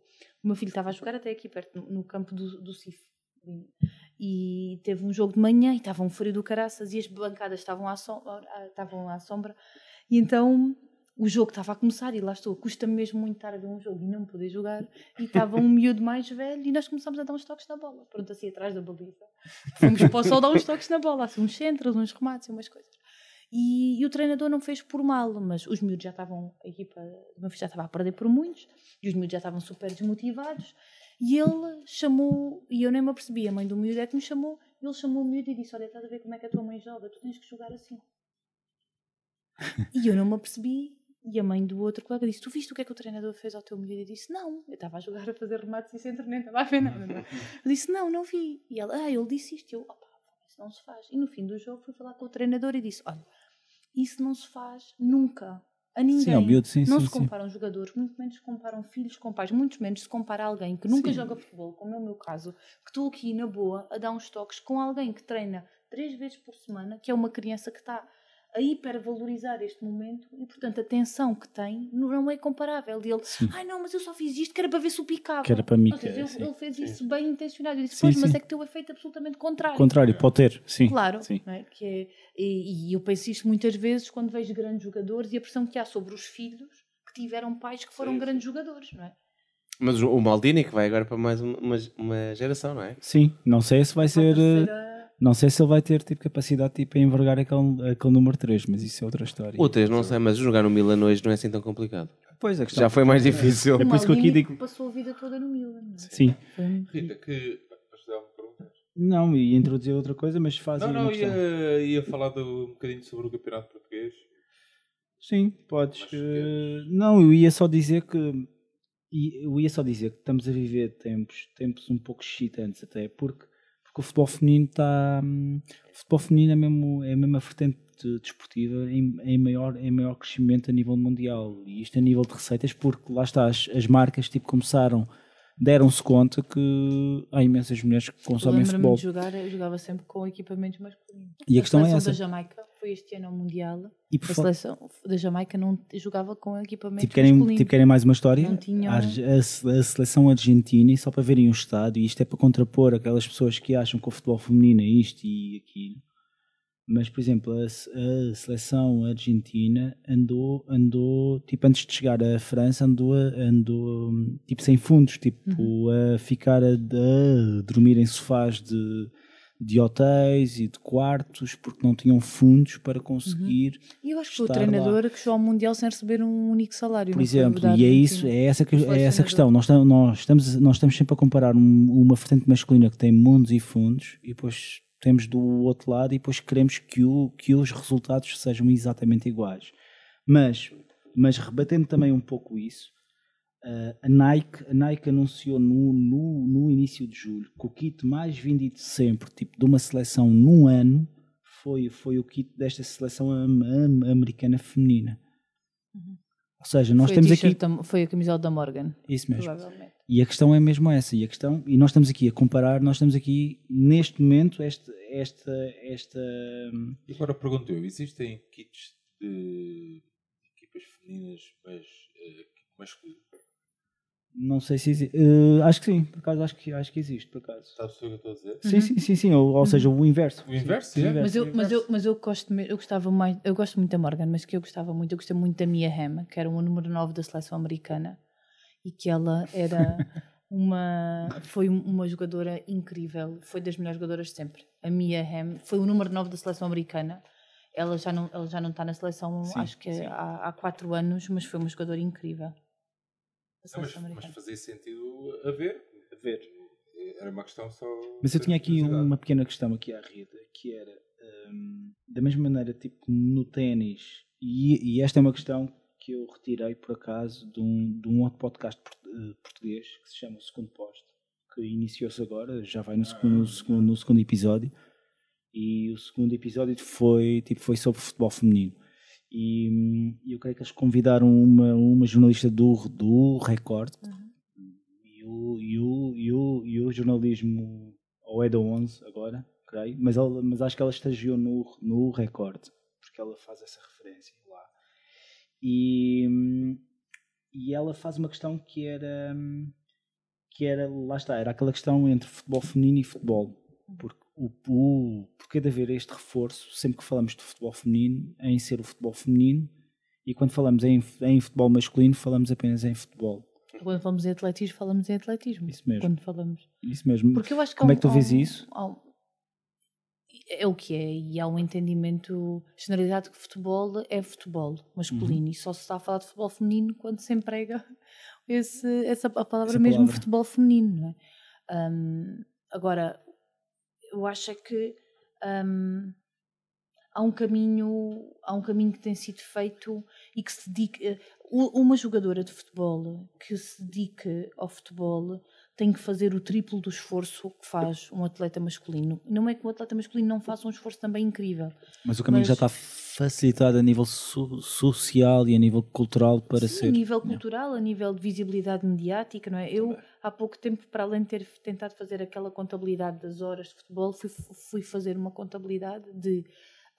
Speaker 4: o meu filho estava a jogar até aqui perto, no, campo do, do CIF. E teve um jogo de manhã e estava um frio do caraças e as bancadas estavam à, som- ah, estavam à sombra. E então o jogo estava a começar e lá estou. Custa-me mesmo muito estar a ver um jogo e não poder jogar. E estava um [LAUGHS] miúdo mais velho e nós começámos a dar uns toques na bola. Pronto, assim atrás da baliza. Fomos para o sol dar uns toques na bola, assim, uns centros, uns remates, umas coisas. E, e o treinador não fez por mal, mas os miúdos já estavam, a equipa do meu filho já estava a perder por muitos, e os miúdos já estavam super desmotivados, e ele chamou, e eu nem me apercebi, a mãe do miúdo é que me chamou, e ele chamou o miúdo e disse, olha, estás a ver como é que a tua mãe joga, tu tens que jogar assim. [LAUGHS] e eu não me apercebi, e a mãe do outro colega disse, tu viste o que é que o treinador fez ao teu miúdo? Eu disse, não, eu estava a jogar a fazer remates e centro, nem estava a ver nada. não é?" Eu disse, não, não vi. E ela, ah, ele disse isto, e eu, opa, isso não se faz. E no fim do jogo fui falar com o treinador e disse, olha, isso não se faz nunca. A ninguém.
Speaker 3: Sim, ao miúdo, sim,
Speaker 4: não
Speaker 3: sim,
Speaker 4: se comparam jogadores, muito menos se comparam filhos com pais, muito menos se compara alguém que nunca joga futebol, como é o meu caso, que estou aqui na boa a dar uns toques com alguém que treina três vezes por semana, que é uma criança que está a hipervalorizar este momento e, portanto, a tensão que tem não é comparável. E ele, ai não, mas eu só fiz isto que era para ver se o picava.
Speaker 3: Que era para mim,
Speaker 4: Ou seja,
Speaker 3: é,
Speaker 4: ele,
Speaker 3: sim.
Speaker 4: ele fez isso bem intencionado. Eu disse,
Speaker 3: Sim,
Speaker 4: pois, mas
Speaker 3: sim.
Speaker 4: é que teu efeito absolutamente contrário.
Speaker 3: Contrário, pode ter, sim.
Speaker 4: Claro,
Speaker 3: Sim.
Speaker 4: não é? que é, e, e eu penso isto muitas vezes quando vejo grandes jogadores e a pressão que há sobre os filhos que tiveram pais que foram grandes jogadores, não é?
Speaker 2: Mas o Maldini que vai agora para mais uma, uma, uma geração, não é?
Speaker 3: Sim, não sei se vai
Speaker 4: a
Speaker 3: ser. eh,
Speaker 4: terceira-
Speaker 3: Não sei se ele vai ter tipo, capacidade tipo, a envergar aquele, aquele número 3, mas isso é outra história.
Speaker 2: O 3 não sei, mas jogar no Milan hoje não é assim tão complicado.
Speaker 3: Pois é,
Speaker 2: Já foi mais difícil.
Speaker 3: É por isso que eu aqui digo-
Speaker 4: passou a vida toda no Milan. não é?
Speaker 3: Sim.
Speaker 1: Rita, que. Vais dar uma pergunta?
Speaker 3: Não, ia introduzir outra coisa, mas faz
Speaker 1: Não, não, ia, ia falar do, um bocadinho sobre o campeonato português.
Speaker 3: Sim, podes. Eh, não, eu ia só dizer que. Eu ia só dizer que estamos a viver tempos, tempos um pouco excitantes até, porque, porque o futebol feminino está. hum, O futebol feminino é mesmo, é mesmo a vertente desportiva em, em, maior, em maior crescimento a nível mundial. E isto a nível de receitas, porque lá está, as, as marcas tipo, começaram, deram-se conta que há imensas mulheres que consomem
Speaker 4: lembro-me
Speaker 3: futebol.
Speaker 4: de jogar, eu jogava sempre com equipamentos masculinos.
Speaker 3: E a questão é
Speaker 4: seleção
Speaker 3: essa.
Speaker 4: da Jamaica foi este ano ao Mundial.
Speaker 3: E
Speaker 4: A
Speaker 3: fa-
Speaker 4: seleção da Jamaica não jogava com equipamentos
Speaker 3: Tipo querem,
Speaker 4: masculinos.
Speaker 3: tipo, querem mais uma história?
Speaker 4: Não tinham-
Speaker 3: A, a a seleção argentina, e só para verem o estádio, e isto é para contrapor aquelas pessoas que acham que o futebol feminino é isto e aquilo. Mas, por exemplo, a, a seleção argentina andou, andou, tipo, antes de chegar à França, andou, andou tipo, sem fundos, tipo, a ficar a, a dormir em sofás de, de hotéis e de quartos, porque não tinham fundos para conseguir
Speaker 4: E eu acho que foi o
Speaker 3: estar lá.
Speaker 4: treinador que chegou ao Mundial sem receber um único salário.
Speaker 3: por exemplo, e é isso, é essa, que- é essa questão. Nós, nós, estamos, nós estamos sempre a comparar um- uma vertente masculina que tem mundos e fundos e depois temos do outro lado e depois queremos que, o, que os resultados sejam exatamente iguais. Mas, mas rebatendo também um pouco isso, eh, a, Nike, a Nike anunciou no, no, no início de julho que o kit mais vendido sempre, tipo de uma seleção num ano, foi, foi o kit desta seleção am- am- americana feminina. Ou seja, nós
Speaker 4: Foi
Speaker 3: temos aqui
Speaker 4: da- Foi a camisola da Morgan,
Speaker 3: isso mesmo.
Speaker 4: provavelmente.
Speaker 3: E a questão é mesmo essa. E a questão, e nós estamos aqui a comparar, nós estamos aqui neste momento esta esta esta
Speaker 1: E agora pergunto eu, existem kits de equipas femininas, mas eh, masculino?
Speaker 3: não sei se existe, eh, acho que sim, por acaso acho que acho que existe, por acaso.
Speaker 1: Sabes o que eu estou a dizer?
Speaker 3: Sim, sim, sim, sim, ou, ou seja, o inverso.
Speaker 1: O inverso,
Speaker 3: Sim,
Speaker 1: é.
Speaker 3: o
Speaker 4: Mas eu, mas, eu,
Speaker 1: inverso.
Speaker 4: mas eu gosto eu gostava mais, eu gosto muito da Morgan, mas que eu gostava muito, eu gostei muito da Mia Hamm, que era o número 9 da seleção americana e que ela era uma foi um- uma jogadora incrível, foi das melhores jogadoras de sempre. A Mia Hamm foi o número 9 da seleção americana. Ela já não, ela já não está na seleção,
Speaker 3: Sim,
Speaker 4: acho que é há, há quatro anos, mas foi uma jogadora incrível.
Speaker 1: Não, mas, mas fazia sentido a ver. A ver. Era uma questão só.
Speaker 3: Mas eu tinha aqui uma pequena questão aqui à Rita, que era hum, da mesma maneira, tipo no ténis, e, e esta é uma questão que eu retirei por acaso de um, de um outro podcast eh, português que se chama O Segundo Posto, que iniciou-se agora, já vai no segundo, no segundo, no segundo episódio, e o segundo episódio foi, tipo, foi sobre futebol feminino. E hum, eu creio que eles convidaram uma, uma jornalista do, do Record e, o, e, o, e, o, e o jornalismo, ou é da 11 agora, creio, mas, ela, mas acho que ela estagiou no, no Record, porque ela faz essa referência. E, e ela faz uma questão que era, que era, lá está, era aquela questão entre futebol feminino e futebol. Porque o, o porquê de haver este reforço, sempre que falamos de futebol feminino, em ser o futebol feminino, e quando falamos em, em futebol masculino, falamos apenas em futebol.
Speaker 4: Quando falamos em atletismo, falamos em atletismo.
Speaker 3: Isso mesmo.
Speaker 4: Quando falamos.
Speaker 3: Isso mesmo.
Speaker 4: Porque eu acho que
Speaker 3: Como é que tu
Speaker 4: um-
Speaker 3: vês isso?
Speaker 4: há É o que é, e há um entendimento generalizado que futebol é futebol masculino,
Speaker 3: Uhum.
Speaker 4: e só se está a falar de futebol feminino quando se emprega [LAUGHS] esse, essa a palavra
Speaker 3: Essa
Speaker 4: mesmo
Speaker 3: palavra.
Speaker 4: futebol feminino. Não é? Hum, agora, eu acho é que hum, há um caminho há um caminho que tem sido feito e que se dedica u- uma jogadora de futebol que se dedique ao futebol tem que fazer o triplo do esforço que faz um atleta masculino. Não é que o atleta masculino não faça um esforço também incrível.
Speaker 3: Mas o caminho
Speaker 4: Mas-
Speaker 3: já está facilitado a nível so- social e a nível cultural para
Speaker 4: Sim,
Speaker 3: ser.
Speaker 4: a nível cultural, a nível de visibilidade mediática, não é? Eu, há pouco tempo, para além de ter tentado fazer aquela contabilidade das horas de futebol, fui, fui fazer uma contabilidade de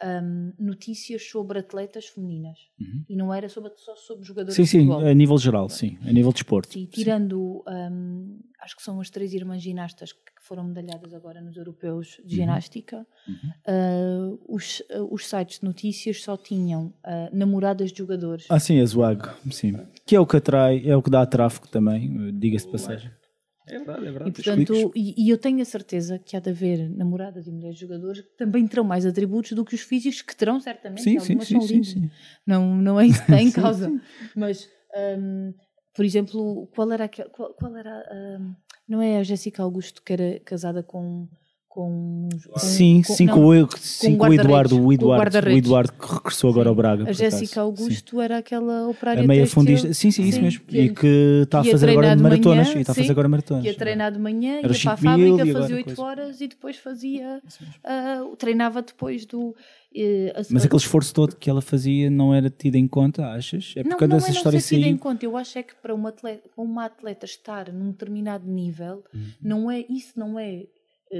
Speaker 4: hum, notícias sobre atletas femininas. E não era sobre, só sobre jogadores
Speaker 3: Uhum. Sim,
Speaker 4: de
Speaker 3: sim,
Speaker 4: futebol.
Speaker 3: a nível geral, sim, a nível de esporte.
Speaker 4: Sim, tirando, hum, acho que são as três irmãs ginastas que foram medalhadas agora nos europeus
Speaker 3: Uhum.
Speaker 4: de ginástica, uh, os, uh, os sites de notícias só tinham uh, namoradas de jogadores.
Speaker 3: Ah, sim, a Zwag, sim. Que é o que atrai, é o que dá tráfego também, diga-se de passagem. É verdade, é verdade.
Speaker 4: E, portanto, e, e eu tenho a certeza que há de haver namoradas e mulheres de jogadores que também terão mais atributos do que os físicos, que terão certamente,
Speaker 3: Sim,
Speaker 4: algumas
Speaker 3: sim,
Speaker 4: são
Speaker 3: sim,
Speaker 4: lindas.
Speaker 3: sim.
Speaker 4: Não, não é isso que está em [LAUGHS] causa. Mas, hum, por exemplo, qual era aquela. Qual, qual era. hum, não é a Jéssica Augusto que era casada com. Com, com
Speaker 3: Sim,
Speaker 4: com-
Speaker 3: sim,
Speaker 4: não,
Speaker 3: com, o, sim, com o Eduardo, o
Speaker 4: o
Speaker 3: Eduardo, o
Speaker 4: guarda-redes.
Speaker 3: Eduardo que regressou agora ao Braga.
Speaker 4: A Jéssica
Speaker 3: acaso, sim.
Speaker 4: Augusto era aquela operária
Speaker 3: A meia fundista, sim, sim, isso mesmo.
Speaker 4: que-
Speaker 3: e que está a fazer agora maratonas.
Speaker 4: manhã,
Speaker 3: e está a
Speaker 4: sim,
Speaker 3: fazer agora maratonas.
Speaker 4: Ia treinar de manhã,
Speaker 3: Era
Speaker 4: ia para a
Speaker 3: 5 mil
Speaker 4: fábrica, fazia 8
Speaker 3: coisa.
Speaker 4: horas e depois fazia. ah, treinava depois do. eh,
Speaker 3: Mas aquele esforço todo que ela fazia não era tido em conta, achas? É
Speaker 4: não,
Speaker 3: porque
Speaker 4: não
Speaker 3: essa
Speaker 4: é não
Speaker 3: história
Speaker 4: ser tido em conta. Eu acho é que para uma atleta, para uma atleta estar num determinado nível,
Speaker 3: Uhum.
Speaker 4: não é, isso não é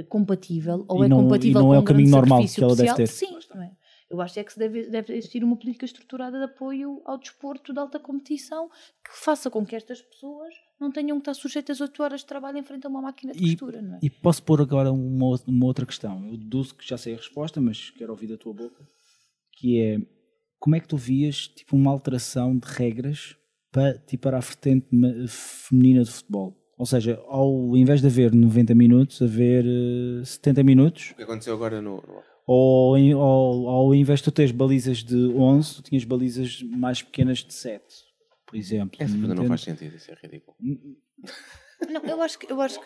Speaker 4: compatível, ou
Speaker 3: E
Speaker 4: é
Speaker 3: não- e
Speaker 4: compatível
Speaker 3: não
Speaker 4: com
Speaker 3: é o
Speaker 4: um grande
Speaker 3: caminho normal que ela deve ter.
Speaker 4: Sim, não é? Eu acho é que se deve, deve existir uma política estruturada de apoio ao desporto de alta competição que faça com que estas pessoas não tenham que estar sujeitas a 8 horas de trabalho em frente a uma máquina de
Speaker 3: E-
Speaker 4: costura, não é?
Speaker 3: E posso pôr agora uma, uma outra questão. Eu deduzo que já sei a resposta, mas quero ouvir da tua boca. Que é, como é que tu vias tipo, uma alteração de regras para, tipo, para a vertente feminina de futebol? Ou seja, ao invés de haver 90 minutos, haver eh, 70 minutos,
Speaker 2: O que aconteceu agora no.
Speaker 3: ou, em- ou ao invés de tu teres balizas de 11, tu tinhas balizas mais pequenas de 7, por exemplo.
Speaker 2: Essa coisa não faz sentido, isso é ridículo. [LAUGHS]
Speaker 4: Não, eu acho que. Eu acho que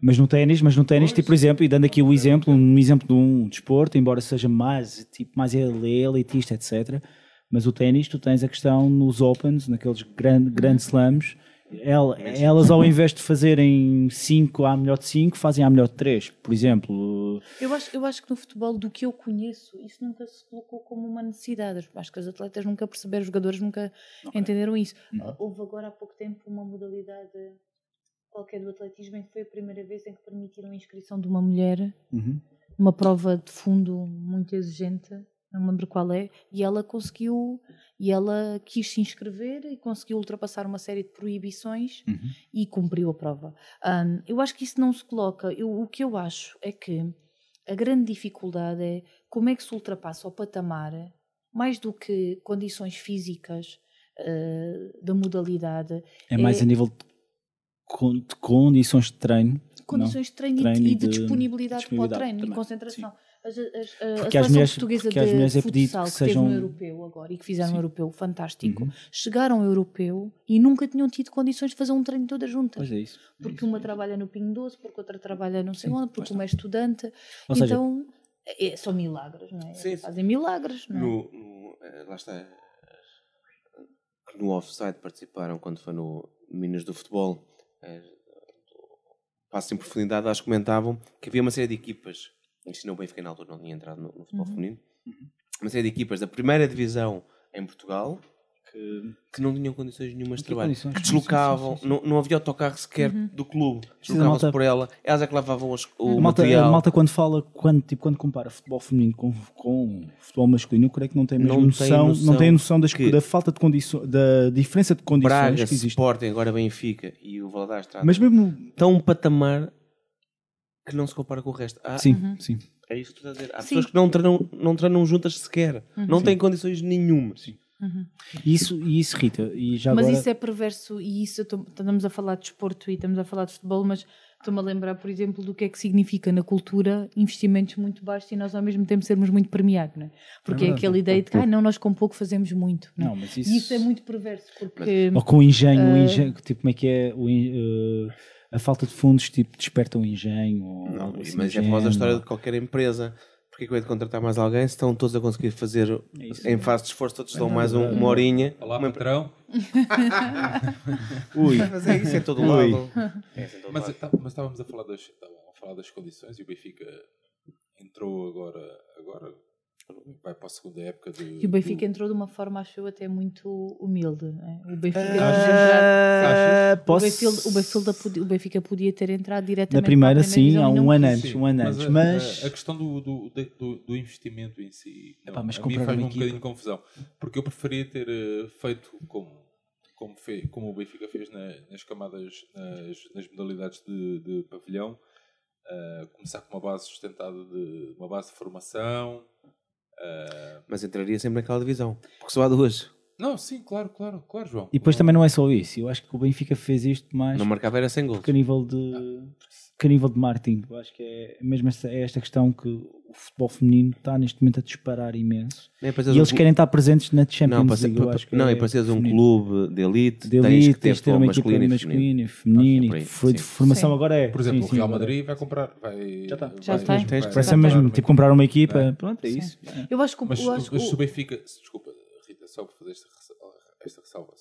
Speaker 3: Mas no ténis, mas no ténis, tipo, por exemplo, e dando aqui o exemplo, um exemplo de um desporto, embora seja mais, tipo, mais ele- elitista, etc. Mas o ténis, tu tens a questão nos Opens, naqueles grand, grand slams, el- elas ao invés de fazerem 5 à melhor de 5, fazem à melhor de 3, por exemplo.
Speaker 4: Eu acho, eu acho que no futebol, do que eu conheço, isso nunca se colocou como uma necessidade. Acho que os atletas nunca perceberam, os jogadores nunca entenderam isso.
Speaker 3: Uhum.
Speaker 4: Houve agora há pouco tempo uma modalidade qualquer do atletismo em que foi a primeira vez em que permitiram a inscrição de uma mulher
Speaker 3: Uhum.
Speaker 4: uma prova de fundo muito exigente, não me lembro qual é, e ela conseguiu, e ela quis se inscrever e conseguiu ultrapassar uma série de proibições
Speaker 3: Uhum.
Speaker 4: e cumpriu a prova. Ahm, eu acho que isso não se coloca. Eu- o que eu acho é que a grande dificuldade é como é que se ultrapassa o patamar, mais do que condições físicas ah, da modalidade,
Speaker 3: É mais
Speaker 4: É-
Speaker 3: a nível de, con- de condições de treino.
Speaker 4: condições de treino, e-
Speaker 3: Treino
Speaker 4: e de,
Speaker 3: de
Speaker 4: disponibilidade, para o
Speaker 3: disponibilidade
Speaker 4: treino
Speaker 3: também,
Speaker 4: e concentração. As- as- a- a
Speaker 3: Porque
Speaker 4: seleção
Speaker 3: mulheres-
Speaker 4: portuguesa de
Speaker 3: mulheres é pedido
Speaker 4: futsal
Speaker 3: que
Speaker 4: que, teve
Speaker 3: sejam-
Speaker 4: no europeu agora e que fizeram
Speaker 3: Sim.
Speaker 4: um europeu fantástico,
Speaker 3: Uhum.
Speaker 4: chegaram ao europeu e nunca tinham tido condições de fazer um treino todas juntas.
Speaker 3: Pois é isso.
Speaker 4: Porque uma trabalha no Pingo Doce, porque outra trabalha não sei
Speaker 3: Sim,
Speaker 4: onde, porque uma é estudante.
Speaker 3: Ou seja,
Speaker 4: então, é- são milagres, não é?
Speaker 2: Sim, sim.
Speaker 4: Fazem milagres, não é?
Speaker 2: No, no- eh, lá está. que No offside participaram quando foi no Minas do Futebol. eh, Passo em profundidade, elas comentavam que havia uma série de equipas. Isto não o Benfica na altura não tinha entrado no, no futebol
Speaker 4: Uhum.
Speaker 2: feminino. Uma série de equipas da primeira divisão em Portugal
Speaker 3: que-
Speaker 2: que não tinham condições nenhumas de trabalho.
Speaker 3: condições,
Speaker 2: Que deslocavam,
Speaker 3: sim, sim, sim.
Speaker 2: Não, não havia autocarro sequer
Speaker 4: Uhum.
Speaker 2: do clube.
Speaker 3: A
Speaker 2: Deslocavam-se por ela. Elas é que lavavam os- o
Speaker 3: A malta, a
Speaker 2: material.
Speaker 3: malta quando fala, quando, tipo, quando compara futebol feminino com, com futebol masculino, eu creio que não tem mesmo
Speaker 2: Não tem
Speaker 3: noção,
Speaker 2: noção
Speaker 3: não tem noção das,
Speaker 2: que-
Speaker 3: da falta de condições, da diferença de condições
Speaker 2: Braga,
Speaker 3: que existe.
Speaker 2: Sporting, agora Benfica e o Valadares
Speaker 3: Mas mesmo,
Speaker 2: estão um patamar que não se compara com o resto. Há-
Speaker 3: sim,
Speaker 4: Uhum.
Speaker 3: sim.
Speaker 2: É isso que tu estás a dizer. Há
Speaker 4: Sim.
Speaker 2: pessoas que não treinam, não treinam juntas sequer. Não têm condições nenhumas.
Speaker 3: E isso, e isso Rita, e já
Speaker 4: Mas
Speaker 3: agora,
Speaker 4: isso é perverso e isso tô- estamos a falar de desporto e estamos a falar de futebol, mas estou-me a lembrar, por exemplo, do que é que significa na cultura investimentos muito baixos e nós ao mesmo tempo sermos muito premiados, não é? Porque é,
Speaker 3: verdade.
Speaker 4: aquela ideia de que ah, não, nós com pouco fazemos muito. Não, é?
Speaker 3: Não, mas isso-
Speaker 4: E isso é muito perverso, porque
Speaker 3: ou com o engenho, o
Speaker 4: Ah.
Speaker 3: engenho, tipo, como é que é, o eh, a falta de fundos, tipo, desperta o engenho, ou
Speaker 2: Não,
Speaker 3: algo assim
Speaker 2: mas é a famosa
Speaker 3: género.
Speaker 2: história de qualquer empresa. Porquê que eu hei de contratar mais alguém se estão todos a conseguir fazer
Speaker 3: É isso.
Speaker 2: em fase de esforço, todos dão mais um- uma horinha.
Speaker 1: Olá,
Speaker 2: Uma-
Speaker 1: patrão. [LAUGHS]
Speaker 3: Ui,
Speaker 2: Mas é isso, é em todo
Speaker 3: Ui.
Speaker 2: lado. É isso em todo
Speaker 1: Mas,
Speaker 2: lado.
Speaker 1: tá- mas estávamos a falar, das, a falar das condições e o Benfica entrou agora, agora vai para a segunda época de,
Speaker 4: E o Benfica entrou de uma forma, acho eu, até muito humilde. não é? O Benfica,
Speaker 3: Ah,
Speaker 4: de entrar- o,
Speaker 3: posso...
Speaker 4: Benfica, o, Benfica podia, o Benfica podia ter entrado diretamente
Speaker 3: Na primeira, sim, há um ano antes, um ano antes,
Speaker 1: a,
Speaker 3: mas...
Speaker 1: a- a questão do, do, do, do investimento em si
Speaker 3: Epá,
Speaker 1: não,
Speaker 3: mas
Speaker 1: a mim faz-me um bocadinho de confusão porque eu preferia ter eh, feito como como, fe, como o Benfica fez na- nas camadas nas, nas modalidades de, de pavilhão eh, começar com uma base sustentada de uma base de formação
Speaker 2: Mas entraria sempre naquela divisão. Porque só há duas.
Speaker 1: não sim claro claro claro João
Speaker 3: E depois também não é só isso, eu acho que o Benfica fez isto mais
Speaker 2: Não marcava era sem gols.
Speaker 3: que a nível de que a nível de marketing. Eu acho que é mesmo esta, é esta questão que o futebol feminino está neste momento a disparar imenso.
Speaker 2: Para
Speaker 3: E eles
Speaker 2: um-
Speaker 3: querem estar presentes na
Speaker 2: Não,
Speaker 3: Champions
Speaker 2: para ser,
Speaker 3: League. eu acho que
Speaker 2: não
Speaker 3: é
Speaker 2: e para seres um clube de elite,
Speaker 3: de
Speaker 2: tens
Speaker 3: elite,
Speaker 2: que ter,
Speaker 3: tens de ter
Speaker 2: futebol
Speaker 3: uma equipa
Speaker 2: masculino e
Speaker 3: masculina e
Speaker 2: feminino.
Speaker 3: feminina, e de
Speaker 2: sim.
Speaker 3: formação
Speaker 4: Sim.
Speaker 3: agora é.
Speaker 1: por exemplo
Speaker 3: Sim,
Speaker 1: o
Speaker 3: sim,
Speaker 1: Real
Speaker 3: agora é.
Speaker 1: Madrid vai comprar vai,
Speaker 3: Já está.
Speaker 1: vai-
Speaker 4: Já
Speaker 1: vai-
Speaker 4: tem.
Speaker 1: vai-
Speaker 3: Parece
Speaker 4: tem.
Speaker 3: mesmo, tipo, comprar uma equipa,
Speaker 1: É.
Speaker 3: pronto, é isso. É.
Speaker 4: Eu acho que,
Speaker 1: Mas,
Speaker 4: eu acho que
Speaker 1: mas se o
Speaker 4: o-
Speaker 1: Benfica, desculpa, Rita, só por fazer esta, ressalva- esta ressalva.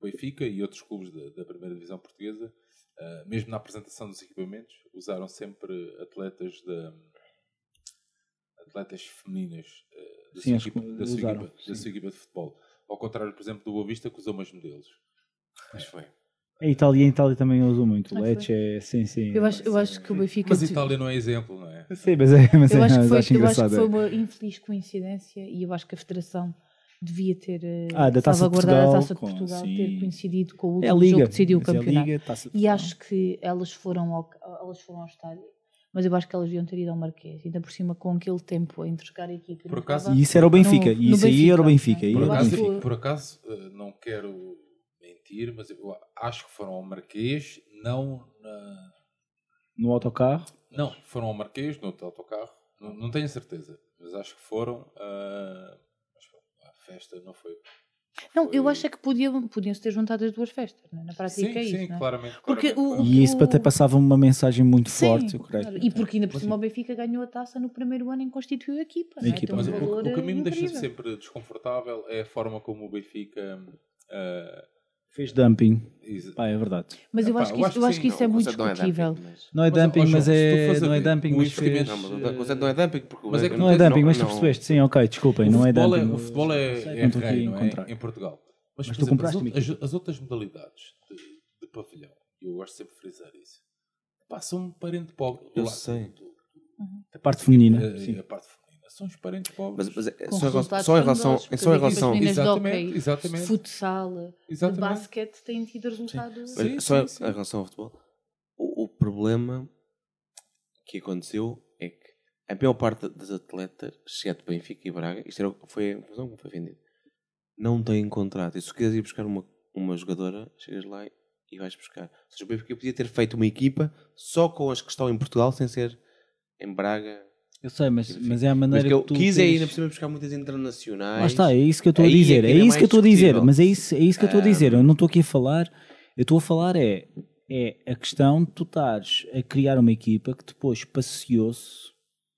Speaker 1: O Benfica e outros clubes da, da primeira divisão portuguesa, ah, mesmo na apresentação dos equipamentos, usaram sempre atletas da atletas femininas ah, da,
Speaker 3: Sim,
Speaker 1: sua equipa, da, sua
Speaker 3: usaram,
Speaker 1: equipa, da sua equipa de futebol. Ao contrário, por exemplo, do Boa Vista, que usou mais modelos.
Speaker 2: Mas foi.
Speaker 3: A Itália, a Itália também usam muito.
Speaker 4: Ah,
Speaker 3: Lecce, é, sim, sim.
Speaker 4: Eu acho, eu acho que o Benfica.
Speaker 1: Mas Itália não é exemplo, não é?
Speaker 3: Sim, mas é, mas
Speaker 4: Eu
Speaker 3: é,
Speaker 4: acho que foi,
Speaker 3: acho
Speaker 4: eu acho que
Speaker 3: engraçado.
Speaker 4: foi
Speaker 3: é.
Speaker 4: uma infeliz coincidência e eu acho que a Federação devia ter eh,
Speaker 3: Ah, da Taça
Speaker 4: salvaguardado
Speaker 3: Portugal,
Speaker 4: a Taça de
Speaker 3: com-
Speaker 4: Portugal,
Speaker 3: sim.
Speaker 4: ter coincidido com o
Speaker 3: É
Speaker 4: último
Speaker 3: Liga.
Speaker 4: jogo que decidiu o
Speaker 3: é
Speaker 4: campeonato.
Speaker 3: Liga, Taça de
Speaker 4: E acho que elas foram, ao, elas foram ao estádio, mas eu acho que elas deviam ter ido ao Marquês, ainda por cima com aquele tempo entre a equipe. e
Speaker 1: Por
Speaker 4: não
Speaker 1: acaso-
Speaker 3: E isso era o Benfica.
Speaker 4: no-
Speaker 3: e isso aí era o Benfica.
Speaker 4: é?
Speaker 3: aí
Speaker 1: Por
Speaker 3: era o
Speaker 4: Eu
Speaker 1: acaso,
Speaker 4: acho
Speaker 3: Benfica.
Speaker 1: por acaso, eh, não quero mentir, mas eu acho que foram ao Marquês, não na...
Speaker 3: No autocarro.
Speaker 1: Não, foram ao Marquês, no outro autocarro. Não, não tenho certeza, mas acho que foram. a festa não foi.
Speaker 4: Não, eu acho é que podiam, podiam-se ter juntado as duas festas, não é? na prática
Speaker 1: Sim,
Speaker 4: é isso.
Speaker 1: sim,
Speaker 4: não é?
Speaker 1: claramente.
Speaker 4: Porque
Speaker 1: claramente,
Speaker 4: o-.
Speaker 3: E isso até passava uma mensagem muito
Speaker 4: Sim,
Speaker 3: forte, eu creio.
Speaker 4: claro. E porque ainda por cima o Benfica ganhou a taça no primeiro ano em que constituiu a equipa.
Speaker 3: A
Speaker 4: não é?
Speaker 3: equipa.
Speaker 4: Um
Speaker 1: Mas o,
Speaker 4: valor,
Speaker 1: o que a mim me deixa sempre desconfortável é a forma como o Benfica. ah,
Speaker 3: Fez dumping. Pá, é verdade.
Speaker 4: Mas eu
Speaker 1: Epá,
Speaker 4: acho que
Speaker 1: eu
Speaker 4: isso,
Speaker 1: acho
Speaker 4: eu
Speaker 1: que
Speaker 4: acho
Speaker 1: sim,
Speaker 4: que isso
Speaker 2: Não,
Speaker 4: é muito
Speaker 2: não é
Speaker 4: discutível.
Speaker 2: dumping, mas-
Speaker 3: Não é dumping, mas é. Não é dumping, mas
Speaker 1: investimento-
Speaker 3: fez.
Speaker 2: Não, mas o conceito não é dumping porque
Speaker 1: Mas é que não
Speaker 3: é dumping, mas tu percebeste. Sim, ok, desculpem,
Speaker 1: o
Speaker 3: não é
Speaker 1: futebol
Speaker 3: dumping.
Speaker 1: o futebol é,
Speaker 3: Sei,
Speaker 1: é
Speaker 3: não estou aqui
Speaker 1: rei,
Speaker 3: a
Speaker 1: não é?
Speaker 3: encontrar.
Speaker 1: Em Portugal. Mas,
Speaker 3: Mas
Speaker 1: por
Speaker 3: tu compraste
Speaker 1: exemplo,
Speaker 3: uma
Speaker 1: as, as outras modalidades de, de pavilhão, e eu gosto sempre de frisar isso, são um parente pobre.
Speaker 2: Eu sei.
Speaker 1: do-
Speaker 3: A parte feminina.
Speaker 1: a,
Speaker 3: sim.
Speaker 1: a parte feminina. São os parentes pobres.
Speaker 2: Mas, mas é- só, em relação-
Speaker 4: resultados
Speaker 2: só em relação,
Speaker 4: porque
Speaker 2: só em relação,
Speaker 1: Exatamente,
Speaker 4: hóquei,
Speaker 1: exatamente.
Speaker 4: futsal, de
Speaker 1: Exatamente.
Speaker 4: basquete têm tido resultados.
Speaker 2: mas
Speaker 1: Sim,
Speaker 2: só
Speaker 1: sim, sim.
Speaker 2: em relação ao futebol, o, o problema que aconteceu é que a maior parte das atletas, exceto Benfica e Braga, isto era, foi a informação que foi vendida, não têm contrato. E se tu quiseres ir buscar uma, uma jogadora, chegas lá e vais buscar. Ou seja, o Benfica podia ter feito uma equipa só com as que estão em Portugal, sem ser em Braga.
Speaker 3: Eu sei, mas,
Speaker 2: Enfim.
Speaker 3: mas é a maneira
Speaker 2: que eu
Speaker 3: que tu
Speaker 2: quis é
Speaker 3: tens-
Speaker 2: ir por cima buscar muitas internacionais.
Speaker 3: Lá está, é isso que eu estou a
Speaker 2: é
Speaker 3: dizer. É,
Speaker 2: ainda é
Speaker 3: isso que eu estou a dizer. Mas é isso, é isso que eu estou a dizer. Eu não estou aqui a falar. Eu estou a falar é, é a questão de tu estares a criar uma equipa que depois passeou-se,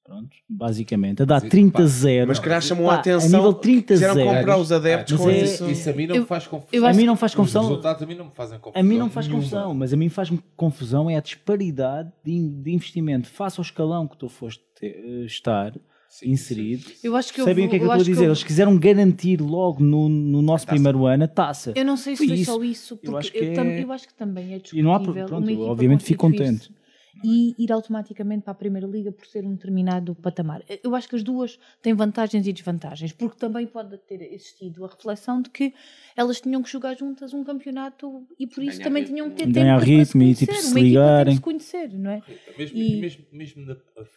Speaker 3: pronto, basicamente, a dar
Speaker 1: Sim,
Speaker 3: 30-0.
Speaker 2: Mas se calhar chamou
Speaker 3: Pá,
Speaker 2: a atenção.
Speaker 3: A nível
Speaker 2: que quiseram
Speaker 3: 30-0.
Speaker 2: comprar os adeptos
Speaker 3: Mas
Speaker 2: com
Speaker 3: é-
Speaker 2: isso.
Speaker 1: Isso a mim não
Speaker 4: Eu-
Speaker 1: me faz confusão.
Speaker 3: A mim não faz
Speaker 1: Os
Speaker 3: confusão.
Speaker 1: resultados a mim não me fazem confusão.
Speaker 3: A mim não faz
Speaker 1: nenhuma.
Speaker 3: confusão, mas a mim faz-me confusão é a disparidade de, de investimento face ao escalão que tu foste ter- eh, estar
Speaker 1: Sim,
Speaker 3: inserido.
Speaker 4: Eu acho que eu
Speaker 3: Sabem
Speaker 4: vou-
Speaker 3: o que é que eu
Speaker 4: eu
Speaker 3: estou a
Speaker 4: que
Speaker 3: dizer?
Speaker 4: eu-
Speaker 3: Eles quiseram garantir logo no, no nosso primeiro ano a taça.
Speaker 4: Eu não sei se
Speaker 3: Foi
Speaker 4: foi
Speaker 3: isso.
Speaker 4: só isso, porque eu
Speaker 3: acho que é-
Speaker 4: eu acho que também é
Speaker 3: E não há
Speaker 4: discutível.
Speaker 3: pro- pronto, obviamente fico
Speaker 4: constituir-se
Speaker 3: contente.
Speaker 4: E ir automaticamente para a Primeira Liga por ser um determinado patamar. Eu acho que as duas têm vantagens e desvantagens, porque também pode ter existido a reflexão de que elas tinham que jogar juntas um campeonato e por isso
Speaker 2: Ganhar
Speaker 4: também
Speaker 2: ritmo.
Speaker 4: tinham que ter
Speaker 3: Ganhar
Speaker 4: tempo para se
Speaker 3: ritmo e,
Speaker 4: conhecer.
Speaker 3: tipo, se ligarem.
Speaker 4: se conhecer, não é?
Speaker 1: Mesmo,
Speaker 4: E-
Speaker 1: mesmo, mesmo na,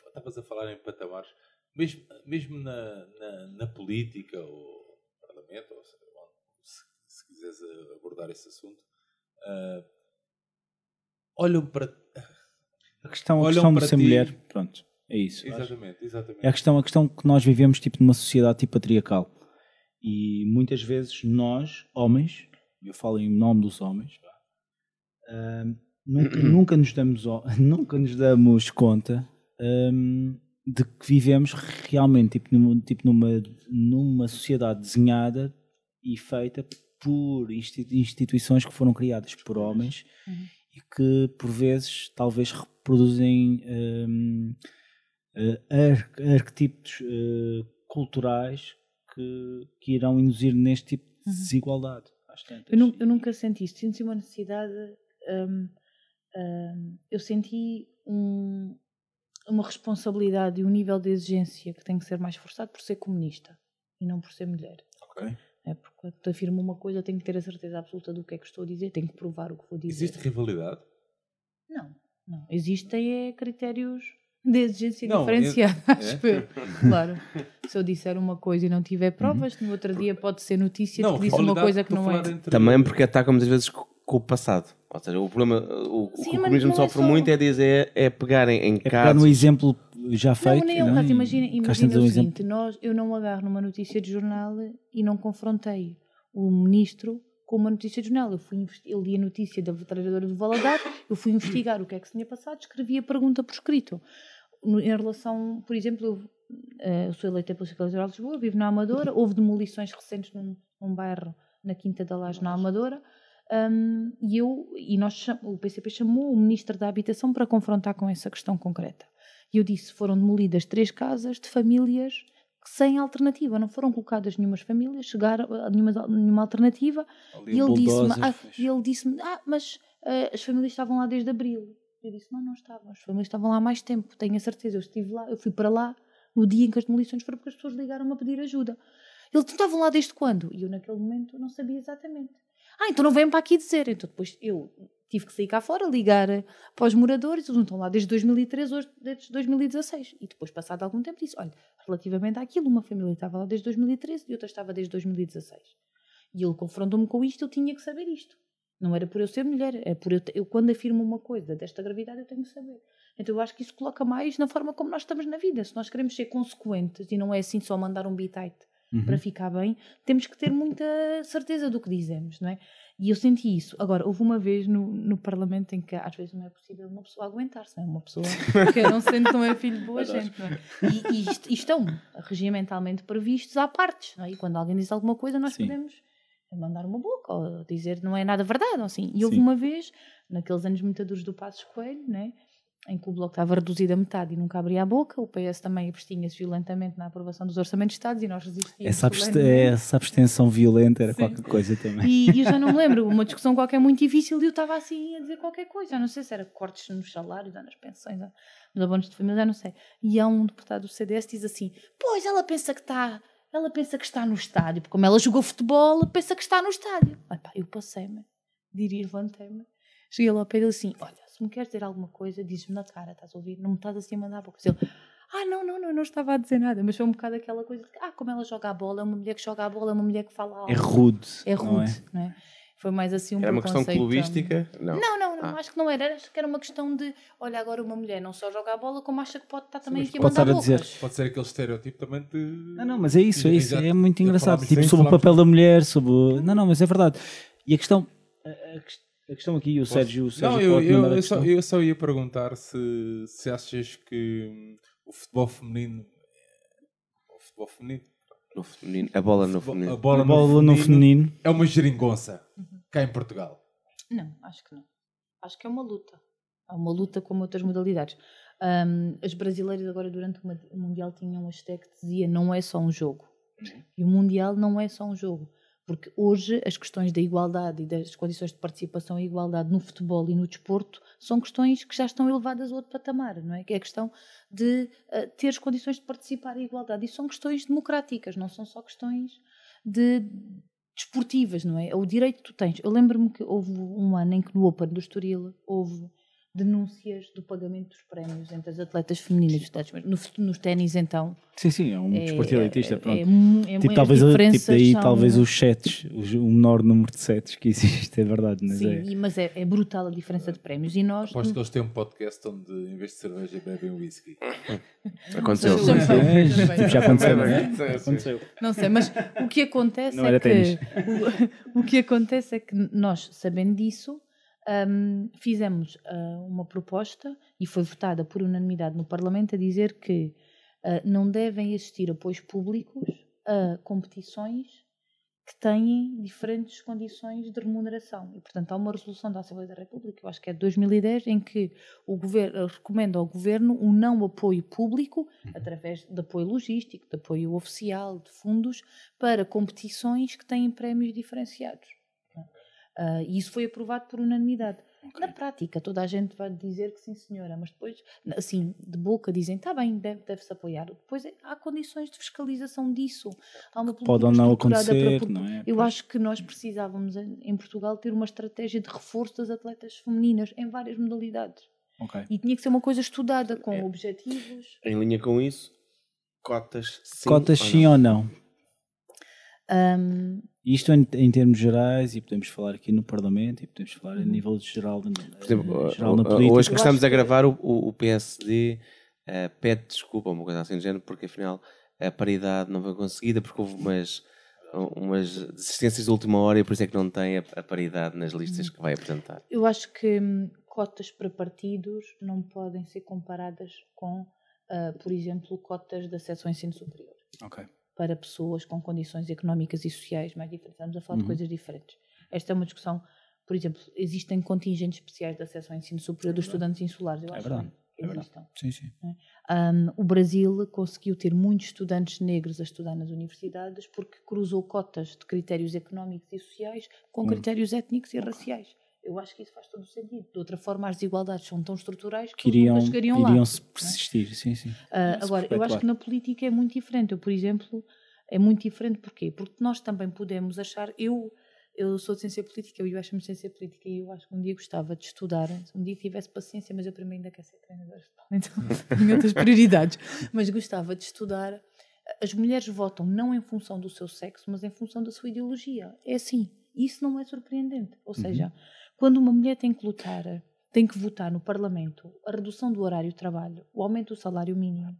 Speaker 1: estavas a falar em patamares, mesmo, mesmo na, na, na política ou parlamento, ou seja, se, se quiseres abordar esse assunto, ah, olham para.
Speaker 3: A questão, a questão de ser
Speaker 1: ti-
Speaker 3: mulher, pronto, é isso.
Speaker 1: Exatamente, exatamente.
Speaker 3: É a questão, a questão que nós vivemos tipo numa sociedade tipo patriarcal. E muitas vezes nós, homens, eu falo em nome dos homens, ahm, nunca, [CLEARS THROAT] nunca, nos damos, [LAUGHS] nunca nos damos conta ahm, de que vivemos realmente tipo, numa, tipo numa, numa sociedade desenhada e feita por insti- instituições que foram criadas por homens e que por vezes talvez reproduzem ahm, eh, ar- arquetipos eh, culturais que, que irão induzir neste tipo de desigualdade. às tantas.
Speaker 4: Eu, nu- eu nunca senti isso. Senti uma necessidade. hum, hum, eu senti um- uma responsabilidade e um nível de exigência que tem que ser mais forçado por ser comunista e não por ser mulher.
Speaker 1: Ok.
Speaker 4: É porque quando afirmo uma coisa, tenho que ter a certeza absoluta do que é que estou a dizer, tenho que provar o que vou dizer.
Speaker 1: Existe rivalidade?
Speaker 4: Não, não. Existem é, critérios de exigência
Speaker 1: Não,
Speaker 4: diferenciada,
Speaker 1: é- [LAUGHS]
Speaker 4: acho eu. Claro. Se eu disser uma coisa e não tiver provas, no outro dia pode ser notícia de que disse uma coisa que não é.
Speaker 1: entre-
Speaker 2: Também porque ataca muitas vezes co- com o passado. Ou seja, o problema, o, o
Speaker 4: Sim,
Speaker 2: que o comunismo
Speaker 4: não é
Speaker 2: sofre
Speaker 4: só-
Speaker 2: muito é dizer, é pegarem em
Speaker 3: é pegar no
Speaker 2: casos.
Speaker 3: exemplo já feito.
Speaker 4: não, nem é o
Speaker 3: não
Speaker 4: caso. Imagina, imagina o
Speaker 3: um
Speaker 4: seguinte: nós, eu não agarro numa notícia de jornal e não confrontei o ministro com uma notícia de jornal. Eu fui ele li a notícia da trabalhadora do Valadares, eu fui investigar o que é que se tinha passado, escrevi a pergunta por escrito. Em relação, por exemplo, eu, eh, eu sou eleita pela Secretaria Eleitoral de Lisboa, vivo na Amadora, houve demolições recentes num, num bairro na Quinta da Laje, na Amadora, hum, e eu e nós o PCP chamou o Ministro da Habitação para confrontar com essa questão concreta. E eu disse: foram demolidas três casas de famílias sem alternativa, não foram colocadas nenhumas famílias, chegaram a nenhuma, nenhuma alternativa.
Speaker 1: Ali
Speaker 4: E ele disse-me: ah, e ele disse-me: ah, mas ah, as famílias estavam lá desde abril. Eu disse: não, não estavam. As famílias estavam lá há mais tempo, tenho a certeza. Eu estive lá, eu fui para lá no dia em que as demolições foram porque as pessoas ligaram-me a pedir ajuda. Eles estavam lá desde quando? E eu, naquele momento, não sabia exatamente. Ah, então não vêm para aqui dizer. Então depois eu tive que sair cá fora, ligar para os moradores, eles não estão lá desde 2013, hoje desde 2016. E depois, passado algum tempo, disse: olha, relativamente àquilo, uma família estava lá desde 2013 e outra estava desde 2016. E ele confrontou-me com isto, eu tinha que saber isto. Não era por eu ser mulher, é por eu, eu quando afirmo uma coisa desta gravidade, eu tenho que saber. Então eu acho que isso coloca mais na forma como nós estamos na vida. Se nós queremos ser consequentes e não é assim só mandar um bitite para ficar bem, temos que ter muita certeza do que dizemos, não é? E eu senti isso. Agora, houve uma vez no, no Parlamento em que às vezes não é possível uma pessoa aguentar-se, não é? Uma pessoa [LAUGHS] que não sente que não é filho de boa gente, não é? E, e, estão regimentalmente previstos à partes, não é? E quando alguém diz alguma coisa, nós
Speaker 3: Sim.
Speaker 4: podemos mandar uma boca ou dizer não é nada verdade, assim. E houve
Speaker 3: Sim.
Speaker 4: uma vez, naqueles anos muito duros do Passos Coelho, né? Em que o Bloco estava reduzido a metade e nunca abria a boca, o PS também abstinha-se violentamente na aprovação dos orçamentos de Estados e nós resistíamos.
Speaker 3: Essa, abst- essa abstenção violenta era
Speaker 4: Sim.
Speaker 3: qualquer coisa também.
Speaker 4: E, e eu já não me lembro, [LAUGHS] uma discussão qualquer muito difícil e eu estava assim a dizer qualquer coisa, já não sei se era cortes nos salários, ou nas pensões, ou nos abonos de família, já não sei. E há um deputado do CDS que diz assim: Pois ela pensa que está, ela pensa que está no estádio, porque como ela jogou futebol, pensa que está no estádio. Epá, eu passei-me, diria, levantei-me, cheguei lá ao pé dele assim: Olha, se me queres dizer alguma coisa, dizes-me na cara, estás a ouvir? Não me estás assim a mandar a boca. Ele, ah, não, não, não, não estava a dizer nada, mas foi um bocado aquela coisa de que, ah, como ela joga a bola, é uma mulher que joga a bola, é uma mulher que fala alto.
Speaker 3: É rude.
Speaker 4: É
Speaker 3: não
Speaker 4: rude, não é? Foi mais assim um
Speaker 2: Era uma questão
Speaker 4: preconceito,
Speaker 2: clubística? Não.
Speaker 4: Não, não, não,
Speaker 2: Ah.
Speaker 4: acho que não era. Acho que era uma questão de, olha, agora uma mulher não só joga a bola, como acha que pode estar também
Speaker 1: mas
Speaker 4: aqui a
Speaker 3: pode
Speaker 4: mandar
Speaker 3: estar a dizer-
Speaker 4: bocas.
Speaker 1: Pode ser aquele estereótipo também de.
Speaker 3: Não, não, mas é isso, é isso. É muito engraçado. Tipo, sobre o papel da mulher, sobre. o- Não, não, mas é verdade. E a questão. A, a ques- a questão aqui, o Sérgio. O Sérgio
Speaker 1: Não, eu, eu, eu só, eu só ia perguntar se, se achas que hum, o futebol feminino. O futebol feminino.
Speaker 2: No feminino. A bola no feminino.
Speaker 1: A bola,
Speaker 3: A bola no feminino.
Speaker 1: é uma geringonça cá em Portugal.
Speaker 4: Não, acho que não. Acho que é uma luta. É uma luta como outras modalidades. Ahm, as brasileiras agora durante o Mundial tinham um hashtag que dizia não é só um jogo. E o Mundial não é só um jogo. Porque hoje as questões da igualdade e das condições de participação e igualdade no futebol e no desporto são questões que já estão elevadas a outro patamar, não é? Que é a questão de ah, ter as condições de participar e igualdade. E são questões democráticas, não são só questões de desportivas, não é? É o direito que tu tens. Eu lembro-me que houve um ano em que no Open do Estoril houve denúncias do pagamento dos prémios entre as atletas femininas e os atletas masculinos. no, nos ténis então
Speaker 3: Sim, sim, é um
Speaker 4: é,
Speaker 3: desporto elitista.
Speaker 4: é-
Speaker 3: Pronto.
Speaker 4: é é
Speaker 3: tipo,
Speaker 4: as
Speaker 3: talvez, tipo, daí
Speaker 4: são-
Speaker 3: talvez os sets, os- o menor número de sets que existe, é verdade. Mas
Speaker 4: Sim,
Speaker 3: é.
Speaker 4: e- mas é, é brutal a diferença de prémios e nós
Speaker 1: Aposto que eles têm um podcast onde, em vez de cerveja, bebem whisky. [LAUGHS]
Speaker 2: Aconteceu.
Speaker 3: É, tipo, já aconteceu, não é? Aconteceu.
Speaker 4: Não sei, mas o que acontece
Speaker 3: Não
Speaker 4: é
Speaker 3: era
Speaker 4: que
Speaker 3: ténis. [LAUGHS]
Speaker 4: o, o que acontece é que nós, sabendo disso, hum, fizemos ah, uma proposta e foi votada por unanimidade no Parlamento a dizer que ah, não devem existir apoios públicos a competições que têm diferentes condições de remuneração. E, portanto, há uma resolução da Assembleia da República, eu acho que é de 2010, em que o governo recomenda ao governo um não apoio público, através de apoio logístico, de apoio oficial, de fundos, para competições que têm prémios diferenciados. Ah, e isso foi aprovado por unanimidade. Na prática, toda a gente vai dizer que sim, senhora, mas depois, assim, de boca, dizem, está bem, deve- deve-se apoiar. Depois é- há condições de fiscalização disso. Há uma
Speaker 3: Pode ou não acontecer,
Speaker 4: para-
Speaker 3: não é?
Speaker 4: Eu
Speaker 3: Pois.
Speaker 4: acho que nós precisávamos, em em Portugal, ter uma estratégia de reforço das atletas femininas em várias modalidades.
Speaker 3: Ok.
Speaker 4: E tinha que ser uma coisa estudada, com objetivos.
Speaker 2: Em linha com isso, cotas sim.
Speaker 3: Cotas
Speaker 2: ou
Speaker 3: sim
Speaker 2: não?
Speaker 3: ou não? Isto em, em termos gerais, e podemos falar aqui no Parlamento, e podemos falar a
Speaker 4: Uhum.
Speaker 3: nível de geral,
Speaker 2: Por exemplo,
Speaker 3: eh, geral na
Speaker 2: uh,
Speaker 3: política.
Speaker 2: hoje que estamos a gravar, o, o PSD uh, pede desculpa, uma coisa assim do género, porque afinal a paridade não foi conseguida, porque houve umas, umas desistências de última hora e por isso é que não tem a, a paridade nas listas que vai apresentar.
Speaker 4: eu acho que hum, cotas para partidos não podem ser comparadas com, ah, por exemplo, cotas de acesso ao ensino superior.
Speaker 3: Ok.
Speaker 4: Para pessoas com condições económicas e sociais mais diferentes. Estamos a falar
Speaker 3: Uhum.
Speaker 4: de coisas diferentes. Esta é uma discussão, por exemplo, existem contingentes especiais de acesso ao ensino superior dos estudantes insulares. Eu
Speaker 3: É
Speaker 4: acho
Speaker 3: verdade,
Speaker 4: que
Speaker 3: é verdade. Sim, sim.
Speaker 4: Um, o Brasil conseguiu ter muitos estudantes negros a estudar nas universidades porque cruzou cotas de critérios económicos e sociais com
Speaker 3: Hum.
Speaker 4: critérios étnicos e raciais. Eu acho que isso faz todo o sentido. De outra forma, as desigualdades são tão estruturais que,
Speaker 3: Que iriam,
Speaker 4: nunca chegariam lá.
Speaker 3: iriam se persistir, sim, sim.
Speaker 4: Ah,
Speaker 3: Se
Speaker 4: agora, eu acho que na política é muito diferente. Eu, por exemplo, é muito diferente porquê? Porque nós também podemos achar. Eu, eu sou de ciência política, eu acho-me ciência política e eu acho que um dia gostava de estudar, se um dia tivesse paciência, mas eu para mim ainda quero ser treinadora, então [LAUGHS] tenho outras prioridades. Mas gostava de estudar. As mulheres votam não em função do seu sexo, mas em função da sua ideologia. É assim. Isso não é surpreendente. Ou seja, quando uma mulher tem que lutar, tem que votar no Parlamento a redução do horário de trabalho, o aumento do salário mínimo,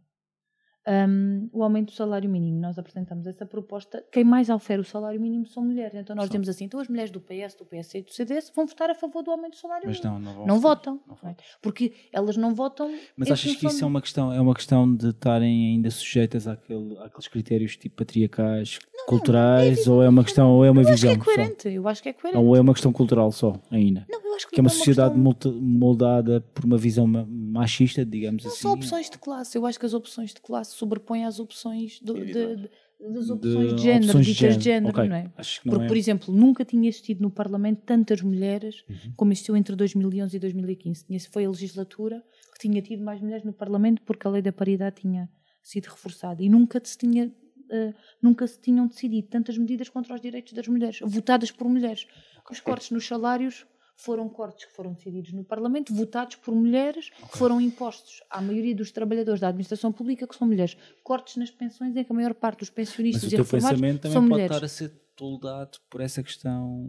Speaker 4: hum, o aumento do salário mínimo, nós apresentamos essa proposta. Quem mais ofere o salário mínimo são mulheres. Então nós dizemos assim: então as mulheres do PS, do PS e do CDS vão votar a favor do aumento do salário
Speaker 3: Mas
Speaker 4: mínimo.
Speaker 3: não, não,
Speaker 4: Não votam,
Speaker 3: Não
Speaker 4: é?
Speaker 3: votam.
Speaker 4: porque elas não votam.
Speaker 3: Mas achas que isso é uma questão, é uma questão de estarem ainda sujeitas àquele, àqueles critérios tipo patriarcais, culturais, ou é uma questão, ou é uma
Speaker 4: Eu acho que
Speaker 3: visão
Speaker 4: é
Speaker 3: só?
Speaker 4: coerente. Eu acho que é coerente.
Speaker 3: Ou é uma questão cultural só, ainda?
Speaker 4: Não, que,
Speaker 3: Que é uma
Speaker 4: não
Speaker 3: sociedade
Speaker 4: questão-
Speaker 3: moldada por uma visão ma- machista, digamos
Speaker 4: Não
Speaker 3: assim.
Speaker 4: são opções de classe. Eu acho que as opções de classe sobrepõem às opções do- de, de- das
Speaker 3: de
Speaker 4: opções de género,
Speaker 3: opções de
Speaker 4: ditas de
Speaker 3: género.
Speaker 4: género,
Speaker 3: Ok.
Speaker 4: não é?
Speaker 3: Acho que não
Speaker 4: Porque,
Speaker 3: é-
Speaker 4: por exemplo, nunca tinha existido no Parlamento tantas mulheres
Speaker 3: Uhum.
Speaker 4: como existiu entre 2011 e 2015. Tinha, foi a legislatura que tinha tido mais mulheres no Parlamento porque a lei da paridade tinha sido reforçada. E nunca se tinha. eh, nunca se tinham decidido tantas medidas contra os direitos das mulheres, votadas por mulheres. Os cortes nos salários foram cortes que foram decididos no Parlamento, votados por mulheres, que foram impostos à maioria dos trabalhadores da administração pública, que são mulheres. Cortes nas pensões, em que a maior parte dos
Speaker 3: Mas
Speaker 4: pensionistas
Speaker 3: o
Speaker 4: e
Speaker 3: teu
Speaker 4: reformados
Speaker 3: pensamento também
Speaker 4: são
Speaker 3: pode
Speaker 4: mulheres.
Speaker 3: estar a ser toldado por essa questão,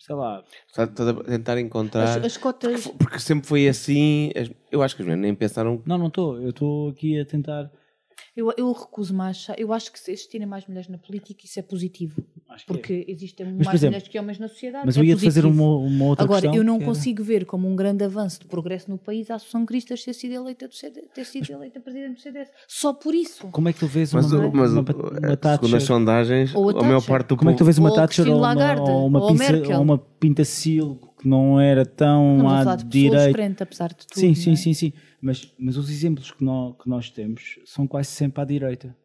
Speaker 3: sei lá,
Speaker 2: Está, está a tentar encontrar.
Speaker 4: As, as cotas.
Speaker 2: Porque sempre foi assim. as- Eu acho que as mulheres nem pensaram.
Speaker 3: Não, não estou. Eu estou aqui a tentar.
Speaker 4: Eu, eu recuso-me a achar. Eu acho que se existirem mais mulheres na política, isso é positivo.
Speaker 3: É.
Speaker 4: Porque existem
Speaker 3: por
Speaker 4: mais
Speaker 3: exemplo,
Speaker 4: mulheres que homens na sociedade.
Speaker 3: Mas
Speaker 4: é
Speaker 3: eu ia fazer uma, uma outra
Speaker 4: Agora,
Speaker 3: questão.
Speaker 4: eu não
Speaker 3: que
Speaker 4: consigo ver como um grande avanço de progresso no país a Associação Cristas ter sido eleita, do CD, ter sido eleita presidente do CDS. Só por isso.
Speaker 3: Como é que tu vês
Speaker 2: Mas,
Speaker 3: uma,
Speaker 2: mas
Speaker 3: uma,
Speaker 2: o-
Speaker 3: uma,
Speaker 2: eh, segundo as sondagens,
Speaker 4: Ou a
Speaker 2: a maior parte do
Speaker 3: Como é que tu vês uma
Speaker 4: Ou
Speaker 3: Thatcher ou uma,
Speaker 4: Lagarde,
Speaker 3: ou uma,
Speaker 4: ou a
Speaker 3: pinça,
Speaker 4: Merkel.
Speaker 3: ou uma pintacilgo que não era tão
Speaker 4: a
Speaker 3: à direita?
Speaker 4: frente, apesar de tudo.
Speaker 3: Sim,
Speaker 4: não
Speaker 3: sim,
Speaker 4: é?
Speaker 3: sim, sim. Mas, mas os exemplos que nós, que nós temos são quase sempre à direita.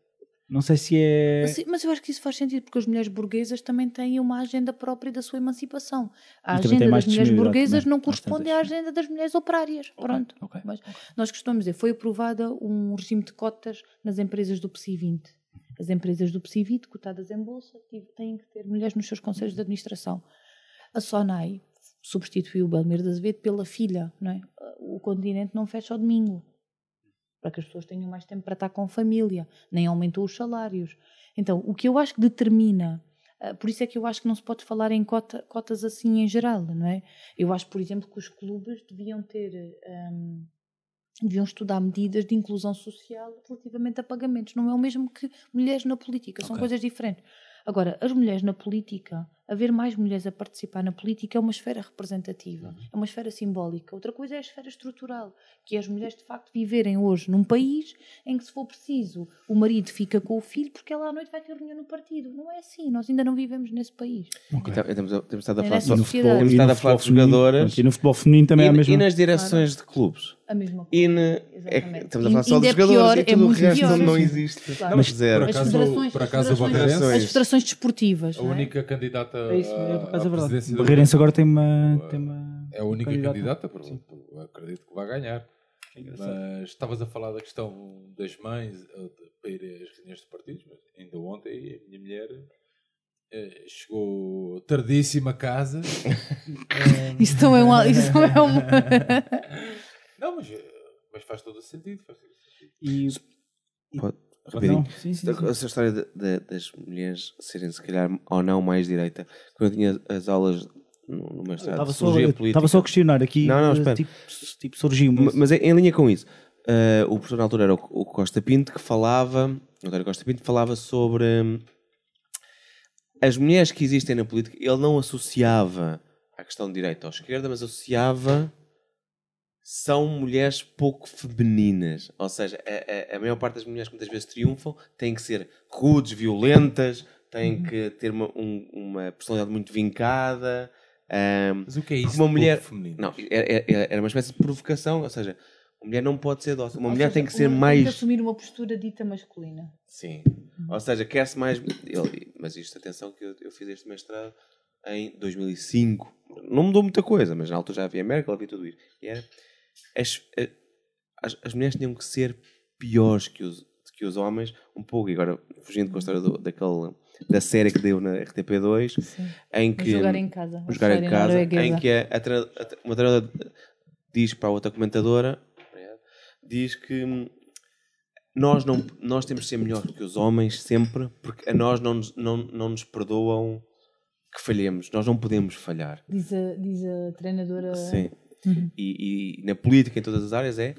Speaker 3: Não sei se é.
Speaker 4: Mas, mas eu acho que isso faz sentido, porque as mulheres burguesas também têm uma agenda própria da sua emancipação. A agenda das mulheres burguesas
Speaker 3: também,
Speaker 4: não corresponde à agenda das mulheres operárias. Pronto.
Speaker 3: ok,
Speaker 4: Mas nós costumamos dizer, foi aprovada um regime de cotas nas empresas do PSI 20. As empresas do PSI 20, cotadas em bolsa, têm que ter mulheres nos seus conselhos de administração. A SONAI substituiu o Belmiro de Azevedo pela filha. Não é? O continente não fecha ao domingo para que as pessoas tenham mais tempo para estar com a família, nem aumentou os salários. Então, o que eu acho que determina, ah, por isso é que eu acho que não se pode falar em cota- cotas assim em geral, não é? Eu acho, por exemplo, que os clubes deviam ter, ahm, deviam estudar medidas de inclusão social relativamente a pagamentos. Não é o mesmo que mulheres na política, são coisas diferentes. Agora, as mulheres na política, haver mais mulheres a participar na política é uma esfera representativa, é uma esfera simbólica. Outra coisa é a esfera estrutural, que é as mulheres de facto viverem hoje num país em que, se for preciso, o marido fica com o filho porque ela à noite vai ter reunião no partido. Não é assim, nós ainda não vivemos nesse país.
Speaker 2: Então, temos, temos estado a
Speaker 4: É
Speaker 2: falar
Speaker 4: nessa
Speaker 2: só.
Speaker 4: sociedade.
Speaker 2: Temos
Speaker 3: E
Speaker 2: estado a falar de
Speaker 3: futebol feminino,
Speaker 2: jogadoras.
Speaker 3: E no futebol feminino também
Speaker 2: E,
Speaker 3: é a mesma.
Speaker 2: e nas direções de clubes.
Speaker 4: A mesma coisa.
Speaker 2: E ne- é,
Speaker 4: Exatamente.
Speaker 2: estamos a falar só dos
Speaker 4: é pior,
Speaker 2: jogadores
Speaker 4: é
Speaker 2: e tudo o
Speaker 4: muito
Speaker 2: resto
Speaker 4: pior.
Speaker 2: não existe.
Speaker 4: Claro.
Speaker 2: Mas zero.
Speaker 1: Por
Speaker 4: As
Speaker 1: acaso-
Speaker 4: as
Speaker 1: acaso o
Speaker 4: federações- as federações desportivas.
Speaker 1: A
Speaker 4: não é?
Speaker 1: única candidata
Speaker 3: É isso, é
Speaker 1: à- à
Speaker 3: é verdade.
Speaker 1: presidência
Speaker 3: Barreirense agora tem uma. Tem uma
Speaker 1: é a única
Speaker 3: candidata.
Speaker 1: candidata, por, por- acredito que vai ganhar. Mas estavas a falar da questão das mães eh, para ir às reuniões de partidos, mas ainda ontem a minha mulher eh, chegou tardíssima a casa. [LAUGHS] Eh,
Speaker 4: Isso não é uma. Isso [LAUGHS] não é uma...
Speaker 1: não, mas, mas faz todo o sentido. Faz todo o sentido.
Speaker 3: E.
Speaker 2: Pode- Rapidinho.
Speaker 3: sim, sim, sim.
Speaker 2: Essa história de- de- das mulheres serem, se calhar, ou não mais direita. Quando eu tinha as aulas no, no mestrado
Speaker 3: Estava
Speaker 2: de
Speaker 3: só,
Speaker 2: Política.
Speaker 3: estava só a questionar aqui.
Speaker 2: Não, não, espera.
Speaker 3: tipo, tipo, surgiu.
Speaker 2: Ma-
Speaker 3: Mas,
Speaker 2: Mas é em linha com isso. eh, o professor na altura era o, o Costa Pinto que falava, o Costa Pinto falava sobre hum, as mulheres que existem na política. Ele não associava a questão de direita ou esquerda, mas associava são mulheres pouco femininas. Ou seja, a, a- a maior parte das mulheres que muitas vezes triunfam têm que ser rudes, violentas, têm
Speaker 1: Uhum.
Speaker 2: que ter uma, um- uma personalidade muito vincada. hum,
Speaker 1: Mas o que é isso?
Speaker 2: uma mulher. Não, era, era- era uma espécie de provocação, ou seja, uma mulher não pode ser dócil, uma
Speaker 4: Ou
Speaker 2: mulher
Speaker 4: seja,
Speaker 2: tem que ser mais.
Speaker 4: Tem que assumir uma postura dita masculina.
Speaker 2: Sim. Ou seja, quer-se mais. ele- mas isto, atenção, que eu, eu fiz este mestrado em 2005. Não mudou muita coisa, mas na altura já havia Merkel, havia tudo isso. E era, as, eh, as, as mulheres tinham que ser piores que os, que os homens, um pouco, e agora fugindo com a história do, daquele, da série que deu na RTP2, em
Speaker 4: O
Speaker 2: que.
Speaker 4: jogar em casa.
Speaker 2: jogar em casa, em que a, a uma treinadora diz para a outra comentadora, diz que hum, nós, não, nós temos de ser melhores que os homens sempre, porque a nós não, nos- não, não nos perdoam que falhemos. Nós não podemos falhar.
Speaker 4: Diz a, diz a treinadora.
Speaker 2: Sim. E, e na política, em todas as áreas, é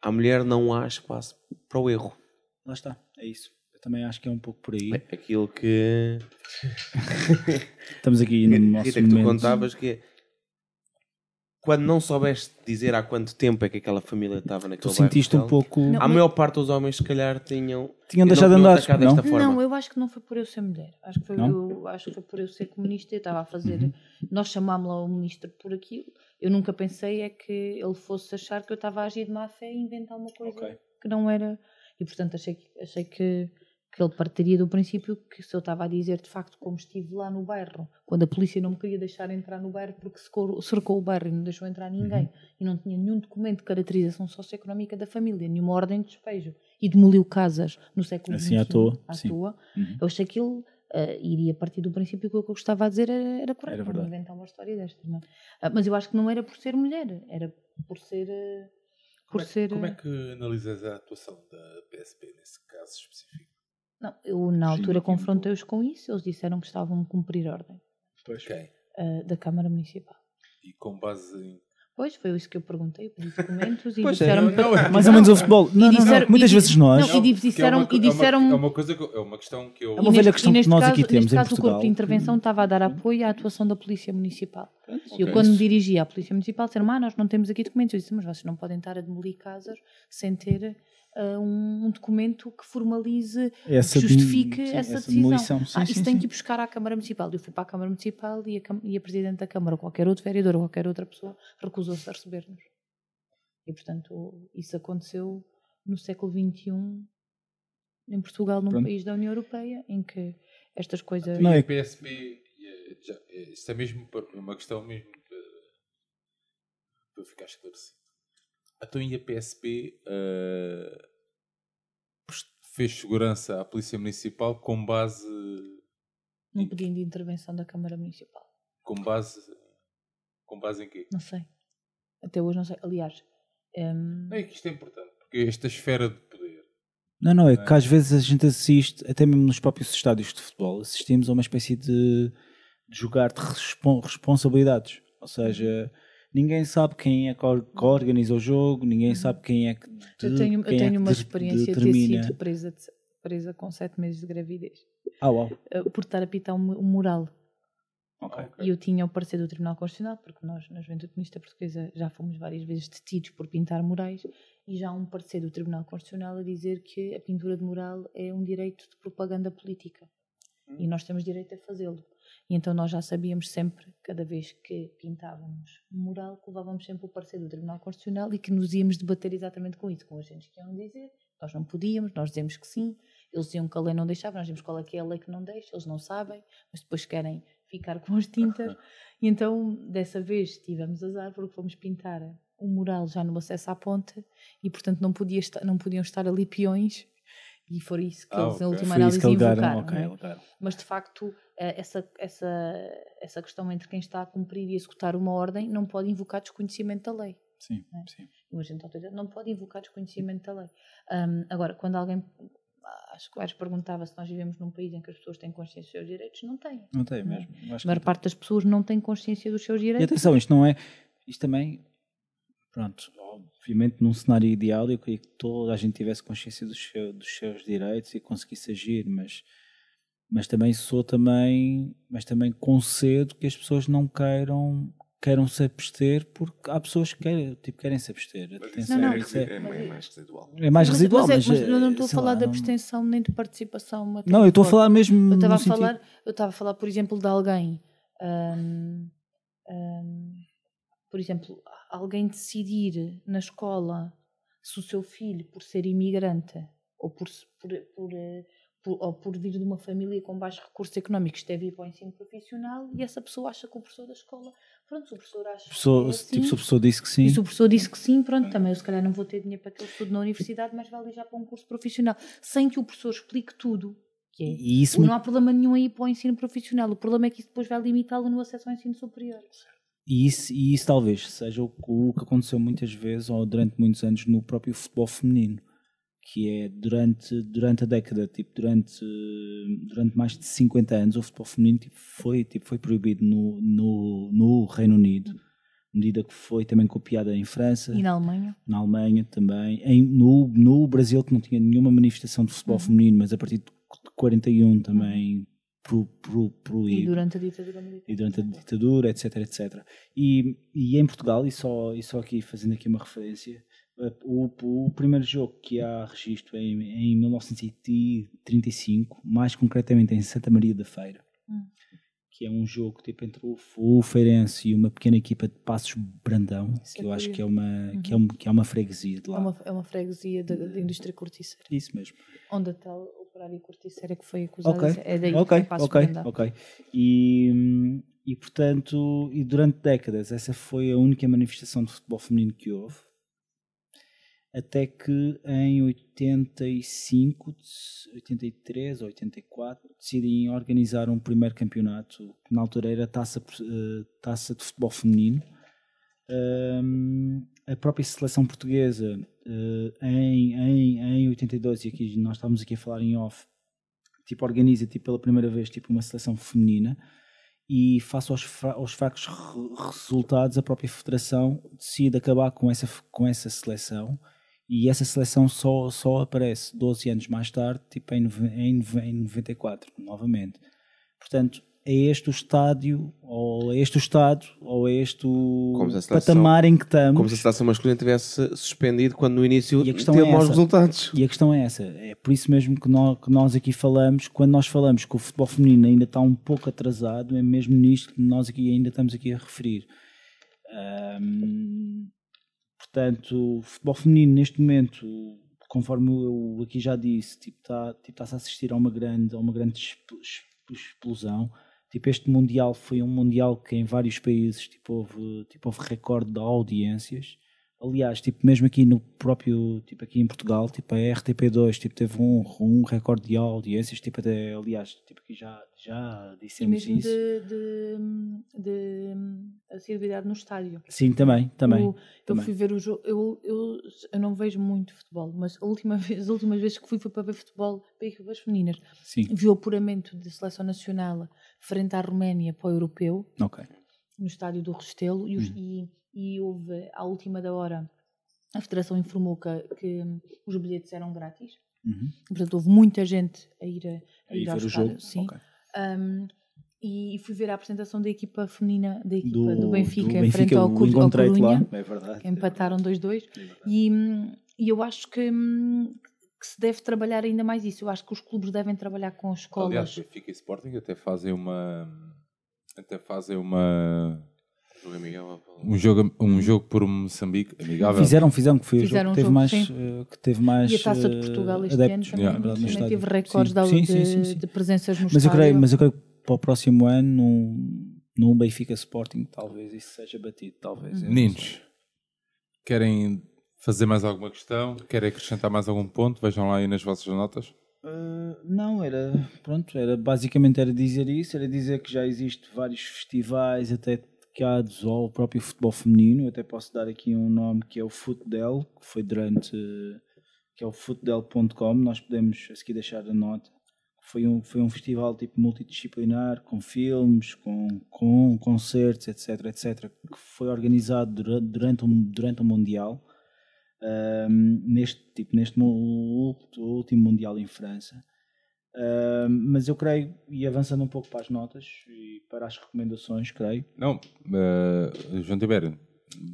Speaker 2: a mulher não há espaço para o erro.
Speaker 3: Lá está, é isso. Eu também acho que é um pouco por aí.
Speaker 2: É aquilo que, [LAUGHS] [LAUGHS]
Speaker 3: Estamos aqui no nosso
Speaker 2: Rita, que tu
Speaker 3: momento.
Speaker 2: contavas que é, quando não soubeste dizer há quanto tempo é que aquela família estava naquele
Speaker 3: Tu sentiste um pouco.
Speaker 4: Não,
Speaker 2: A maior parte dos homens, se calhar, tinham.
Speaker 3: Tinham
Speaker 2: não
Speaker 3: deixado de
Speaker 2: tinham
Speaker 3: andar, não?
Speaker 2: desta forma.
Speaker 4: Não, eu acho que não foi por eu ser mulher. Acho que foi,
Speaker 3: Não?
Speaker 4: eu, acho que foi por eu ser comunista. Eu estava a fazer.
Speaker 2: Uhum.
Speaker 4: Nós chamámos-la o ministro por aquilo. Eu nunca pensei é que ele fosse achar que eu estava a agir de má fé e inventar uma coisa
Speaker 3: Ok.
Speaker 4: que não era. E portanto achei, achei que, que ele partiria do princípio que se eu estava a dizer de facto como estive lá no bairro, quando a polícia não me queria deixar entrar no bairro porque cercou, cercou o bairro e não deixou entrar ninguém
Speaker 3: Uhum.
Speaker 4: e não tinha nenhum documento de caracterização socioeconómica da família, nenhuma ordem de despejo e demoliu casas no século
Speaker 3: Assim, à toa,
Speaker 4: à
Speaker 3: sim.
Speaker 4: toa.
Speaker 3: Uhum.
Speaker 4: Eu achei que ele eh, iria partir do princípio que o que eu gostava a dizer era, era correto,
Speaker 3: Era
Speaker 4: não
Speaker 3: verdade.
Speaker 4: inventar uma história destas. Não é? Ah, mas eu acho que não era por ser mulher, era por ser. eh, por
Speaker 1: Como é, que-
Speaker 4: ser
Speaker 1: como é que analisas a atuação da PSP nesse caso específico?
Speaker 4: Não, eu na
Speaker 3: Sim,
Speaker 4: altura confrontei-os com isso, eles disseram que estavam a cumprir ordem
Speaker 1: Quem?
Speaker 4: eh, da Câmara Municipal.
Speaker 1: E com base em.
Speaker 4: Pois, foi isso que eu perguntei, eu pedi documentos e
Speaker 2: Pois é,
Speaker 4: disseram
Speaker 1: não, é-
Speaker 3: Mais ou menos o futebol. Não, não, não.
Speaker 4: disseram-
Speaker 3: Muitas
Speaker 4: e-
Speaker 3: vezes nós.
Speaker 4: não, e disseram-
Speaker 1: que é
Speaker 4: e
Speaker 1: uma, co-
Speaker 4: disseram-
Speaker 1: É uma, é uma coisa é uma questão que eu.
Speaker 3: É uma velha questão que nós
Speaker 4: caso,
Speaker 3: aqui temos
Speaker 4: neste
Speaker 3: em
Speaker 4: caso, o Corpo de Intervenção estava a dar apoio à atuação da Polícia Municipal. E eu, quando me dirigi à Polícia Municipal, disseram: ah, nós não temos aqui documentos. Eu disse: mas vocês não podem estar a demolir casas sem ter ah, um, um documento que formalize,
Speaker 3: Essa
Speaker 4: que justifique
Speaker 3: sim,
Speaker 4: essa,
Speaker 3: essa
Speaker 4: decisão.
Speaker 3: Sim,
Speaker 4: ah,
Speaker 3: sim,
Speaker 4: isso tem que ir buscar à Câmara Municipal. Eu fui para a Câmara Municipal e a, e a Presidente da Câmara, ou qualquer outro vereador, ou qualquer outra pessoa, recusou-se a receber-nos. E, portanto, isso aconteceu no século XXI, em Portugal, num
Speaker 3: Pronto.
Speaker 4: país da União Europeia, em que estas coisas.
Speaker 3: Não, é
Speaker 1: a PSP. eh, já- Isto é mesmo uma questão mesmo para, para eu ficar esclarecido. Então, e a PSP eh, prest- fez segurança à Polícia Municipal com base.
Speaker 4: num pedido de intervenção da Câmara Municipal.
Speaker 1: Com base. Com base em quê?
Speaker 4: Não sei. Até hoje não sei. Aliás, hum,
Speaker 1: Não é que isto é importante, porque esta esfera de poder.
Speaker 3: Não, não, é que às vezes a gente assiste, até mesmo nos próprios estádios de futebol, assistimos a uma espécie de, de jogar de respon- responsabilidades. Ou seja, ninguém sabe quem é que or- que organiza o jogo, ninguém sabe quem é que.
Speaker 4: Uhum. eu tenho, eu
Speaker 3: é
Speaker 4: tenho
Speaker 3: que
Speaker 4: uma experiência de ter sido presa, presa com sete meses de gravidez
Speaker 3: Ah, uau.
Speaker 4: uh, por estar a pitar um, um mural.
Speaker 3: Ok.
Speaker 4: E eu tinha o parecer do Tribunal Constitucional, porque nós, na Juventude Comunista Portuguesa, já fomos várias vezes detidos por pintar murais, e já há um parecer do Tribunal Constitucional a dizer que a pintura de mural é um direito de propaganda política. E nós temos direito a fazê-lo. E então nós já sabíamos sempre, cada vez que pintávamos um mural, que levávamos sempre o parecer do Tribunal Constitucional e que nos íamos debater exatamente com isso, com agentes que iam dizer, nós não podíamos, nós dizemos que sim, eles diziam que a lei não deixava, nós dizemos qual é que é a lei que não deixa, eles não sabem, mas depois querem ficar com as tintas. [LAUGHS] E então, dessa vez, tivemos azar porque fomos pintar um mural já no acesso à ponte e, portanto, não, podia estar, não podiam estar ali peões e foi isso que
Speaker 1: Ah,
Speaker 4: eles, na última
Speaker 3: Foi
Speaker 4: análise, invocaram.
Speaker 3: Ok,
Speaker 4: não é? Mas, de facto, eh, essa, essa, essa questão entre quem está a cumprir e executar uma ordem não pode invocar desconhecimento da lei.
Speaker 3: Sim,
Speaker 4: É.
Speaker 3: sim.
Speaker 4: O agente autoridade não pode invocar desconhecimento da lei. Ahm, agora, quando alguém, acho que perguntava se nós vivemos num país em que as pessoas têm consciência dos seus direitos, não têm.
Speaker 3: Não tem
Speaker 4: Não.
Speaker 3: mesmo.
Speaker 4: A
Speaker 3: que
Speaker 4: maior parte das pessoas não tem consciência dos seus
Speaker 3: E
Speaker 4: direitos.
Speaker 3: atenção, isto não é. Isto também. Pronto, obviamente num cenário ideal eu queria que toda a gente tivesse consciência dos, seu- dos seus direitos e conseguisse agir, mas, mas também sou também. Mas também concedo que as pessoas não queiram queiram se abster porque há pessoas que querem, tipo, querem se abster. Atenção,
Speaker 4: Não, não.
Speaker 3: isso é,
Speaker 2: é mais residual.
Speaker 3: é mais
Speaker 4: Mas-
Speaker 3: residual,
Speaker 4: mas, é-
Speaker 3: mas,
Speaker 4: mas eu não estou a falar
Speaker 3: lá,
Speaker 4: da
Speaker 3: não-
Speaker 4: abstenção nem de participação.
Speaker 3: Não, eu estou a
Speaker 4: forte.
Speaker 3: falar mesmo.
Speaker 4: Eu estava a
Speaker 3: sentido-
Speaker 4: falar, eu estava a falar, por exemplo, de alguém, hum, hum, por exemplo, alguém decidir na escola se o seu filho, por ser imigrante ou por, por, por, por- ou por vir de uma família com baixos recursos económicos, deve ir para o ensino profissional e essa pessoa acha que o professor da escola, pronto, se o professor acha
Speaker 3: Pessoa-
Speaker 4: que é assim,
Speaker 3: tipo, se a pessoa disse que sim,
Speaker 4: e se o professor disse que sim, pronto, também eu se calhar não vou ter dinheiro para que ele estude na universidade, mas vai ali já para um curso profissional, sem que o professor explique tudo. Que é,
Speaker 3: e isso
Speaker 4: não há problema nenhum aí para o ensino profissional, o problema é que isso depois vai limitá-lo no acesso ao ensino superior.
Speaker 3: E isso, e isso talvez seja o, o que aconteceu muitas vezes ou durante muitos anos no próprio futebol feminino, que é durante, durante a década, tipo, durante, durante mais de 50 anos, o futebol feminino tipo, foi, tipo, foi proibido no, no, no Reino Unido, medida que foi também copiada em França,
Speaker 4: E na Alemanha?
Speaker 3: na Alemanha também, em, no, no Brasil que não tinha nenhuma manifestação de futebol
Speaker 4: Uhum.
Speaker 3: feminino, mas a partir de 41 também pro, pro,
Speaker 4: E
Speaker 3: proibido
Speaker 4: durante a ditadura militar.
Speaker 3: e durante a ditadura, etc, etc. E, e em Portugal, e só, e só aqui fazendo aqui uma referência, o, o primeiro jogo que há registro é em, em 1935, mais concretamente em Santa Maria da Feira,
Speaker 4: Hum.
Speaker 3: que é um jogo tipo entre o, o Feirense e uma pequena equipa de Passos Brandão,
Speaker 4: Isso
Speaker 3: que
Speaker 4: é
Speaker 3: eu acho que é uma, que é
Speaker 4: Uhum.
Speaker 3: uma, que é uma freguesia de
Speaker 4: É
Speaker 3: lá.
Speaker 4: uma, é uma freguesia da, da indústria corticeira,
Speaker 3: Isso mesmo.
Speaker 4: onde a tal operária corticeira que foi acusada
Speaker 3: Ok,
Speaker 4: é daí
Speaker 3: ok,
Speaker 4: que
Speaker 3: ok, ok. E, e portanto, e durante décadas essa foi a única manifestação de futebol feminino que houve. Até que em 85, 83 ou 84 decidem organizar um primeiro campeonato, que na altura era taça, eh, taça de futebol feminino. Hum, a própria seleção portuguesa eh, em, em, em 82, e aqui nós estamos aqui a falar em off, tipo, organiza tipo, pela primeira vez tipo, uma seleção feminina e face aos, fra- aos fracos re- resultados a própria federação decide acabar com essa, com essa seleção e essa seleção só, só aparece 12 anos mais tarde, tipo em, em, em 94, novamente. Portanto, é este o estádio, ou é este o estado, ou é este o
Speaker 2: seleção-
Speaker 3: patamar em que estamos.
Speaker 2: Como se a seleção masculina tivesse suspendido quando no início teve
Speaker 3: é
Speaker 2: maus resultados.
Speaker 3: E a questão é essa, é por isso mesmo que nós, que nós aqui falamos, quando nós falamos que o futebol feminino ainda está um pouco atrasado, é mesmo nisto que nós aqui ainda estamos aqui a referir. Ahm, portanto, o futebol feminino neste momento, conforme eu aqui já disse, tipo, está tipo, está-se a assistir a uma grande, a uma grande exp- exp- explosão. Tipo, este Mundial foi um Mundial que em vários países tipo, houve, tipo, houve recorde de audiências. Aliás, tipo, mesmo aqui no próprio, tipo aqui em Portugal, tipo a RTP2 tipo, teve um, um recorde de audiências, tipo até, aliás, tipo aqui já, já
Speaker 4: E
Speaker 3: dissemos
Speaker 4: mesmo
Speaker 3: isso.
Speaker 4: de, de, de assiduidade no estádio.
Speaker 3: Sim, também, também.
Speaker 4: O- eu
Speaker 3: também.
Speaker 4: fui ver o jogo, eu, eu, eu não vejo muito futebol, mas a última [LAUGHS] vez, as últimas vezes que fui foi para ver futebol para equipas femininas.
Speaker 3: Sim,
Speaker 4: Vi o apuramento da seleção nacional frente à Roménia para o europeu,
Speaker 3: ok.
Speaker 4: no estádio do Restelo, e, os- e, e houve, à última da hora, a Federação informou que, que os bilhetes eram grátis.
Speaker 3: Uhum.
Speaker 4: Portanto, houve muita gente a ir, a, a ir ao
Speaker 3: jogo.
Speaker 4: Sim.
Speaker 3: ok.
Speaker 4: Um, e, fui ver a apresentação da equipa feminina da equipa
Speaker 3: Do,
Speaker 4: do, Benfica,
Speaker 3: do
Speaker 4: em frente ao, Cor- ao
Speaker 3: encontrei-te lá.
Speaker 4: Corunha,
Speaker 3: É verdade.
Speaker 4: que empataram 2-2.
Speaker 3: É.
Speaker 4: E, e eu acho que, que se deve trabalhar ainda mais isso. Eu acho que os clubes devem trabalhar com escolas.
Speaker 1: Aliás, Benfica e Sporting até fazem uma. Até fazem uma.
Speaker 2: Jogo Miguel,
Speaker 1: Um jogo, um jogo por Moçambique amigável.
Speaker 3: Fizeram, fizeram que foi
Speaker 4: Fizeram
Speaker 3: o
Speaker 4: um
Speaker 3: jogo que teve
Speaker 4: jogo,
Speaker 3: mais, eh, que teve mais
Speaker 4: e a Taça de
Speaker 3: eh,
Speaker 4: Portugal este
Speaker 3: adeptos.
Speaker 4: ano também,
Speaker 1: Yeah,
Speaker 4: também teve recordes
Speaker 3: Sim,
Speaker 4: de,
Speaker 3: sim,
Speaker 4: de,
Speaker 3: sim, sim, sim.
Speaker 4: de presenças no
Speaker 3: Mas eu, creio, mas eu creio que para o próximo ano, num, num Benfica Sporting, talvez isso seja batido. Talvez.
Speaker 1: Meninos,
Speaker 3: sei.
Speaker 1: querem fazer mais alguma questão? Querem acrescentar mais algum ponto? Vejam lá aí nas vossas notas.
Speaker 3: Uh, não, era pronto, era basicamente era dizer isso, era dizer que já existe vários festivais até ao próprio futebol feminino. Até posso dar aqui um nome que é o Futdel, que foi durante que é o futdel.com. Nós podemos a seguir deixar a nota. Foi um, foi um festival tipo multidisciplinar, com filmes, com, com concertos, etc, etc, que foi organizado dura- durante, o, durante o Mundial. Um, neste tipo neste último mundial em França Mas eu creio e avançando um pouco para as notas e para as recomendações creio
Speaker 1: Não, eh, João Tibério,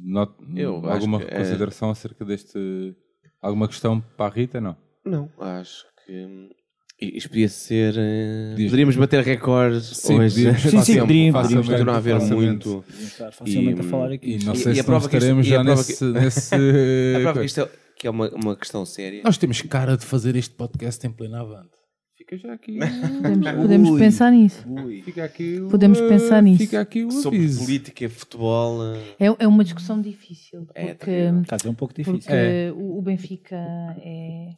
Speaker 1: not-
Speaker 2: Eu acho
Speaker 1: alguma
Speaker 2: que é-
Speaker 1: consideração acerca deste. Alguma questão para a Rita? Não.
Speaker 2: Não, acho que hum, isto podia ser. eh,
Speaker 1: Podia-
Speaker 2: Poderíamos bater recordes
Speaker 1: Sim,
Speaker 2: hoje.
Speaker 1: podíamos-
Speaker 3: Sim, sim, poderíamos,
Speaker 2: Continua a haver muito.
Speaker 3: estar facilmente
Speaker 2: E-
Speaker 3: a falar aqui
Speaker 1: E não sei
Speaker 2: e
Speaker 1: se não estaremos
Speaker 2: a
Speaker 1: já nesse. nesse [LAUGHS]
Speaker 2: A prova que isto é, que é uma, uma questão séria.
Speaker 1: Nós temos cara de fazer este podcast em plena avante. Fica já aqui.
Speaker 4: Podemos, [LAUGHS] podemos
Speaker 3: Ui.
Speaker 4: pensar nisso.
Speaker 3: Ui.
Speaker 1: Fica aqui o,
Speaker 4: Podemos
Speaker 1: eh,
Speaker 4: pensar nisso.
Speaker 1: Fica aqui o
Speaker 2: Sobre
Speaker 1: aviso.
Speaker 2: política e futebol. eh,
Speaker 4: É, é uma discussão difícil.
Speaker 2: É,
Speaker 4: Porque,
Speaker 2: terrível.
Speaker 3: Caso é um pouco difícil.
Speaker 4: porque
Speaker 1: É.
Speaker 4: o, o Benfica é,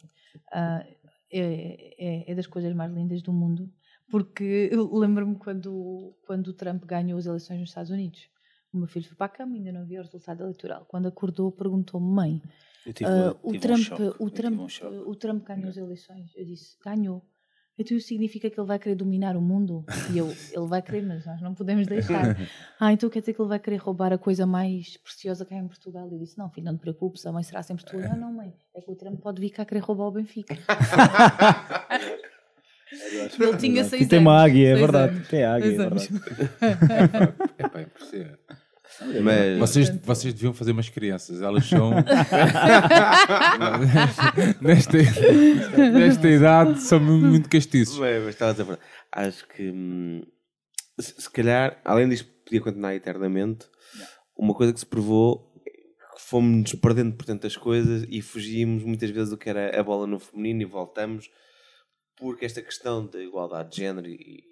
Speaker 4: ah, é, é, é das coisas mais lindas do mundo. Porque eu lembro-me quando, quando o Trump ganhou as eleições nos Estados Unidos. O meu filho foi para a cama, ainda não viu o resultado eleitoral. Quando acordou, perguntou-me, mãe, ah, o,
Speaker 3: um
Speaker 4: Trump, o, Trump,
Speaker 3: um
Speaker 4: o Trump ganhou as eleições. Eu disse, ganhou. Então isso significa que ele vai querer dominar o mundo? E eu, [LAUGHS] ele vai querer, mas nós não podemos deixar. [LAUGHS] Ah, então quer dizer que ele vai querer roubar a coisa mais preciosa que há em Portugal? Eu disse, não, filho, não te preocupes, a mãe será sempre tua. Não, não, mãe, é que o Trump pode vir cá querer roubar o Benfica. [LAUGHS] ele tinha seis
Speaker 3: E tem uma águia, é verdade. Tem águia, é verdade.
Speaker 1: É pá, impressionante.
Speaker 2: Mas
Speaker 1: Vocês, vocês deviam fazer umas crianças, elas são. [LAUGHS] nesta, nesta idade são mu- muito castiços.
Speaker 2: Bem, mas estava a dizer, acho que hum, se, se calhar, além disto podia continuar eternamente, uma coisa que se provou é que fomos perdendo por tantas coisas e fugimos muitas vezes do que era a bola no feminino e voltamos porque esta questão da igualdade de género e-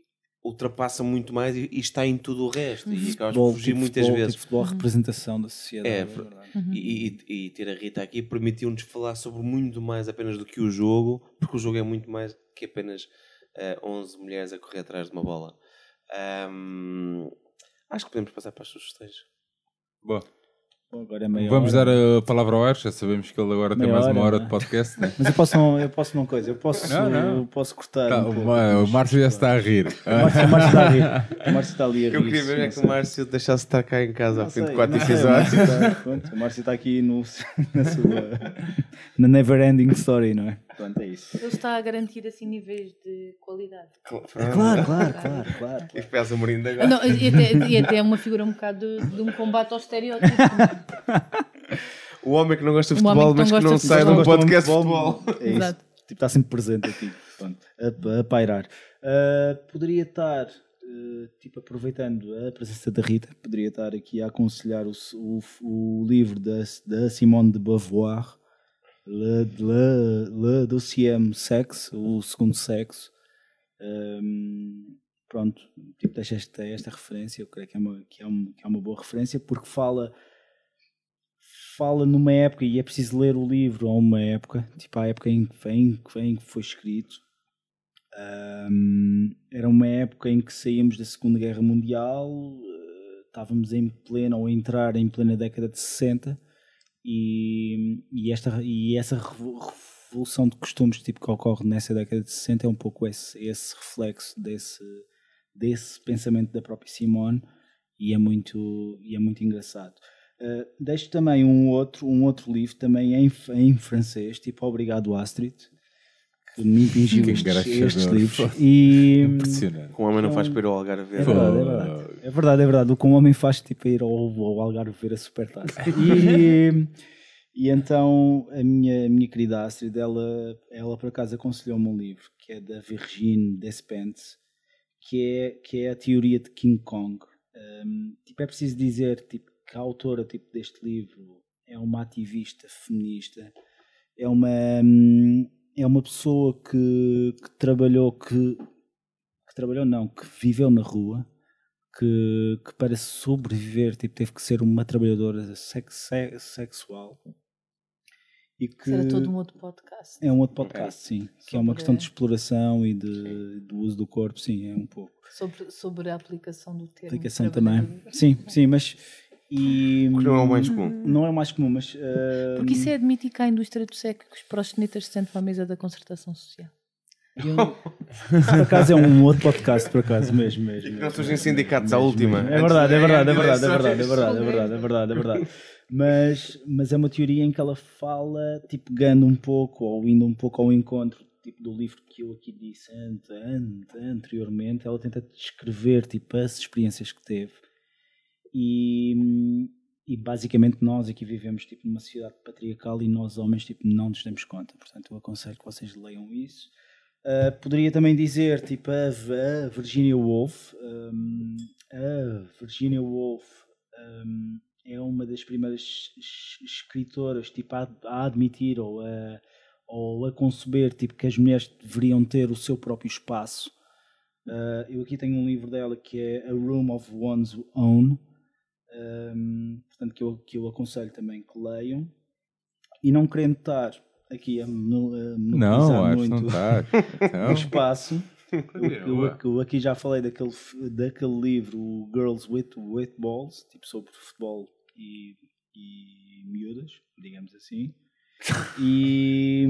Speaker 2: ultrapassa muito mais e, e está em tudo o resto e acabas por fugir
Speaker 3: tipo
Speaker 2: muitas
Speaker 3: futebol,
Speaker 2: vezes.
Speaker 3: tipo futebol, a representação da sociedade.
Speaker 2: É,
Speaker 3: é verdade.
Speaker 2: E, e- e ter a Rita aqui permitiu-nos falar sobre muito mais apenas do que o jogo, porque o jogo é muito mais que apenas eh, 11 mulheres a correr atrás de uma bola. Ahm, acho que podemos passar para as sugestões.
Speaker 3: Agora é meia
Speaker 1: vamos
Speaker 3: hora.
Speaker 1: dar a palavra ao já sabemos que ele agora tem
Speaker 3: Meia
Speaker 1: mais uma
Speaker 3: hora,
Speaker 1: hora
Speaker 3: não
Speaker 1: de
Speaker 3: é?
Speaker 1: podcast. Né? [LAUGHS]
Speaker 3: Mas eu posso não, eu posso não coisa, eu posso,
Speaker 1: Não, não.
Speaker 3: Eu posso cortar.
Speaker 1: Tá,
Speaker 3: um
Speaker 1: o, o Márcio já está a rir.
Speaker 3: O Márcio, o Márcio está a rir. O Márcio está ali a rir.
Speaker 2: Eu queria ver é que o Márcio deixasse de estar cá em casa ao fim de
Speaker 3: sei,
Speaker 2: 4
Speaker 3: não sei, o
Speaker 2: episódios.
Speaker 3: Márcio está- pronto, O Márcio está aqui no, [LAUGHS] na sua. na Never Ending Story, não é? Pronto, é isso.
Speaker 4: Ele está a garantir assim níveis de qualidade.
Speaker 3: Claro, claro, claro, claro. [LAUGHS]
Speaker 2: E fez a Morinda
Speaker 4: Ah,
Speaker 2: agora.
Speaker 4: Não, e, até, e até é uma figura um bocado de, de um combate ao estereótipo.
Speaker 2: O homem que não gosta de
Speaker 4: O
Speaker 2: futebol,
Speaker 4: que
Speaker 2: mas que não sai de um podcast de futebol.
Speaker 3: É isso.
Speaker 4: Exato.
Speaker 3: Tipo, está sempre presente aqui. Pronto, a, a pairar. Ah, poderia estar, ah, tipo, aproveitando a presença da Rita, poderia estar aqui a aconselhar o, o, o livro da, da Simone de Beauvoir, Le, Le, Le Deuxième Sexe, o segundo sexo. Ahm, pronto, tipo, deixa esta, esta referência, eu creio que é, uma, que, é uma, que é uma boa referência, porque fala fala numa época, e é preciso ler o livro a uma época, tipo a época em que vem, que vem, que foi escrito. Ahm, era uma época em que saímos da Segunda Guerra Mundial, eh, estávamos em plena, ou a entrar em plena década de 60, e, e, esta, e essa revo- revolução de costumes tipo, que ocorre nessa década de 60 é um pouco esse, esse reflexo desse, desse pensamento da própria Simone, e é muito, e é muito engraçado. Uh, deixo também um outro, um outro livro, também em, em francês, tipo Obrigado Astrid, que me impingiu estes, estes livros. E
Speaker 1: Impressionante.
Speaker 2: Com o homem não faz para ir ao Algarve
Speaker 3: é
Speaker 2: ver.
Speaker 3: verdade, é verdade. É verdade, é verdade. O que um homem faz tipo é ir ao, ao Algarve ver a supertaça. E, e então a minha, a minha querida Astrid, ela, ela por acaso aconselhou-me um livro que é da Virginie Despentes, que é, que é a teoria de King Kong. Um, tipo, é preciso dizer tipo, que a autora tipo, deste livro é uma ativista feminista, é uma, hum, é uma pessoa que, que trabalhou, que, que trabalhou não, que viveu na rua, que, que para sobreviver tipo, teve que ser uma trabalhadora sex, sex- sexual. E que
Speaker 4: Isso era todo um outro podcast.
Speaker 3: é um outro podcast, sim. Que é uma
Speaker 4: Sobre-
Speaker 3: questão de exploração e de, do uso do corpo, sim, é um pouco.
Speaker 4: Sobre, sobre a aplicação do termo.
Speaker 3: Aplicação também. Sim, sim, mas. E,
Speaker 2: Porque não é o mais comum.
Speaker 3: Não é o mais comum, mas. uh,
Speaker 4: Porque isso é admitir que a indústria do sexo que os proxenetas se sentem à mesa da concertação social. [LAUGHS]
Speaker 3: por acaso é um outro podcast, por acaso, mesmo. mesmo,
Speaker 2: Não
Speaker 3: mesmo,
Speaker 2: surgem
Speaker 3: mesmo,
Speaker 2: sindicatos à última.
Speaker 3: É verdade, é verdade, é
Speaker 2: de
Speaker 3: verdade, é verdade, é verdade, é verdade, é verdade, é verdade. Mas, mas é uma teoria em que ela fala, tipo, ganhando um pouco, ou indo um pouco ao encontro tipo, do livro que eu aqui disse ante, ante, anteriormente, ela tenta descrever tipo, as experiências que teve. E, e basicamente nós aqui vivemos tipo, numa sociedade patriarcal e nós homens tipo, não nos damos conta. Portanto, eu aconselho que vocês leiam isso. Uh, poderia também dizer tipo a, Virginia Woolf. um, a Virginia Woolf um, é uma das primeiras es- escritoras tipo, a, a admitir ou a, ou a conceber tipo, que as mulheres deveriam ter o seu próprio espaço. Uh, eu aqui tenho um livro dela que é A Room of One's Own, um, portanto, que eu, que eu aconselho também que leiam. E não querendo estar aqui a
Speaker 1: Não,
Speaker 3: monopolizar
Speaker 1: acho que não
Speaker 3: muito
Speaker 1: estás. [LAUGHS]
Speaker 3: o espaço. Eu, eu- eu aqui já falei daquele, daquele livro, o Girls with, with Balls, tipo sobre futebol e, e miúdas, digamos assim. [LAUGHS] E,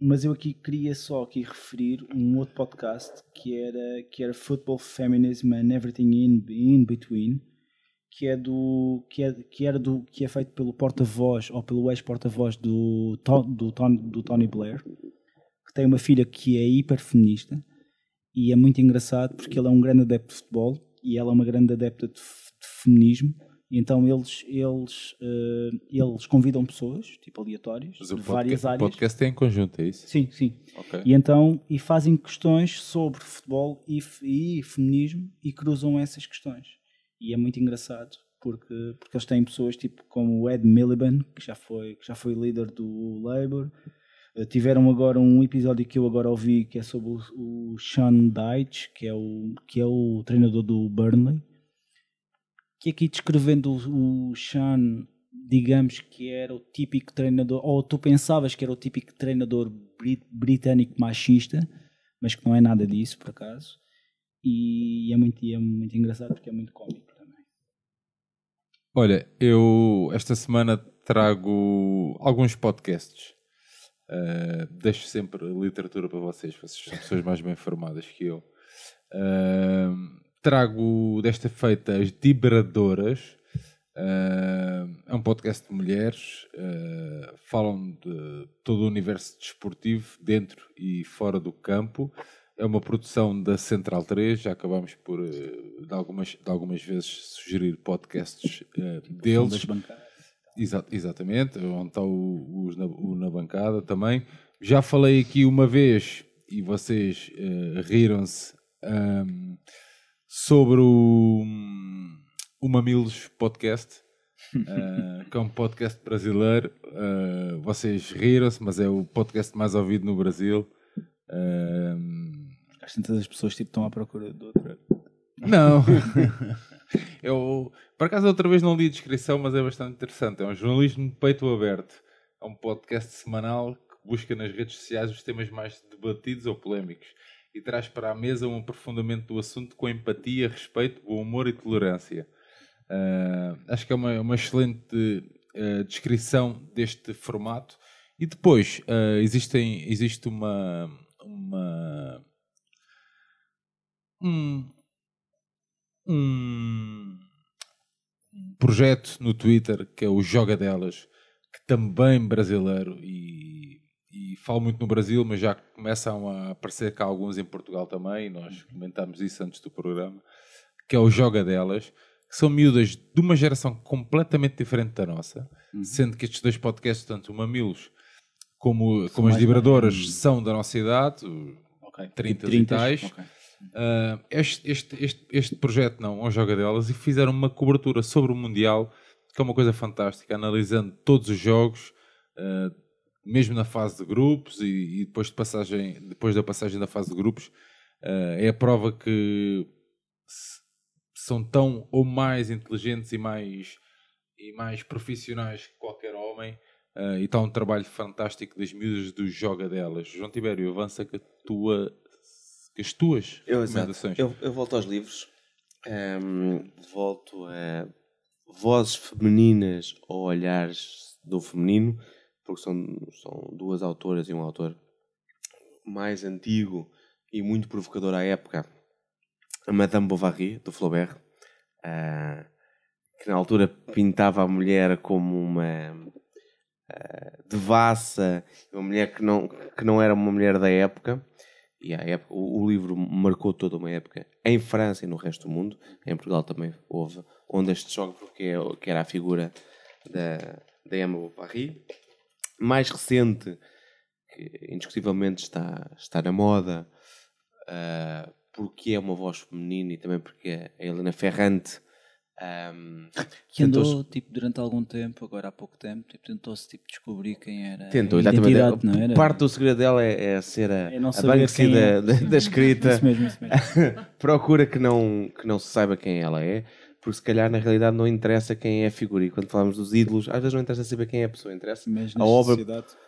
Speaker 3: mas eu aqui queria só aqui referir um outro podcast que era, que era Football Feminism and Everything in, in Between, que é do que, é, que era do que é feito pelo porta-voz ou pelo ex-porta-voz do, do, Ton- do Tony Blair, que tem uma filha que é hiper feminista e é muito engraçado porque ele é um grande adepto de futebol e ela é uma grande adepta de, de feminismo. E então eles eles eh, eles convidam pessoas tipo aleatórias
Speaker 1: Mas
Speaker 3: de
Speaker 1: o
Speaker 3: várias
Speaker 1: podcast, o
Speaker 3: áreas.
Speaker 1: podcast é em conjunto, é isso?
Speaker 3: Sim, sim.
Speaker 1: Ok.
Speaker 3: E então e fazem questões sobre futebol e, e feminismo e cruzam essas questões. E é muito engraçado porque, porque eles têm pessoas tipo como o Ed Miliband, que já foi, que já foi líder do Labour. Eh, Tiveram agora um episódio que eu agora ouvi que é sobre o, o Sean Dyche, que é o, que é o treinador do Burnley. Que aqui descrevendo o, o Sean, digamos que era o típico treinador, ou tu pensavas que era o típico treinador brit- britânico machista, mas que não é nada disso, por acaso. E é muito, é muito engraçado porque é muito cómico também.
Speaker 1: Olha, eu esta semana trago alguns podcasts. Uh, deixo sempre literatura para vocês, vocês são pessoas mais bem informadas que eu. Uh, trago desta feita as Liberadoras. Uh, é um podcast de mulheres. falam de todo o universo desportivo, dentro e fora do campo. É uma produção da Central 3. Já acabamos por, uh, de, algumas, de algumas vezes, sugerir podcasts uh,
Speaker 3: Das
Speaker 1: deles.
Speaker 3: bancadas.
Speaker 1: Exa- exatamente, onde está o, os na, o na bancada também. Já falei aqui uma vez e vocês eh, riram-se ahm, sobre o, o Mamilos Podcast, ah, [LAUGHS] que é um podcast brasileiro. Ah, vocês riram-se, mas é o podcast mais ouvido no Brasil.
Speaker 3: Às tantas as pessoas tipo, estão à procura de outra.
Speaker 1: não. [LAUGHS] Eu, por acaso, outra vez não li a descrição, mas é bastante interessante. É um jornalismo de peito aberto. É um podcast semanal que busca nas redes sociais os temas mais debatidos ou polémicos e traz para a mesa um aprofundamento do assunto com empatia, respeito, bom humor e tolerância. Ah, acho que é uma, uma excelente ah, descrição deste formato. E depois, ah, existem, existe uma, uma um, um projeto no Twitter que é o Joga Delas, que também brasileiro e, e falo muito no Brasil, mas já começam a aparecer cá alguns em Portugal também, e nós comentámos isso antes do programa, que é o Joga Delas, que são miúdas de uma geração completamente diferente da nossa, sendo que estes dois podcasts, tanto o Mamilos como, como as
Speaker 3: mais-
Speaker 1: são da nossa idade,
Speaker 3: Ok.
Speaker 1: 30 e
Speaker 3: 30,
Speaker 1: tais.
Speaker 3: ok.
Speaker 1: Uh, este, este, este, este projeto não, um joga delas e fizeram uma cobertura sobre o Mundial, que é uma coisa fantástica, analisando todos os jogos, uh, mesmo na fase de grupos e, e depois, de passagem, depois da passagem da fase de grupos, uh, é a prova que s- são tão ou mais inteligentes e mais, e mais profissionais que qualquer homem. uh, e está um trabalho fantástico das miúdas do Joga Delas. João Tibério, avança com a tua, as tuas
Speaker 2: Eu,
Speaker 1: recomendações.
Speaker 2: eu, eu volto aos livros, Ehm, volto a vozes femininas ou olhares do feminino, porque são, são duas autoras e um autor mais antigo e muito provocador à época, a Madame Bovary, do Flaubert, ah, que na altura pintava a mulher como uma ah, devassa, uma mulher que não, que não era uma mulher da época. E a época, o, o livro marcou toda uma época em França e no resto do mundo. Em Portugal também houve ondas de choque, porque é, que era a figura da, da Emma Bovary. Mais recente, que indiscutivelmente está, está na moda, ah, porque é uma voz feminina e também porque a Helena Ferrante Ahm,
Speaker 9: Que andou,
Speaker 2: tentou-
Speaker 9: tipo, durante algum tempo, agora há pouco tempo, tipo, tentou-se tipo, descobrir quem era.
Speaker 2: Tentou,
Speaker 9: a
Speaker 2: exatamente.
Speaker 9: não era?
Speaker 2: Parte do segredo dela é, é ser a,
Speaker 3: É
Speaker 2: a
Speaker 3: saber
Speaker 2: Banksy
Speaker 3: quem
Speaker 2: da,
Speaker 3: é.
Speaker 2: da, da [LAUGHS] escrita.
Speaker 3: Isso mesmo, isso mesmo. [LAUGHS]
Speaker 2: Procura que não, que não se saiba quem ela é, porque se calhar na realidade não interessa quem é a figura. E quando falamos dos ídolos, às vezes não interessa saber quem é a pessoa, interessa
Speaker 3: Mas
Speaker 2: a obra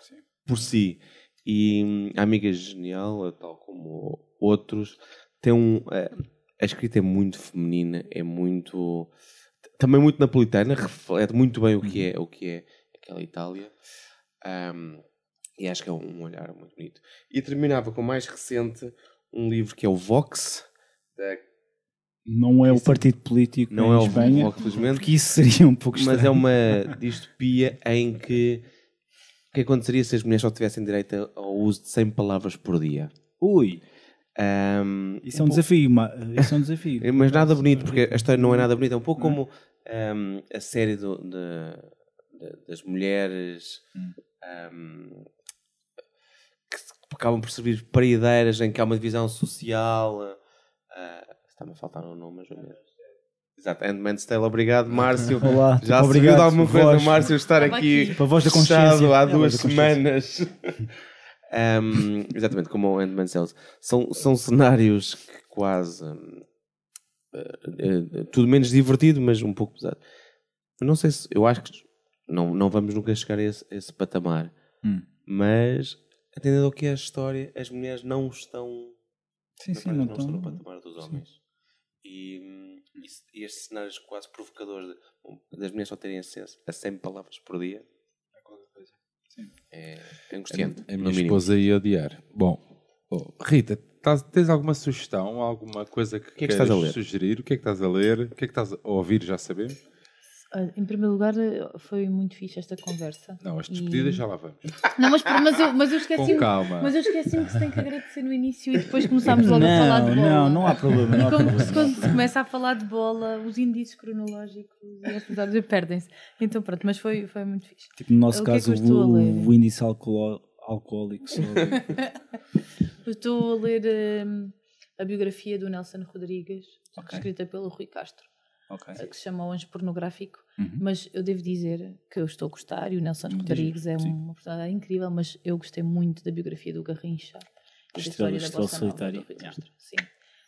Speaker 3: sim.
Speaker 2: por si. E hum, a amiga genial, tal como outros, tem um. eh, a escrita é muito feminina, é muito. também muito napolitana, reflete muito bem o que é, o que é aquela Itália. Ahm, e acho que é um olhar muito bonito. E terminava com o mais recente um livro que é o Vox, da
Speaker 3: Não é o partido político
Speaker 2: não é o
Speaker 3: Espanha,
Speaker 2: Vox, felizmente,
Speaker 3: porque isso seria um pouco estranho.
Speaker 2: mas é uma [LAUGHS] distopia em que o que aconteceria se as mulheres só tivessem direito ao uso de 100 palavras por dia?
Speaker 3: Ui,
Speaker 2: Ahm,
Speaker 3: isso é um desafio, ma- isso é um desafio.
Speaker 2: É, [LAUGHS] Mas nada bonito, porque a história não é nada bonita. É um pouco como ahm, a série do- de- de- das mulheres ahm, que acabam por servir parideiras em que há uma divisão social. ah, Está-me a faltar um nome, mas. Exato, Handmaid's Tale, obrigado, [LAUGHS] Márcio.
Speaker 3: Olá,
Speaker 2: Já
Speaker 3: tipo,
Speaker 2: serviu de alguma coisa
Speaker 3: voz.
Speaker 2: o Márcio estar aqui
Speaker 4: aqui.
Speaker 3: Para voz da
Speaker 2: fechado
Speaker 3: consciência.
Speaker 2: há
Speaker 3: É
Speaker 2: duas semanas. [LAUGHS] Um, exatamente, como o Handmaid's Tale. São, são cenários que quase... eh, eh, tudo menos divertido, mas um pouco pesado. Eu não sei se... Eu acho que não, não vamos nunca chegar a esse, a esse patamar.
Speaker 3: Hum.
Speaker 2: Mas, atendendo ao que é a história, as mulheres não estão...
Speaker 3: Sim, sim,
Speaker 2: não,
Speaker 3: não
Speaker 2: estão no patamar dos homens. E, hum, e estes cenários quase provocadores de- das mulheres só terem acesso a 100 palavras por dia é, é angustiante.
Speaker 1: A
Speaker 2: no
Speaker 1: minha esposa ia odiar. Bom, oh, Rita, tás- tens alguma sugestão, alguma coisa que,
Speaker 2: que é que
Speaker 1: queres
Speaker 2: estás a ler?
Speaker 1: sugerir? O que é que estás a ler? O que é que estás a ouvir? Já sabemos?
Speaker 4: Em primeiro lugar, eh, foi muito fixe esta conversa.
Speaker 1: Não, as
Speaker 4: E-
Speaker 1: despedidas já lá vamos.
Speaker 4: Não, mas, mas, eu, mas eu [LAUGHS]
Speaker 1: Com
Speaker 4: esqueci-me.
Speaker 1: calma.
Speaker 4: Mas eu esqueci-me que se tem que agradecer no início e depois começámos logo a falar de
Speaker 3: Não,
Speaker 4: bola.
Speaker 3: não, não há problema. Não há
Speaker 4: E como
Speaker 3: problema.
Speaker 4: quando se começa a falar de bola, os índices cronológicos e horas perdem-se. Então pronto, mas foi, foi muito fixe.
Speaker 3: Tipo, no nosso
Speaker 4: O é
Speaker 3: caso,
Speaker 4: a
Speaker 3: o, o índice alcoó- alcoólico. [LAUGHS]
Speaker 4: Eu estou a ler hum, a biografia do Nelson Rodrigues, escrita pelo Rui Castro,
Speaker 3: Ok.
Speaker 4: que se chama O Anjo Pornográfico.
Speaker 3: Uhum.
Speaker 4: Mas eu devo dizer que eu estou a gostar e o Nelson Rodrigues é
Speaker 3: sim.
Speaker 4: uma personagem incrível, mas eu gostei muito da biografia do Garrincha e da história da Bossa
Speaker 3: Solitária. Yeah.
Speaker 4: Sim.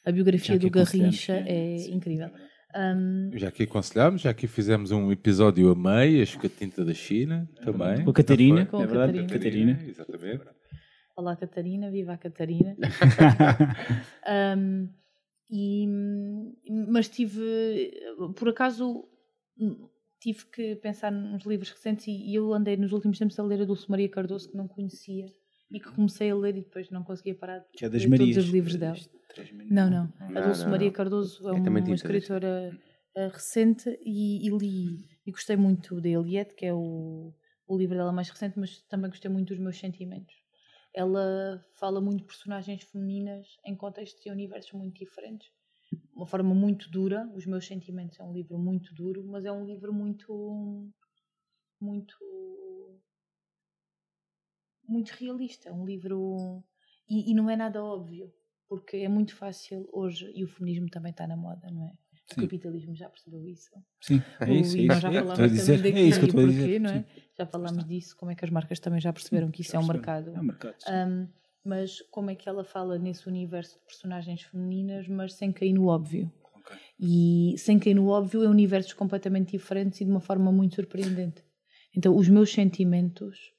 Speaker 4: A biografia
Speaker 3: que
Speaker 4: do Garrincha
Speaker 3: é,
Speaker 4: é
Speaker 3: sim.
Speaker 4: incrível. Hum,
Speaker 1: Já aqui aconselhámos, já aqui fizemos um episódio a meias com a tinta da China também.
Speaker 3: Com a Catarina?
Speaker 4: Com a
Speaker 3: é verdade,
Speaker 4: Catarina.
Speaker 3: Catarina.
Speaker 1: Exatamente.
Speaker 4: Olá Catarina, viva a Catarina. [LAUGHS] [LAUGHS] Um, e, mas tive, por acaso, tive que pensar nos livros recentes e, eu andei nos últimos tempos a ler a Dulce Maria Cardoso que não conhecia e que comecei a ler e depois não conseguia parar de
Speaker 3: Que é das
Speaker 4: ler
Speaker 3: Marias.
Speaker 4: todos os livros dela. Não, não. A Dulce
Speaker 2: não,
Speaker 4: Maria
Speaker 2: não.
Speaker 4: Cardoso é
Speaker 2: É
Speaker 4: uma, uma escritora eh, recente e, e li e gostei muito da Eliette, que é o, o livro dela mais recente, mas também gostei muito dos meus sentimentos. Ela fala muito de personagens femininas em contextos e universos muito diferentes. Uma forma muito dura. Os meus sentimentos é um livro muito duro, mas é um livro muito. muito. muito realista. É um livro. E, e não é nada óbvio, porque é muito fácil hoje, e o feminismo também está na moda, não é? O
Speaker 3: Sim.
Speaker 4: capitalismo já percebeu isso.
Speaker 3: Sim, é
Speaker 4: O-
Speaker 3: isso. É isso.
Speaker 4: já
Speaker 3: É,
Speaker 4: falámos
Speaker 3: dizer,
Speaker 4: também
Speaker 3: é isso que eu
Speaker 4: daqui
Speaker 3: estou a dizer.
Speaker 4: porquê, não é? Já falámos disso, como é que as marcas também já perceberam que isso é um mercado.
Speaker 3: É um mercado. sim.
Speaker 4: Um, mas como é que ela fala nesse universo de personagens femininas, mas sem cair no óbvio. E sem cair no óbvio, é universos completamente diferentes e de uma forma muito surpreendente. Então, os meus sentimentos,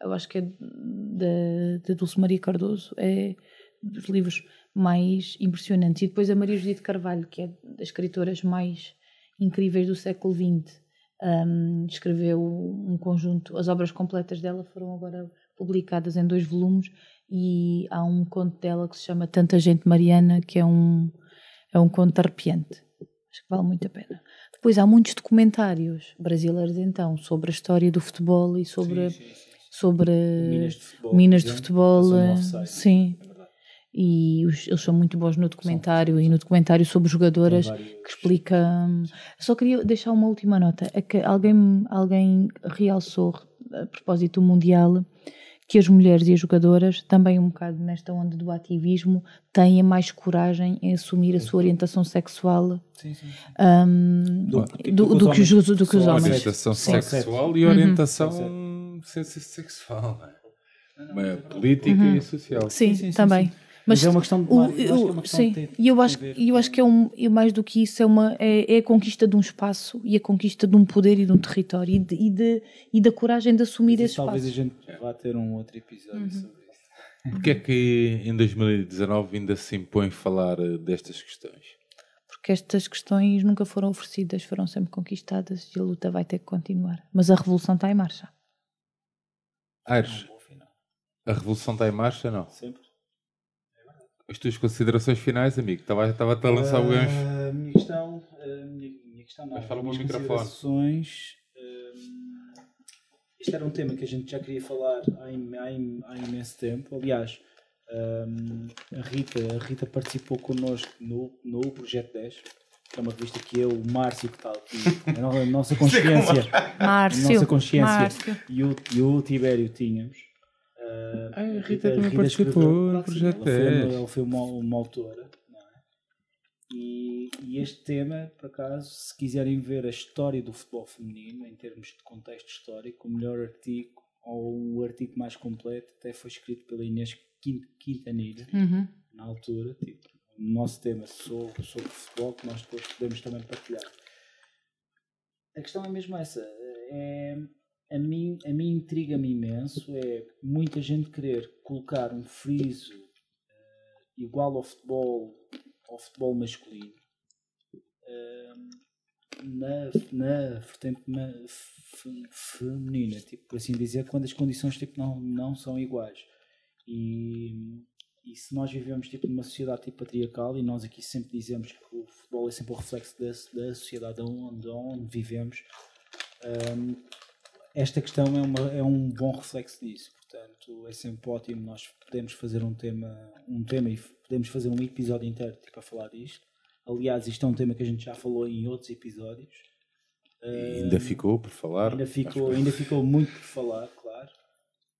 Speaker 4: eu acho que é da Dulce Maria Cardoso, é dos livros mais impressionantes. E depois a Maria Judite Carvalho, que é das escritoras mais incríveis do século XX. Um, escreveu um conjunto, as obras completas dela foram agora publicadas em dois volumes e há um conto dela que se chama Tanta Gente Mariana, que é um, é um conto arrepiante. Acho que vale muito a pena. Depois há muitos documentários brasileiros, então, sobre a história do futebol e sobre, sobre
Speaker 3: Minas de futebol.
Speaker 4: Minas de futebol. Sim. E os- eles são muito bons no documentário e no documentário sobre jogadoras
Speaker 3: vários-
Speaker 4: que explica. hum, Só queria deixar uma última nota: é que alguém, alguém realçou a propósito do Mundial que as mulheres e as jogadoras, também um bocado nesta onda do ativismo, tenham mais coragem em assumir a sua orientação sexual
Speaker 3: Sim, sim.
Speaker 4: hum,
Speaker 3: Do-
Speaker 4: do,
Speaker 3: do
Speaker 4: do
Speaker 3: que os homens-
Speaker 4: do que os homens.
Speaker 1: Orientação
Speaker 3: Sim.
Speaker 1: sexual e
Speaker 4: Uhum.
Speaker 1: orientação ser sexual. não é? Política e social.
Speaker 4: Sim,
Speaker 3: sim, sim,
Speaker 4: também.
Speaker 3: Sim. Mas é uma questão de-
Speaker 4: o-
Speaker 3: eu é uma
Speaker 4: eu-
Speaker 3: questão
Speaker 4: sim,
Speaker 3: de ter-
Speaker 4: e eu acho, e eu acho que é um, e mais do que isso é uma é, é a conquista de um espaço e a conquista de um poder e de um território e, de, e, de- e da coragem de assumir esse
Speaker 3: Isso talvez a
Speaker 4: espaço.
Speaker 3: gente vá ter um outro episódio
Speaker 4: Uhum.
Speaker 3: sobre isso.
Speaker 1: Porquê é que em 2019 ainda se impõe falar eh, destas questões?
Speaker 4: Porque estas questões nunca foram oferecidas, foram sempre conquistadas e a luta vai ter que continuar. Mas a revolução está em marcha.
Speaker 1: Aires, a revolução está em marcha não?
Speaker 3: Sempre.
Speaker 1: As tuas considerações finais, amigo? Estava- Estava-te a lançar o gancho.
Speaker 3: A minha questão, a minha, minha questão não.
Speaker 1: Mas fala
Speaker 3: as
Speaker 1: para o
Speaker 3: minhas
Speaker 1: microfone.
Speaker 3: considerações, hum, isto era um tema que a gente já queria falar há, im- há im- há imenso tempo. Aliás, hum, a, Rita, a Rita participou connosco no, no Projeto 10, que é uma revista que eu, o Márcio, que está aqui, a no- a nossa [LAUGHS] consciência, a
Speaker 4: Márcio.
Speaker 3: nossa consciência
Speaker 4: Márcio.
Speaker 3: e o, e o Tibério tínhamos. Uh,
Speaker 1: Ah, a Rita também participou
Speaker 3: escreveu-
Speaker 1: no Projeto
Speaker 3: ela foi,
Speaker 1: 10.
Speaker 3: ela foi uma, uma autora. não é? E, e este tema, por acaso, se quiserem ver a história do futebol feminino, em termos de contexto histórico, o melhor artigo, ou o artigo mais completo, até foi escrito pela Inês Quin- Quintanilha,
Speaker 4: Uhum.
Speaker 3: na altura, tipo, o nosso tema sobre, sobre futebol, que nós depois podemos também partilhar. A questão é mesmo essa. É, a mim, a mim intriga-me imenso é muita gente querer colocar um friso eh, igual ao futebol, ao futebol masculino eh, na, na vertente feminina, tipo, por assim dizer, quando as condições tipo, não, não são iguais. E, e se nós vivemos tipo, numa sociedade tipo, patriarcal, e nós aqui sempre dizemos que o futebol é sempre o reflexo da, da sociedade onde, onde vivemos, hum, esta questão é, uma, é um bom reflexo disso. Portanto, é sempre ótimo nós podemos fazer um tema, um tema e podemos fazer um episódio inteiro tipo, a falar disto. Aliás, isto é um tema que a gente já falou em outros episódios.
Speaker 1: E ainda ficou por falar.
Speaker 3: Ainda ficou, ainda ficou muito por falar, claro.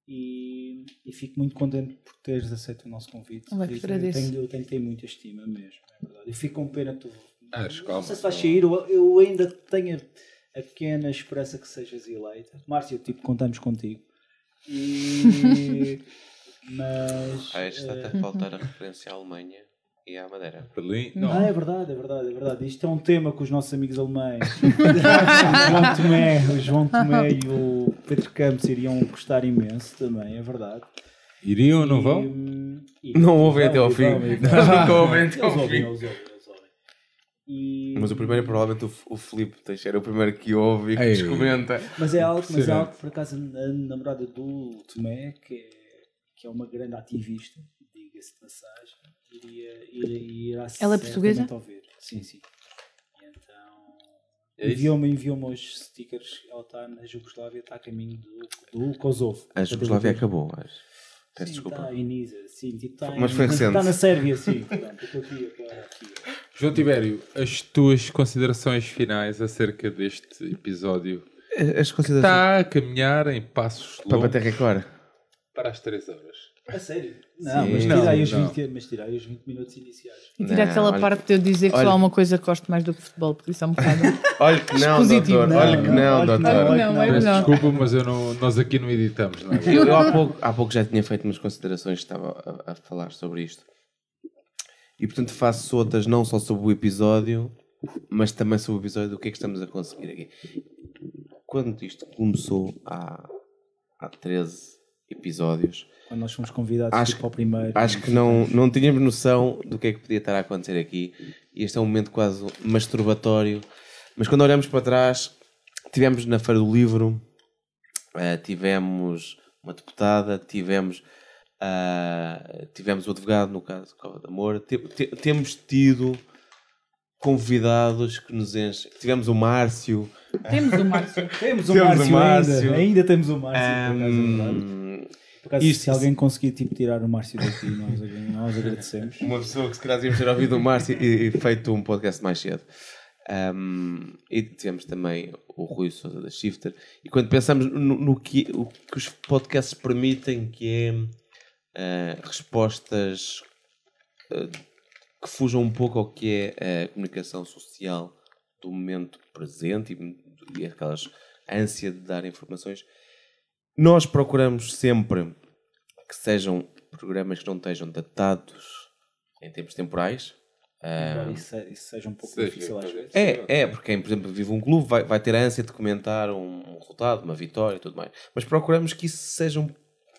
Speaker 3: E, e fico muito contente por teres aceito o nosso convite.
Speaker 4: Eu é que
Speaker 3: tenho, eu tenho, tenho muita estima mesmo, é verdade. E fico com pena que tu.
Speaker 1: Ares,
Speaker 3: não
Speaker 1: calma,
Speaker 3: sei se vais
Speaker 1: calma.
Speaker 3: sair, eu, eu ainda tenho a pequena esperança que sejas eleita. Márcio, tipo, contamos contigo. E, [LAUGHS] mas.
Speaker 2: Ah, está
Speaker 3: eh,
Speaker 2: a faltar a referência à Alemanha e à Madeira.
Speaker 1: Berlim? Não.
Speaker 3: Ah, é verdade, é verdade, é verdade. Isto é um tema com os nossos amigos alemães. [LAUGHS] João Tomé, o João Tomé e o Pedro Campos iriam gostar imenso também, é verdade.
Speaker 1: Iriam ou não vão?
Speaker 3: E- e-
Speaker 2: Não ouvem até ao fim.
Speaker 3: vão. [LAUGHS]
Speaker 2: ouvem até ao
Speaker 3: Eles ouvem,
Speaker 2: fim. Mas o primeiro é provavelmente o, o Filipe Teixeira, é o primeiro que ouve e que
Speaker 1: Ei.
Speaker 2: nos comenta.
Speaker 3: Mas é algo, mas é algo que, por acaso, a namorada do Tomé, que é, que é uma grande ativista, diga-se de passagem, iria, iria, irá
Speaker 4: Ela é portuguesa?
Speaker 3: ouvir. Sim, sim. E então.
Speaker 1: É?
Speaker 3: Enviou-me enviou os stickers. Ela está na Jugoslávia, está a caminho do, do Kosovo.
Speaker 2: A Jugoslávia acabou, acho. Peço
Speaker 3: sim,
Speaker 2: desculpa.
Speaker 3: Está em Nisa, sim, tipo, está
Speaker 2: Mas
Speaker 3: em-
Speaker 2: foi recente.
Speaker 3: Está na Sérvia, sim. Portanto, eu estou aqui, agora aqui.
Speaker 1: João Tibério, as tuas considerações finais acerca deste episódio
Speaker 2: As considerações.
Speaker 1: está a caminhar em passos
Speaker 2: Para
Speaker 1: longos
Speaker 2: bater recorde.
Speaker 1: para as 3 horas.
Speaker 3: A sério? Não,
Speaker 2: Sim.
Speaker 3: mas
Speaker 1: Não,
Speaker 3: tirei, os
Speaker 1: não.
Speaker 3: 20, mas tirei os 20 minutos iniciais.
Speaker 4: E tirar aquela
Speaker 2: olha-
Speaker 4: parte de eu dizer que
Speaker 2: olha-
Speaker 4: só há uma coisa que gosto mais do que futebol, porque isso é um bocado. [LAUGHS]
Speaker 2: Olha que não, doutor.
Speaker 3: Não,
Speaker 2: Olha que
Speaker 3: não,
Speaker 2: não,
Speaker 3: olha que
Speaker 2: doutor.
Speaker 4: não. Não, é
Speaker 1: Peço
Speaker 4: não.
Speaker 1: desculpa, mas eu não, nós aqui não editamos, não é?
Speaker 2: Eu, eu há, pouco, há pouco já tinha feito umas considerações, estava a, a falar sobre isto. E portanto faço outras não só sobre o episódio, mas também sobre o episódio do que é que estamos a conseguir aqui. Quando isto começou há, há 13 episódios,
Speaker 3: Quando nós fomos convidados
Speaker 2: Acho
Speaker 3: tipo, ao primeiro.
Speaker 2: acho que não, não tínhamos noção do que é que podia estar a acontecer aqui. E este é um momento quase masturbatório. Mas quando olhamos para trás, tivemos na Feira do Livro, eh, tivemos uma deputada, tivemos, ah, tivemos o advogado, no caso, Cova de Amor. Te- te- temos tido convidados que nos enchem. Tivemos o Márcio.
Speaker 4: Temos o Márcio. [LAUGHS]
Speaker 3: Temos o
Speaker 2: Temos o
Speaker 3: Márcio,
Speaker 2: Márcio.
Speaker 3: ainda. Ainda temos o Márcio. por acaso, é verdade.
Speaker 2: Hum,
Speaker 3: Por acaso,
Speaker 2: isto-
Speaker 3: se alguém conseguir tipo, tirar o Márcio daqui, nós, nós agradecemos.
Speaker 2: uma pessoa que se calhar devíamos ter ouvido o Márcio e, e feito um podcast mais cedo. Um, e tivemos também o Rui Sousa da Shifter. E quando pensamos no, no que, o que os podcasts permitem, que é eh, respostas eh, que fujam um pouco ao que é a comunicação social do momento presente e, e aquelas ânsia de dar informações, nós procuramos sempre que sejam programas que não estejam datados em tempos temporais. Ah,
Speaker 3: Isso, isso seja um pouco
Speaker 1: Seja,
Speaker 3: difícil às vezes.
Speaker 2: é, é, porque quem, por exemplo, vive um clube vai, vai ter a ânsia de comentar um, um resultado, uma vitória e tudo mais. Mas procuramos que isso seja um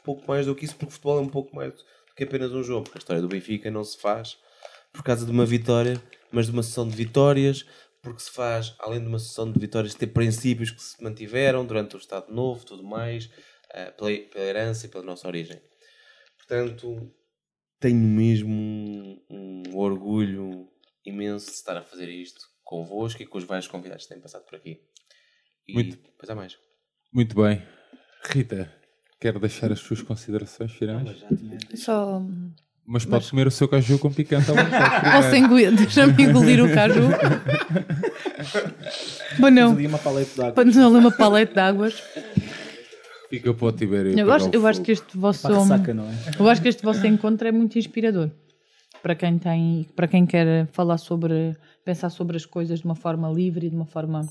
Speaker 2: pouco mais do que isso, porque o futebol é um pouco mais do que apenas um jogo. A história do Benfica não se faz por causa de uma vitória, mas de uma sessão de vitórias, porque se faz, além de uma sessão de vitórias, ter princípios que se mantiveram durante o Estado Novo, tudo mais, eh, pela, pela herança e pela nossa origem. Portanto, tenho mesmo um, um orgulho imenso de estar a fazer isto convosco e com os vários convidados que têm passado por aqui. E
Speaker 1: Muito.
Speaker 2: depois há mais.
Speaker 1: Muito bem. Rita, quer deixar as suas considerações finais?
Speaker 4: Só.
Speaker 1: Mas pode comer o seu caju com picante à vontade. [LAUGHS]
Speaker 4: Posso engolir, deixa-me engolir o caju. [LAUGHS] Mas não,
Speaker 3: ali uma paleta de água.
Speaker 4: para nos ali uma palete de águas.
Speaker 1: Fica para o Tibério.
Speaker 4: Eu acho,
Speaker 1: o
Speaker 4: eu acho que este vosso.
Speaker 3: Para a ressaca, não é?
Speaker 4: Eu acho que este vosso encontro é muito inspirador para quem tem, para quem quer falar sobre, pensar sobre as coisas de uma forma livre e de uma forma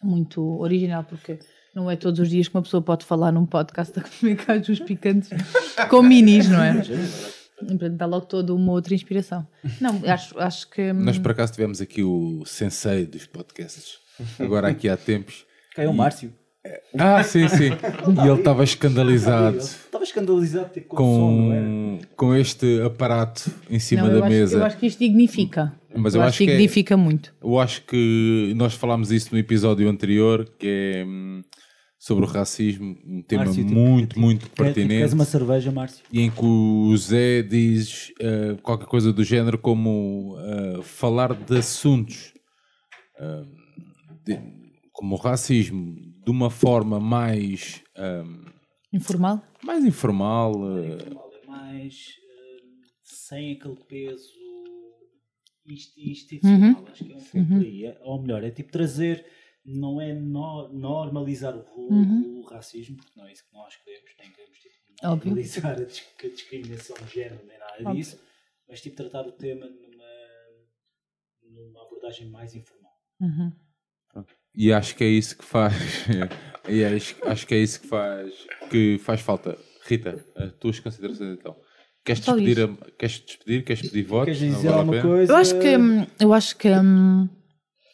Speaker 4: muito original, porque não é todos os dias que uma pessoa pode falar num podcast a comer cajus picantes com minis, não é? Portanto, dá logo toda uma outra inspiração. Não, acho, acho que hum,
Speaker 1: Nós por acaso tivemos aqui o sensei dos podcasts. Agora aqui há tempos.
Speaker 3: É o Márcio.
Speaker 1: Ah, sim, sim. E ele estava escandalizado
Speaker 3: Estava escandalizado tipo, com, o som, não era?
Speaker 1: com, com este aparato em cima
Speaker 4: não,
Speaker 1: da
Speaker 4: acho,
Speaker 1: mesa.
Speaker 4: eu acho que isto dignifica.
Speaker 1: Mas
Speaker 4: eu,
Speaker 1: eu
Speaker 4: acho
Speaker 1: acho
Speaker 4: que
Speaker 1: é-
Speaker 4: dignifica muito.
Speaker 1: Eu acho que nós falámos isso no episódio anterior, que é hum, sobre o racismo, um tema
Speaker 3: Márcio, tipo,
Speaker 1: muito,
Speaker 3: tipo,
Speaker 1: muito
Speaker 3: tipo,
Speaker 1: pertinente.
Speaker 3: Queres uma cerveja, Márcio?
Speaker 1: E em que o Zé diz eh, qualquer coisa do género como eh, falar de assuntos eh, de- como o racismo de uma forma mais,
Speaker 4: Informal?
Speaker 1: mais informal. eh,
Speaker 3: mais eh, sem aquele peso insti- institucional. Acho que é um pouco aí. É- Ou melhor, é tipo trazer, não é no- normalizar o, o- o racismo, porque não é isso que nós queremos, nem queremos tipo, normalizar a, dis- a discriminação de género, nem nada
Speaker 4: Óbvio.
Speaker 3: disso, mas tipo tratar o tema numa, numa abordagem mais informal.
Speaker 4: Uhum.
Speaker 1: E acho que é isso que faz. [LAUGHS] e acho, acho que é isso que faz, que faz falta. Rita, as tuas considerações então. Queres despedir, a- queres despedir? Queres pedir votos?
Speaker 3: Queres dizer alguma coisa?
Speaker 4: Eu acho que, hum, eu acho que hum,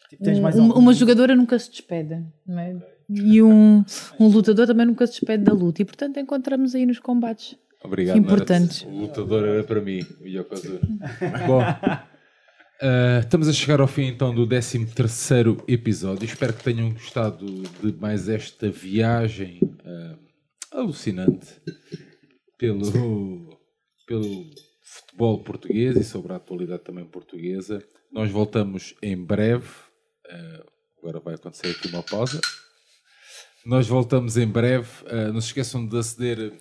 Speaker 3: Tipo, tens mais
Speaker 4: um- uma jogadora nunca se despede, não é? E um, um lutador também nunca se despede da luta. E portanto encontramos aí nos combates.
Speaker 1: Obrigado.
Speaker 4: Importantes.
Speaker 1: O lutador era para mim, o Yokozuna. [LAUGHS] Bom, ah, estamos a chegar ao fim então do 13 terceiro episódio. Espero que tenham gostado de mais esta viagem ah, alucinante pelo, pelo futebol português e sobre a atualidade também portuguesa. Nós voltamos em breve. Ah, agora vai acontecer aqui uma pausa. Nós voltamos em breve. Ah, não se esqueçam de aceder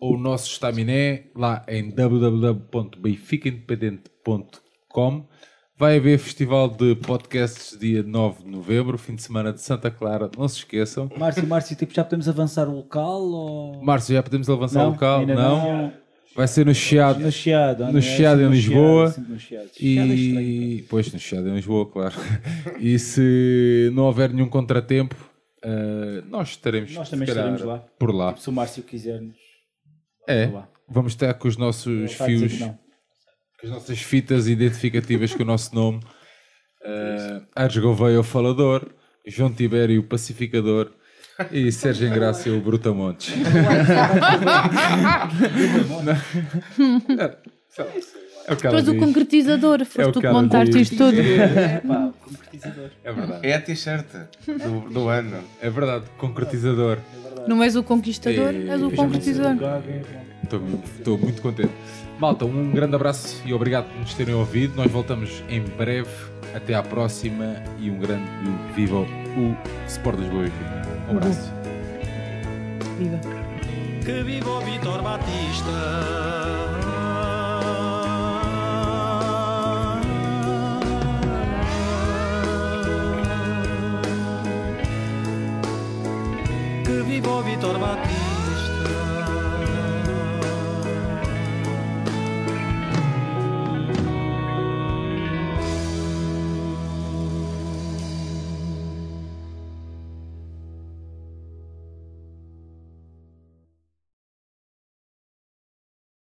Speaker 1: ao nosso estaminé lá em www.benficaindependente.com. Vai haver festival de podcasts dia 9 de novembro, fim de semana de Santa Clara. Não se esqueçam.
Speaker 3: Márcio, Márcio, tipo, já podemos avançar o local? Ou...
Speaker 1: Márcio, já podemos avançar o local?
Speaker 3: ainda
Speaker 1: Não. Vai ser no Chiado.
Speaker 3: No Chiado.
Speaker 1: No? Chiado em Lisboa.
Speaker 3: Chiado, sempre no Chiado. Chiado é.
Speaker 1: E pois no Chiado em Lisboa, claro. [LAUGHS] E se não houver nenhum contratempo, eh, nós estaremos,
Speaker 3: Nós também
Speaker 1: calhar,
Speaker 3: estaremos lá.
Speaker 1: por lá.
Speaker 3: Se o Márcio quiser-nos.
Speaker 1: É,
Speaker 3: lá.
Speaker 1: vamos estar com os nossos fios, com as nossas fitas identificativas com o nosso nome. [LAUGHS] Uh, Gouveia, o Falador, João Tibério, o Pacificador e Sérgio Engrácia, o Brutamontes. é o que
Speaker 4: Tu
Speaker 1: ela
Speaker 4: és o
Speaker 1: diz.
Speaker 4: concretizador,
Speaker 1: É
Speaker 4: foste
Speaker 1: o
Speaker 4: tu
Speaker 1: que
Speaker 4: que
Speaker 1: ela
Speaker 4: montaste
Speaker 1: diz.
Speaker 4: isto tudo.
Speaker 3: É pá, [LAUGHS] concretizador.
Speaker 1: É verdade.
Speaker 2: É a t-shirt do, do ano.
Speaker 1: É verdade, concretizador.
Speaker 4: Não és o conquistador,
Speaker 1: É,
Speaker 4: és o
Speaker 1: já
Speaker 4: concretizador.
Speaker 1: Estou, estou muito contente. Malta, um grande abraço e obrigado por nos terem ouvido. Nós voltamos em breve. Até à próxima e um grande viva o Sport Lisboa Benfica. Um abraço.
Speaker 4: Viva.
Speaker 5: Que viva o Vitor Batista. Que vivo Vitor Batista.